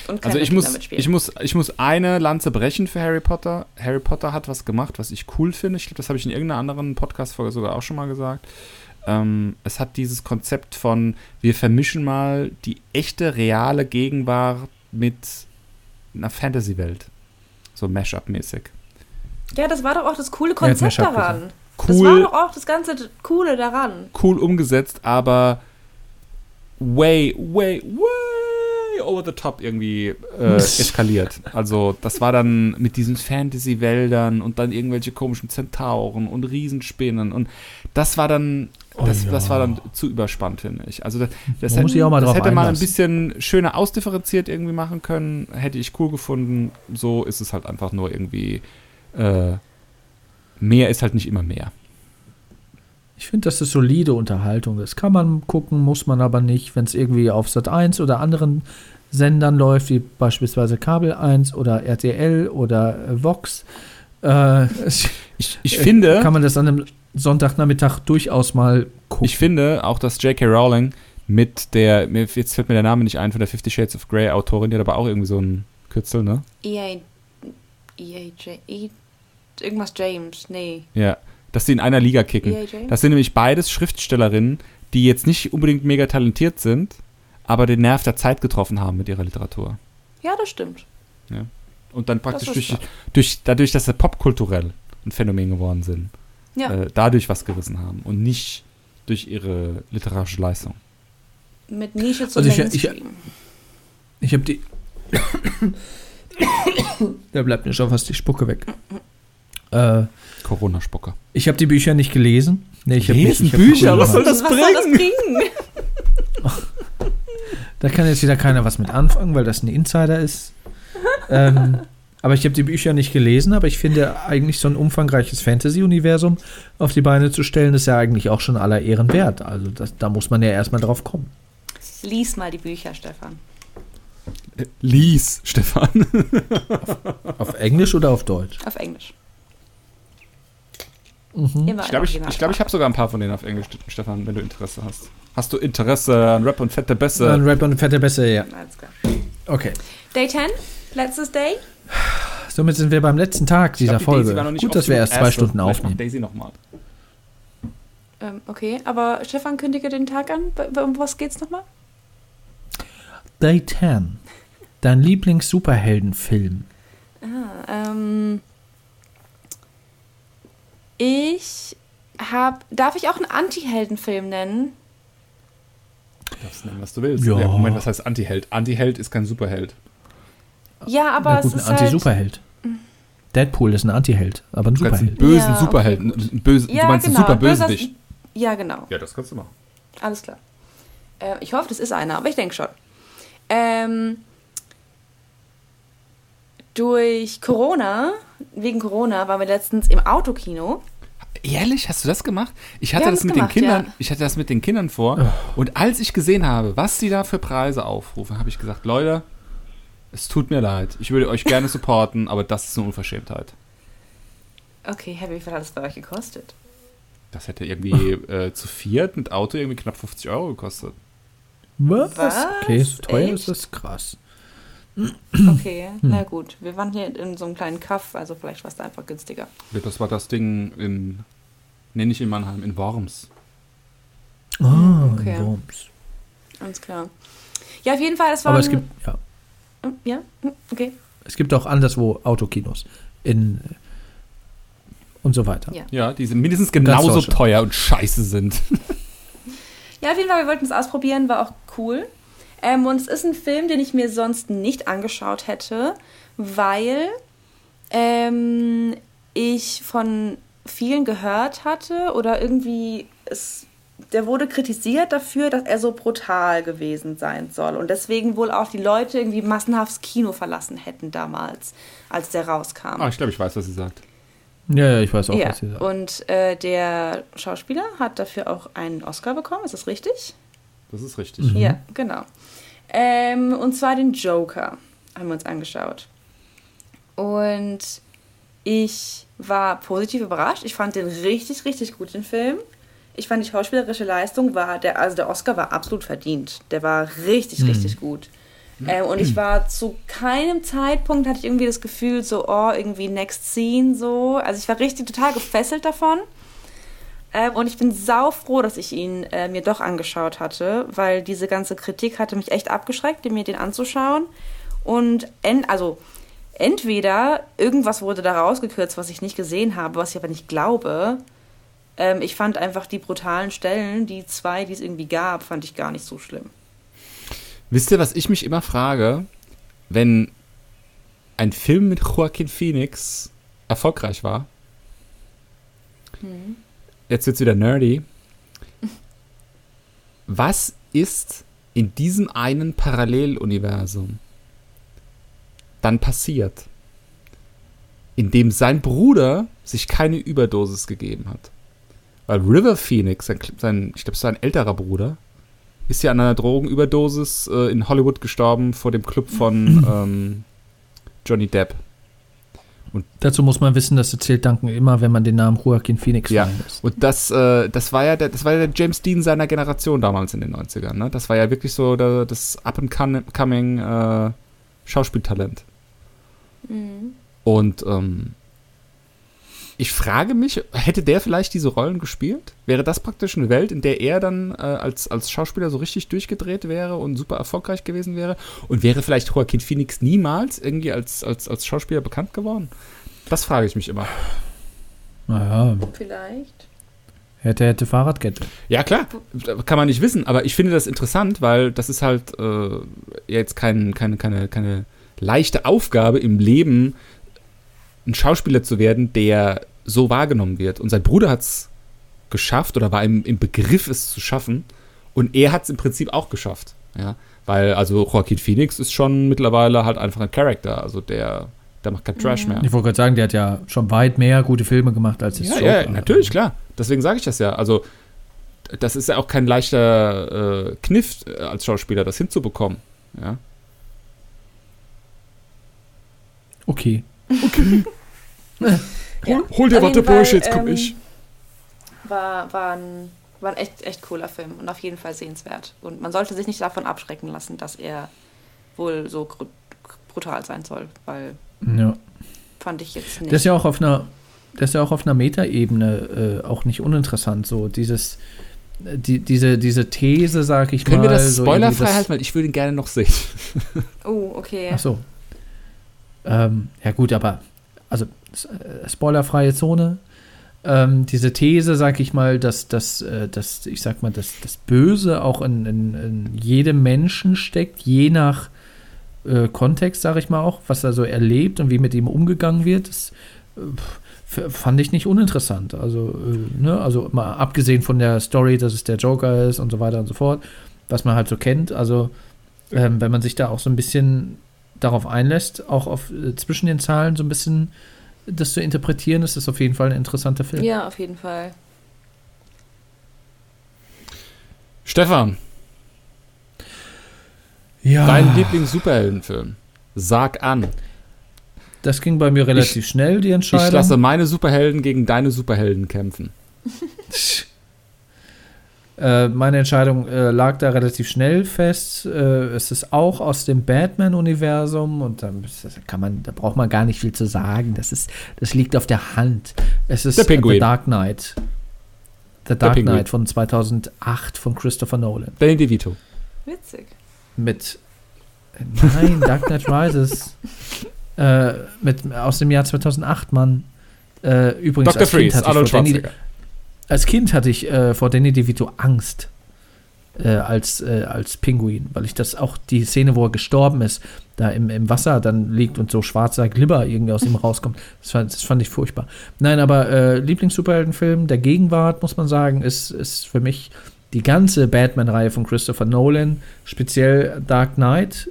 Und Also keine ich Kinder muss, mitspielen. ich, muss, ich muss eine Lanze brechen für Harry Potter. Harry Potter hat was gemacht, was ich cool finde. Ich glaube, das habe ich in irgendeiner anderen Podcast-Folge sogar auch schon mal gesagt. Ähm, es hat dieses Konzept von, wir vermischen mal die echte, reale Gegenwart mit einer Fantasy-Welt. So Mash-up-mäßig. ja, das war doch auch das coole Konzept Schab daran. Das war Cool, doch auch das ganze Coole daran. cool umgesetzt, aber way, way, way over the top irgendwie äh, eskaliert. Also das war dann mit diesen Fantasy-Wäldern und dann irgendwelche komischen Zentauren und Riesenspinnen und das war dann, das, Oh ja. das war dann zu überspannt, finde ich. Also das, das, mal das drauf hätte man ein bisschen schöner ausdifferenziert irgendwie machen können, hätte ich cool gefunden. So ist es halt einfach nur irgendwie, äh, mehr ist halt nicht immer mehr. Ich finde, das ist solide Unterhaltung. Das kann man gucken, muss man aber nicht, wenn es irgendwie auf Sat 1 oder anderen Sendern läuft, wie beispielsweise Kabel 1 oder RTL oder äh, Vox. Äh, Ich, ich finde, kann man das an einem Sonntagnachmittag durchaus mal gucken. ich finde auch, dass J.K. Rowling mit der, jetzt fällt mir der Name nicht ein, von der Fifty Shades of Grey Autorin, die hat aber auch irgendwie so ein Kürzel, ne? EA. EA. E- Irgendwas James. Nee. Ja. Dass die in einer Liga kicken. James? Das sind nämlich beides Schriftstellerinnen, die jetzt nicht unbedingt mega talentiert sind, aber den Nerv der Zeit getroffen haben mit ihrer Literatur. Ja, das stimmt. Und dann praktisch durch, durch, dadurch, dass sie popkulturell ein Phänomen geworden sind, Ja. äh, dadurch was gerissen haben und nicht durch ihre literarische Leistung. Mit Nische zu Also ich- Mainstream. Ich habe die. da bleibt mir schon fast die Spucke weg. Äh, Corona-Spucker. ich habe die Bücher nicht gelesen. Nee, ich Lesen nicht, ich Bücher, was soll das Was soll das bringen? Da kann jetzt wieder keiner was mit anfangen, weil das ein Insider ist. ähm, aber ich habe die Bücher nicht gelesen, aber ich finde eigentlich so ein umfangreiches Fantasy-Universum auf die Beine zu stellen, ist ja eigentlich auch schon aller Ehren wert. Also das, da muss man ja erstmal drauf kommen. Lies mal die Bücher, Stefan. Äh, Lies, Stefan. Auf Englisch oder auf Deutsch? Auf Englisch. Mhm. Immer Ich glaube, ich, ich, glaub, ich habe sogar ein paar von denen auf Englisch, Stefan, wenn du Interesse hast. Hast du Interesse an Rap und fette Bässe? Ein Rap und fette Bässe, ja. Alles klar. Okay. Day 10, letztes Day. Somit sind wir beim letzten Tag dieser glaub, die Daisy Folge. war noch nicht Gut, dass wir erst zwei Erste. Stunden aufnehmen. Daisy nochmal. Ähm, okay, aber Stefan kündige den Tag an. Um was geht's nochmal? Day 10. Dein Lieblings-Superheldenfilm. Ah, ähm, ich habe. Darf ich auch einen Anti-Heldenfilm nennen? Du darfst nennen, was du willst. Ja. Moment, was heißt Anti-Held? Anti-Held ist kein Superheld. Ja, aber Na es gut, ein ist halt. Anti-Superheld. Deadpool ist ein Anti-Held, aber ein Du kannst einen Superheld. bösen Ja, okay, Superhelden. einen bösen, Ja, du meinst genau, einen super Bösewicht. Ja, genau. Ja, das kannst du machen. Alles klar. Äh, ich hoffe, das ist einer, aber ich denke schon. Ähm, durch Corona, wegen Corona, waren wir letztens im Autokino. Ehrlich, hast du das gemacht? Ich hatte das mit gemacht, den Kindern, ja. ich hatte das mit den Kindern vor. Und als ich gesehen habe, was sie da für Preise aufrufen, habe ich gesagt, Leute, es tut mir leid. Ich würde euch gerne supporten, aber das ist eine Unverschämtheit. Okay, Herr, wie viel hat es bei euch gekostet? Das hätte irgendwie äh, zu viert mit Auto irgendwie knapp 50 Euro gekostet. Was? Was? Okay, so teuer Echt? ist das krass. Okay, Hm. na gut. Wir waren hier in so einem kleinen Kaff, also vielleicht war es da einfach günstiger. Das war das Ding in, nee, nicht in Mannheim, in Worms. Ah, okay. in Worms. Alles klar. Ja, auf jeden Fall, es war. Aber es gibt, ja, Ja, hm, okay. es gibt auch anderswo Autokinos. In äh, und so weiter. Ja. Ja, die sind mindestens genauso teuer und scheiße sind. Ja, auf jeden Fall, wir wollten es ausprobieren, war auch cool. Ähm, und es ist ein Film, den ich mir sonst nicht angeschaut hätte, weil ähm, ich von vielen gehört hatte oder irgendwie es, der wurde kritisiert dafür, dass er so brutal gewesen sein soll und deswegen wohl auch die Leute irgendwie massenhaft das Kino verlassen hätten damals, als der rauskam. Ah, ich glaube, ich weiß, was sie sagt. Ja, ja, ich weiß auch, ja, was sie sagt. und äh, der Schauspieler hat dafür auch einen Oscar bekommen, ist das richtig? Das ist richtig. Ja, genau. Ähm, und zwar den Joker haben wir uns angeschaut. Und ich war positiv überrascht. Ich fand den richtig, richtig gut, den Film. Ich fand die schauspielerische Leistung war, der, also der Oscar war absolut verdient. Der war richtig, richtig gut. Ähm, und ich war zu keinem Zeitpunkt, hatte ich irgendwie das Gefühl, so, oh, irgendwie Next Scene, so. Also ich war richtig total gefesselt davon. Ähm, und ich bin saufroh, dass ich ihn äh, mir doch angeschaut hatte, weil diese ganze Kritik hatte mich echt abgeschreckt, mir den anzuschauen. Und en also entweder irgendwas wurde da rausgekürzt, was ich nicht gesehen habe, was ich aber nicht glaube. Ähm, ich fand einfach die brutalen Stellen, die zwei, die es irgendwie gab, fand ich gar nicht so schlimm. Wisst ihr, was ich mich immer frage, wenn ein Film mit Joaquin Phoenix erfolgreich war? Jetzt wird's wieder nerdy. Was ist in diesem einen Paralleluniversum dann passiert, in dem sein Bruder sich keine Überdosis gegeben hat Weil River Phoenix, sein, sein ich glaube, sein älterer Bruder, ist ja an einer Drogenüberdosis äh, in Hollywood gestorben vor dem Club von ähm, Johnny Depp. Dazu muss man wissen, das erzählt Duncan immer, wenn man den Namen Joaquin Phoenix Ja. fallen lässt. Und das, äh, das war ja der, das war ja der James Dean seiner Generation damals in den 90ern. Ne? Das war ja wirklich so der, das up-and-coming äh, Schauspieltalent. Und ähm, ich frage mich, hätte der vielleicht diese Rollen gespielt? Wäre das praktisch eine Welt, in der er dann äh, als, als Schauspieler so richtig durchgedreht wäre und super erfolgreich gewesen wäre? Und wäre vielleicht Joaquin Phoenix niemals irgendwie als, als, als Schauspieler bekannt geworden? Das frage ich mich immer. Naja, Vielleicht. hätte, hätte Fahrradkette. Ja, klar, kann man nicht wissen, aber ich finde das interessant, weil das ist halt äh, jetzt kein, keine, keine, keine leichte Aufgabe im Leben, ein Schauspieler zu werden, der so wahrgenommen wird. Und sein Bruder hat es geschafft oder war im, im Begriff, es zu schaffen. Und er hat es im Prinzip auch geschafft. Ja? Weil, also Joaquin Phoenix ist schon mittlerweile halt einfach ein Charakter. Also der, der macht kein Trash mehr. Ich wollte gerade sagen, der hat ja schon weit mehr gute Filme gemacht als jetzt Ja, Joker. ja, natürlich, klar. Deswegen sage ich das ja. Also, das ist ja auch kein leichter äh, Kniff äh, als Schauspieler, das hinzubekommen. Ja. Okay. Ja. hol dir Bursche, Fall, jetzt komm ähm, ich. War, war, ein, war ein echt, echt cooler Film und auf jeden Fall sehenswert. Und man sollte sich nicht davon abschrecken lassen, dass er wohl so brutal sein soll, weil Ja. fand ich jetzt nicht. Das ist ja auch auf einer, das ist ja auch auf einer Metaebene äh, auch nicht uninteressant. So dieses, die, diese, diese These, sag ich Können mal. wir das so spoilerfrei das- halten, weil ich würde ihn gerne noch sehen. oh, okay. Ach so. Ähm, ja gut, aber also spoilerfreie Zone. Ähm, diese These, sag ich mal, dass, dass, äh, dass ich sag mal, dass das Böse auch in, in, in jedem Menschen steckt, je nach äh, Kontext, sag ich mal auch, was er so erlebt und wie mit ihm umgegangen wird, das äh, fand ich nicht uninteressant. Also, äh, ne, also mal abgesehen von der Story, dass es der Joker ist und so weiter und so fort, was man halt so kennt. Also, ähm, wenn man sich da auch so ein bisschen darauf einlässt, auch auf äh, zwischen den Zahlen so ein bisschen das zu interpretieren, ist das auf jeden Fall ein interessanter Film. Ja, auf jeden Fall. Stefan, Ja, dein Lieblings-Superheldenfilm. Sag an. das ging bei mir relativ schnell, die Entscheidung. Ich lasse meine Superhelden gegen deine Superhelden kämpfen. Äh, meine Entscheidung äh, lag da relativ schnell fest. Äh, es ist auch aus dem Batman-Universum und da kann man, da braucht man gar nicht viel zu sagen. Das ist, das liegt auf der Hand. Es ist Der Pinguin. The Dark Knight. The Dark Pinguin. Knight von 2008 von Christopher Nolan. Danny DeVito. Witzig. Mit Nein, Dark Knight Rises. äh, mit, aus dem Jahr 2008, Mann. Äh, übrigens, Dr. als kind, Freeze, Arnold Schwarzenegger. Als Kind hatte ich äh, vor Danny DeVito Angst. Äh, als, äh, als Pinguin, weil ich das auch die Szene, wo er gestorben ist, da im, im Wasser dann liegt und so schwarzer Glibber irgendwie aus ihm rauskommt, das fand, das fand ich furchtbar. Nein, aber äh, Lieblings-Superheldenfilm der Gegenwart, muss man sagen, ist, ist für mich die ganze Batman-Reihe von Christopher Nolan, speziell Dark Knight,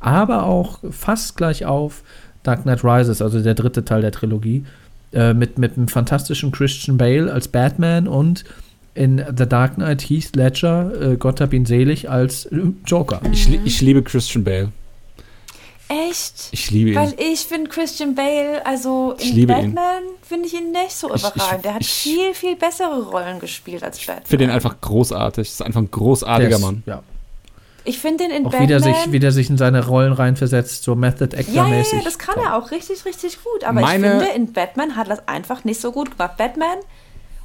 aber auch fast gleich auf Dark Knight Rises, also der dritte Teil der Trilogie, äh, mit, mit einem fantastischen Christian Bale als Batman und in The Dark Knight Heath Ledger, äh, Gott hab ihn selig, als Joker. Ich, ich liebe Christian Bale. Echt? Ich liebe ihn. Weil ich finde Christian Bale, also Ich in liebe ihn. Batman finde ich ihn nicht so Ich- ich- überragend. Der hat ich- viel, viel bessere Rollen gespielt als Batman. Ich finde ihn einfach großartig. Das ist einfach ein großartiger ist- Mann. Ja. Ich finde ihn in Auch Batman. wieder sich, wieder sich in seine Rollen reinversetzt, so Method ja, ja, ja, Actor-mäßig. das kann Toll. er auch richtig, richtig gut. Aber Meine- ich finde, in Batman hat er das einfach nicht so gut gemacht. Batman,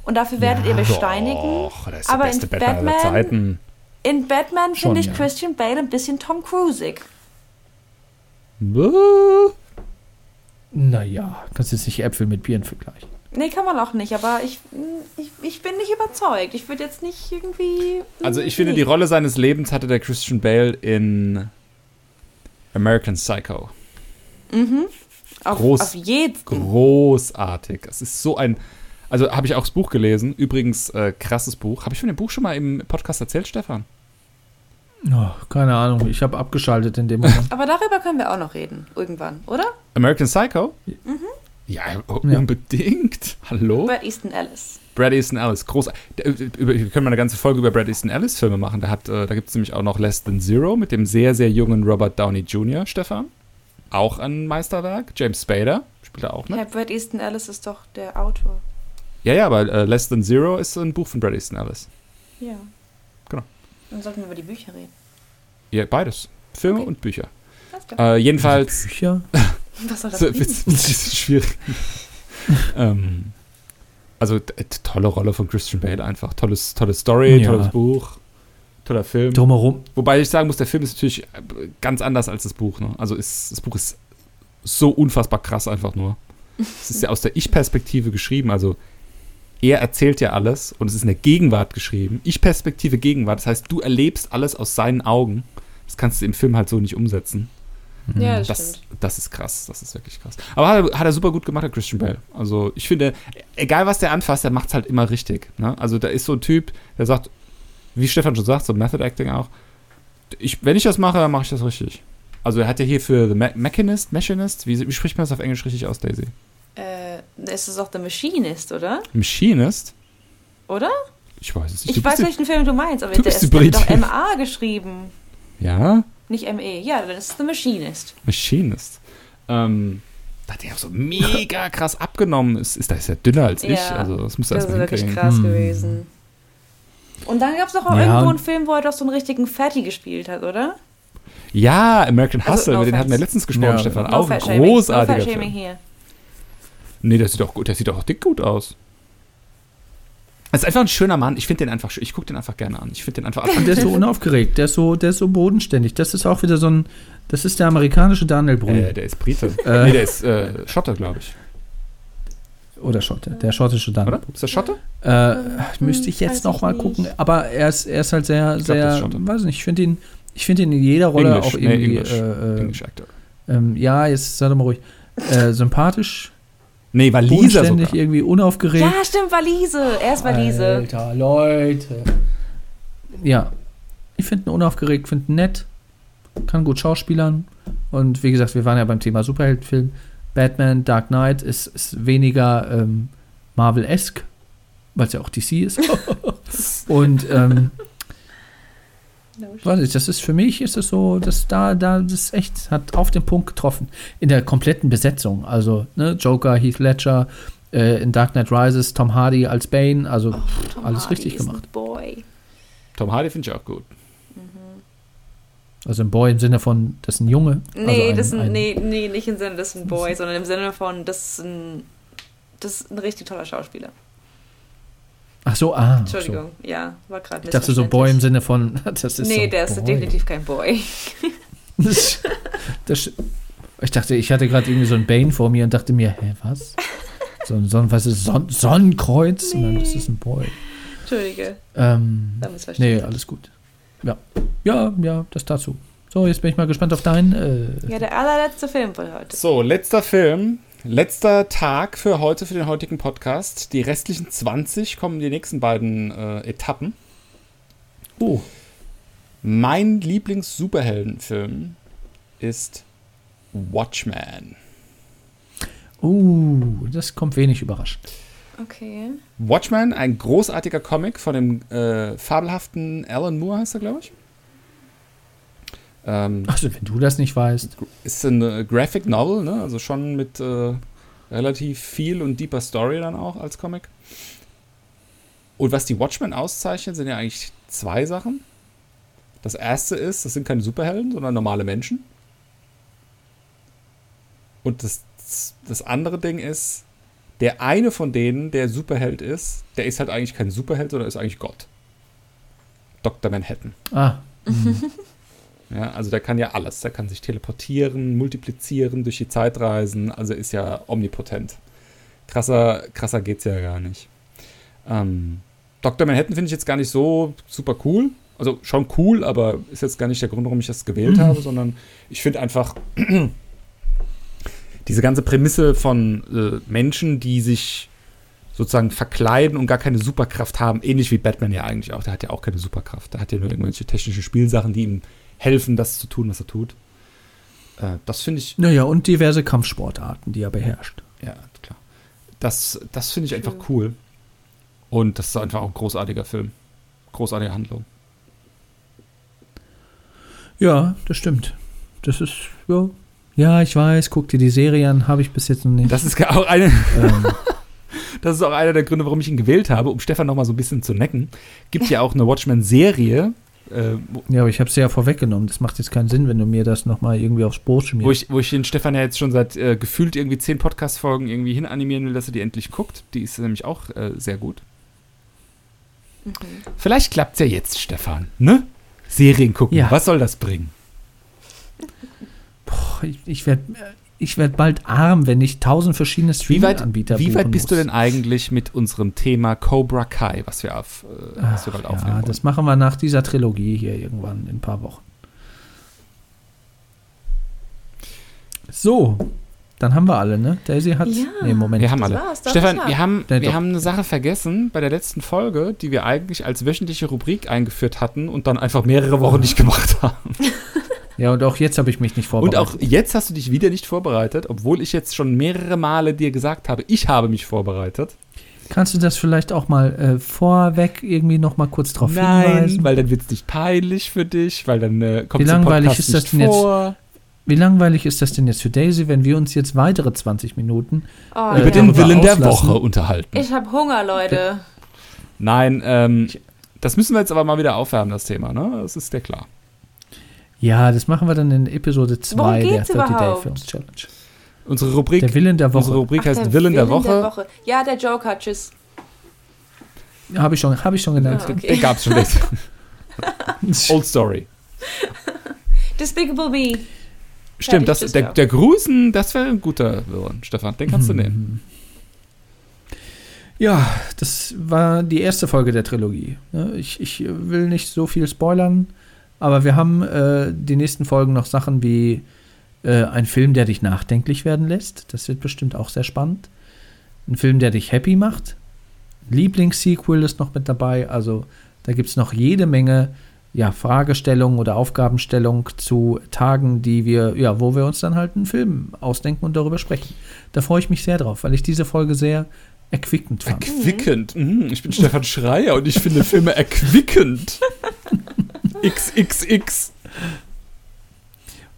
und dafür werdet ihr mich steinigen. Och, das ist aber der beste in Batman aller Batman- Zeiten. In Batman finde ich ja. Christian Bale ein bisschen Tom Cruisig. Buh. Naja, kannst jetzt nicht Äpfel mit Bieren vergleichen. Nee, kann man auch nicht, aber ich, ich, ich bin nicht überzeugt. Ich würde jetzt nicht irgendwie. Also ich finde, nee. die Rolle seines Lebens hatte der Christian Bale in American Psycho. Auf, groß- auf jeden Großartig. Es ist so ein. Also habe ich auch das Buch gelesen. Übrigens, äh, krasses Buch. Habe ich von dem Buch schon mal im Podcast erzählt, Stefan? Oh, keine Ahnung, ich habe abgeschaltet in dem Moment. Aber darüber können wir auch noch reden, irgendwann, oder? American Psycho? Ja, unbedingt. Hallo? Brad Easton Ellis. Brad Easton Ellis, groß. über- Wir können mal eine ganze Folge über Brad Easton Ellis Filme machen. Der hat, äh, da gibt es nämlich auch noch Less Than Zero mit dem sehr, sehr jungen Robert Downey Jr., Stefan. Auch ein Meisterwerk. James Spader spielt er auch mit. Ja, Brad Easton Ellis ist doch der Autor. Ja, ja, aber äh, Less Than Zero ist ein Buch von Brad Easton Ellis. Ja. Genau. Dann sollten wir über die Bücher reden. Ja, beides. Filme Okay. und Bücher. Äh, jedenfalls. Bücher? Was soll das So, das ist schwierig. ähm, also tolle Rolle von Christian Bale einfach. Tolles, tolle Story, Ja. tolles Buch, toller Film. Drumherum. Wobei ich sagen muss, der Film ist natürlich äh, ganz anders als das Buch. Ne? Also ist, das Buch ist so unfassbar krass einfach nur. Es ist ja aus der Ich-Perspektive geschrieben. Also er erzählt ja alles und es ist in der Gegenwart geschrieben. Ich-Perspektive Gegenwart. Das heißt, du erlebst alles aus seinen Augen. Das kannst du im Film halt so nicht umsetzen. Ja, das, Das, das ist krass, das ist wirklich krass. Aber hat er, hat er super gut gemacht, der Christian Bale. Also ich finde, egal was der anfasst, der macht es halt immer richtig. Ne? Also da ist so ein Typ, der sagt, wie Stefan schon sagt, so Method Acting auch, ich, wenn ich das mache, dann mache ich das richtig. Also er hat ja hier für The Me Mechanist, Machinist, wie, wie spricht man das auf Englisch richtig aus, Daisy? Äh, es ist auch The Machinist, oder? Machinist? Oder? Ich weiß es nicht. Ich weiß, welchen Film du meinst, aber du der ist doch. MA geschrieben. Ja, Nicht ME. Ja, dann ist es The Machinist. Machinist. Ähm, da hat er auch so mega krass abgenommen. Ist, ist, da ist er dünner als ich. Ja, Also das muss er Das ist wirklich hinkriegen. krass Hm. gewesen. Und dann gab es doch auch Ja. irgendwo einen Film, wo er doch so einen richtigen Fatty gespielt hat, oder? Ja, American Also, Hustle, no über den hatten wir letztens gesprochen, Ja. Stefan. No auch ein großartiger No Film. hier. Nee, der sieht auch gut, der sieht auch dick gut aus. Das ist einfach ein schöner Mann. Ich finde den einfach schön. Ich gucke den einfach gerne an. Ich finde den einfach Und der ist so unaufgeregt, der ist so, der ist so bodenständig. Das ist auch wieder so ein, das ist der amerikanische Daniel Brühl. äh, der ist Brite. Äh. nee, der ist äh, Schotter, glaube ich. Oder Schotte, der schottische Daniel Oder? Ist der Schotter? Äh, müsste ich jetzt weiß noch ich mal nicht. gucken. Aber er ist, er ist halt sehr, Ich glaub, sehr, Schotte. weiß nicht, ich finde ihn, ich finde ihn in jeder Rolle English, auch nee, irgendwie, English. äh, äh, English Actor. ähm, ja, jetzt sei doch mal ruhig, äh, sympathisch, Nee, Waliser bodenständig, sogar. irgendwie unaufgeregt. Ja, stimmt, Walise. Er ist Walise. Alter, Leute. Ja, ich finde ihn unaufgeregt, finde ihn nett, kann gut schauspielern. Und wie gesagt, wir waren ja beim Thema Superheldenfilm. Batman, Dark Knight ist, ist weniger ähm, Marvel-esque, weil es ja auch DC ist. Und ähm, weiß ich, das ist für mich ist es so, dass da, da, das ist echt, hat auf den Punkt getroffen. In der kompletten Besetzung. Also, ne, Joker, Heath Ledger, äh, in Dark Knight Rises, Tom Hardy als Bane, also pff, Tom alles Hardy richtig ist ein gemacht. Boy. Tom Hardy finde ich auch gut. Also ein Boy im Sinne von, das ist ein Junge. Nee, also ein, das ist ein, ein, nee, nee, nicht im Sinne, das ist ein Boy, sondern im Sinne von, das ist ein, das ist ein richtig toller Schauspieler. Ach so, ah. ach so. Entschuldigung, ja, war gerade Ich dachte so Boy im Sinne von, das ist Nee, so der ist Boy. definitiv kein Boy. Das, das, ich dachte, ich hatte gerade irgendwie so ein Bane vor mir und dachte mir, hä, was? So ein Son, was ist Son Sonnenkreuz? Und dann, das ist ein Boy. Entschuldige, Ähm, nee, alles gut. Ja. Ja, ja, das dazu. So, jetzt bin ich mal gespannt auf deinen. Äh, Ja, der allerletzte Film von heute. So, letzter Film. Letzter Tag für heute, für den heutigen Podcast. Die restlichen 20 kommen die nächsten beiden äh, Etappen. oh, Mein Lieblings-Superheldenfilm ist Watchmen. uh, das kommt wenig überraschend. Okay. Watchmen, ein großartiger Comic von dem äh, fabelhaften Alan Moore, heißt er, glaube ich. Ähm, Also, wenn du das nicht weißt. ist eine Graphic Novel, ne? also schon mit äh, relativ viel und deeper Story dann auch als Comic. Und was die Watchmen auszeichnet, sind ja eigentlich zwei Sachen. Das erste ist, das sind keine Superhelden, sondern normale Menschen. Und das, das andere Ding ist, der eine von denen, der Superheld ist, der ist halt eigentlich kein Superheld, sondern ist eigentlich Gott. Dr. Manhattan. Ah, Ja, also der kann ja alles. Der kann sich teleportieren, multiplizieren, durch die Zeit reisen. Also ist ja omnipotent. Krasser, krasser geht's ja gar nicht. Ähm, Dr. Manhattan finde ich jetzt gar nicht so super cool. Also schon cool, aber ist jetzt gar nicht der Grund, warum ich das gewählt habe, sondern ich finde einfach diese ganze Prämisse von äh, Menschen, die sich sozusagen verkleiden und gar keine Superkraft haben, ähnlich wie Batman ja eigentlich auch. Der hat ja auch keine Superkraft. Der hat ja nur irgendwelche technischen Spielsachen, die ihm helfen, das zu tun, was er tut. Äh, das finde ich, naja, und diverse Kampfsportarten, die er beherrscht. Ja, klar. Das, das finde ich einfach cool. Und das ist einfach auch ein großartiger Film. Großartige Handlung. Ja, das stimmt. Das ist, ja. Ja, ich weiß, guck dir die Serie an, habe ich bis jetzt noch nicht. Das ist auch eine, ähm, das ist auch einer der Gründe, warum ich ihn gewählt habe, um Stefan noch mal so ein bisschen zu necken. Gibt ja auch eine Watchmen-Serie, äh, wo- ja, aber ich habe es ja vorweggenommen. Das macht jetzt keinen Sinn, wenn du mir das nochmal irgendwie aufs Brot wo schmierst. ich, wo ich den Stefan ja jetzt schon seit äh, gefühlt irgendwie zehn Podcast-Folgen irgendwie hinanimieren will, dass er die endlich guckt. Die ist nämlich auch äh, sehr gut. Vielleicht klappt's ja jetzt, Stefan, ne? Serien gucken, Ja. was soll das bringen? Boah, ich ich werde ich werd bald arm, wenn ich tausend verschiedene Wie weit, Streaming-Anbieter wie weit bist du muss. denn eigentlich mit unserem Thema Cobra Kai, was wir, auf, äh, was wir bald Ja, aufnehmen wollen? das machen wir nach dieser Trilogie hier irgendwann in ein paar Wochen. So, dann haben wir alle, ne? Daisy hat. Ja. nee, Moment. Wir haben alle. war's, das Stefan, wir haben, Ja, wir haben eine Sache vergessen bei der letzten Folge, die wir eigentlich als wöchentliche Rubrik eingeführt hatten und dann einfach mehrere Wochen nicht gemacht haben. Ja, und auch jetzt habe ich mich nicht Und vorbereitet. auch jetzt hast du dich wieder nicht vorbereitet, obwohl ich jetzt schon mehrere Male dir gesagt habe, ich habe mich vorbereitet. Kannst du das vielleicht auch mal äh, vorweg irgendwie noch mal kurz drauf hinweisen? weil dann wird es nicht peinlich für dich, weil dann äh, kommt Wie langweilig Podcast ist das nicht denn jetzt? vor. Wie langweilig ist das denn jetzt für Daisy, wenn wir uns jetzt weitere 20 Minuten Oh, Äh, Über ja. den Willen der. Woche unterhalten. Ich habe Hunger, Leute. Nein, ähm, das müssen wir jetzt aber mal wieder aufwärmen, das Thema, ne? Das ist dir klar. Ja, das machen wir dann in Episode 2 Worum der geht's 30 Day überhaupt? Films Challenge. Unsere Rubrik, Der Willen der unsere Woche. Rubrik Ach, heißt Willen, der, Woche. Ja, der Joker, tschüss. Habe ich schon, habe ich schon genannt. Ah, okay. Den gab's schon. Old Story. Despicable Me. Stimmt, das, der, der Grusen, das wäre ein guter Willen, Stefan. Den kannst du nehmen. Ja, das war die erste Folge der Trilogie. Ne, Ich, ich will nicht so viel spoilern, aber wir haben äh, die nächsten Folgen noch Sachen wie äh, ein Film, der dich nachdenklich werden lässt. Das wird bestimmt auch sehr spannend. Ein Film, der dich happy macht. Lieblingssequel ist noch mit dabei. Also da gibt es noch jede Menge ja, Fragestellungen oder Aufgabenstellungen zu Tagen, die wir, ja, wo wir uns dann halt einen Film ausdenken und darüber sprechen. Da freue ich mich sehr drauf, weil ich diese Folge sehr erquickend fand. Erquickend. Mhm, ich bin Stefan Schreier und ich finde Filme erquickend. XXX.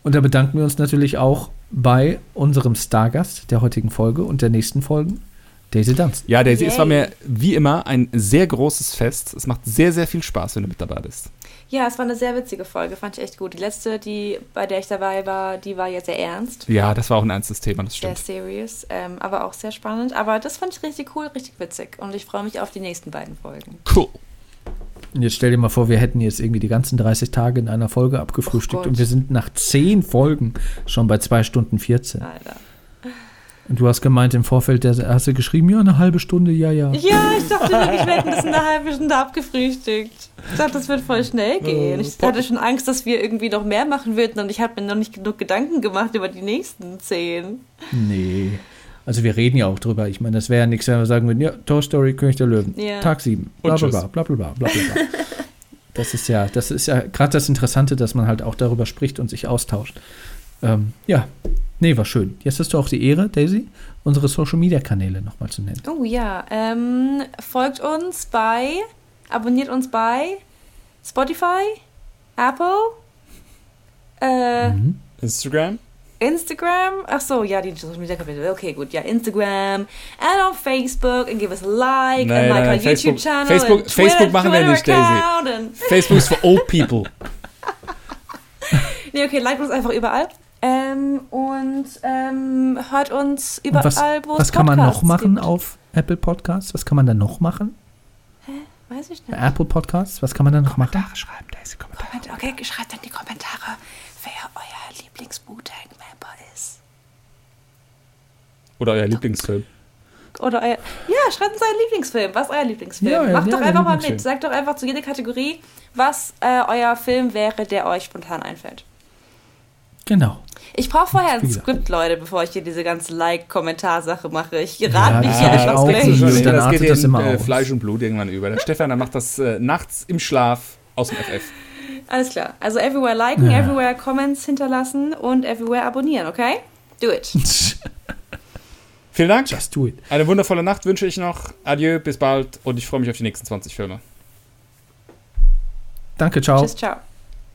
Und da bedanken wir uns natürlich auch bei unserem Stargast der heutigen Folge und der nächsten Folgen, Daisy Dunstan. Ja, Daisy, es war Yay. mir wie immer ein sehr großes Fest. Es macht sehr, sehr viel Spaß, wenn du mit dabei bist. Ja, es war eine sehr witzige Folge, fand ich echt gut. Die letzte, die, bei der ich dabei war, die war ja sehr ernst, Ja, das war auch ein ernstes Thema, das sehr stimmt. serious, ähm, aber auch sehr spannend. Aber das fand ich richtig cool, richtig witzig. Und ich freue mich auf die nächsten beiden Folgen. Cool. Und jetzt stell dir mal vor, wir hätten jetzt irgendwie die ganzen 30 Tage in einer Folge abgefrühstückt Oh und wir sind nach 10 Folgen schon bei 2 Stunden 14. Alter. Und du hast gemeint im Vorfeld, der, hast du geschrieben, ja, eine halbe Stunde, ja, ja. Ja, ich dachte wirklich, wir hätten das in einer halben Stunde abgefrühstückt. Ich dachte, das wird voll schnell gehen. Ich hatte schon Angst, dass wir irgendwie noch mehr machen würden und ich habe mir noch nicht genug Gedanken gemacht über die nächsten zehn. Nee. Also wir reden ja auch drüber. Ich meine, das wäre ja nichts, wenn wir sagen würden, ja, Toy Story, König der Löwen, Ja. Tag 7, bla bla bla, bla bla bla bla bla. Das ist ja, das ist ja gerade das Interessante, dass man halt auch darüber spricht und sich austauscht. Ähm, ja, nee, war schön. Jetzt hast du auch die Ehre, Daisy, unsere Social Media Kanäle nochmal zu nennen. Oh ja, ähm, folgt uns bei, abonniert uns bei Spotify, Apple, äh, Mhm. Instagram? Instagram. Ach so, ja, die Social Media Kapitel. Okay, gut, ja, Instagram and on Facebook and give us a like Nein, and like nein, our Facebook- YouTube Channel Facebook- and Facebook Twitter, machen wir Twitter nicht, Daisy. Facebook ist for old people. Nee, okay, liked uns einfach überall. Ähm, und ähm, hört uns überall, was, wo es was kann man noch machen gibt. auf Apple Podcasts? Was kann man dann noch machen? Weiß ich Bei nicht. Apple Podcasts, was kann man dann noch machen? schreiben, Daisy, Kommentare. Moment, Okay, schreibt in die Kommentare, wer euer Lieblings-Wu-Tang-Member ist. Oder euer Lieblingsfilm. Oder euer. Ja, schreibt uns euren Lieblingsfilm. Was ist euer Lieblingsfilm? Ja, ja, Macht ja, doch der einfach mal mit. Sagt doch einfach zu jeder Kategorie, was äh, euer Film wäre, der euch spontan einfällt. Genau. Ich brauche vorher ein. Skript, Leute, bevor ich hier diese ganze Like-Kommentarsache mache. Ich Ja, rate das nicht hab ich hier einfach gleich. Das artet geht das in immer äh, aus. Fleisch und Blut irgendwann über. Der Stefan, der macht das äh, nachts im Schlaf aus dem FF. Alles klar. Also everywhere liken, Ja. everywhere Comments hinterlassen und everywhere abonnieren, okay? Do it. Vielen Dank. Just do it. Eine wundervolle Nacht wünsche ich noch. Adieu, bis bald und ich freue mich auf die nächsten 20 Filme. Danke, ciao. Tschüss, ciao.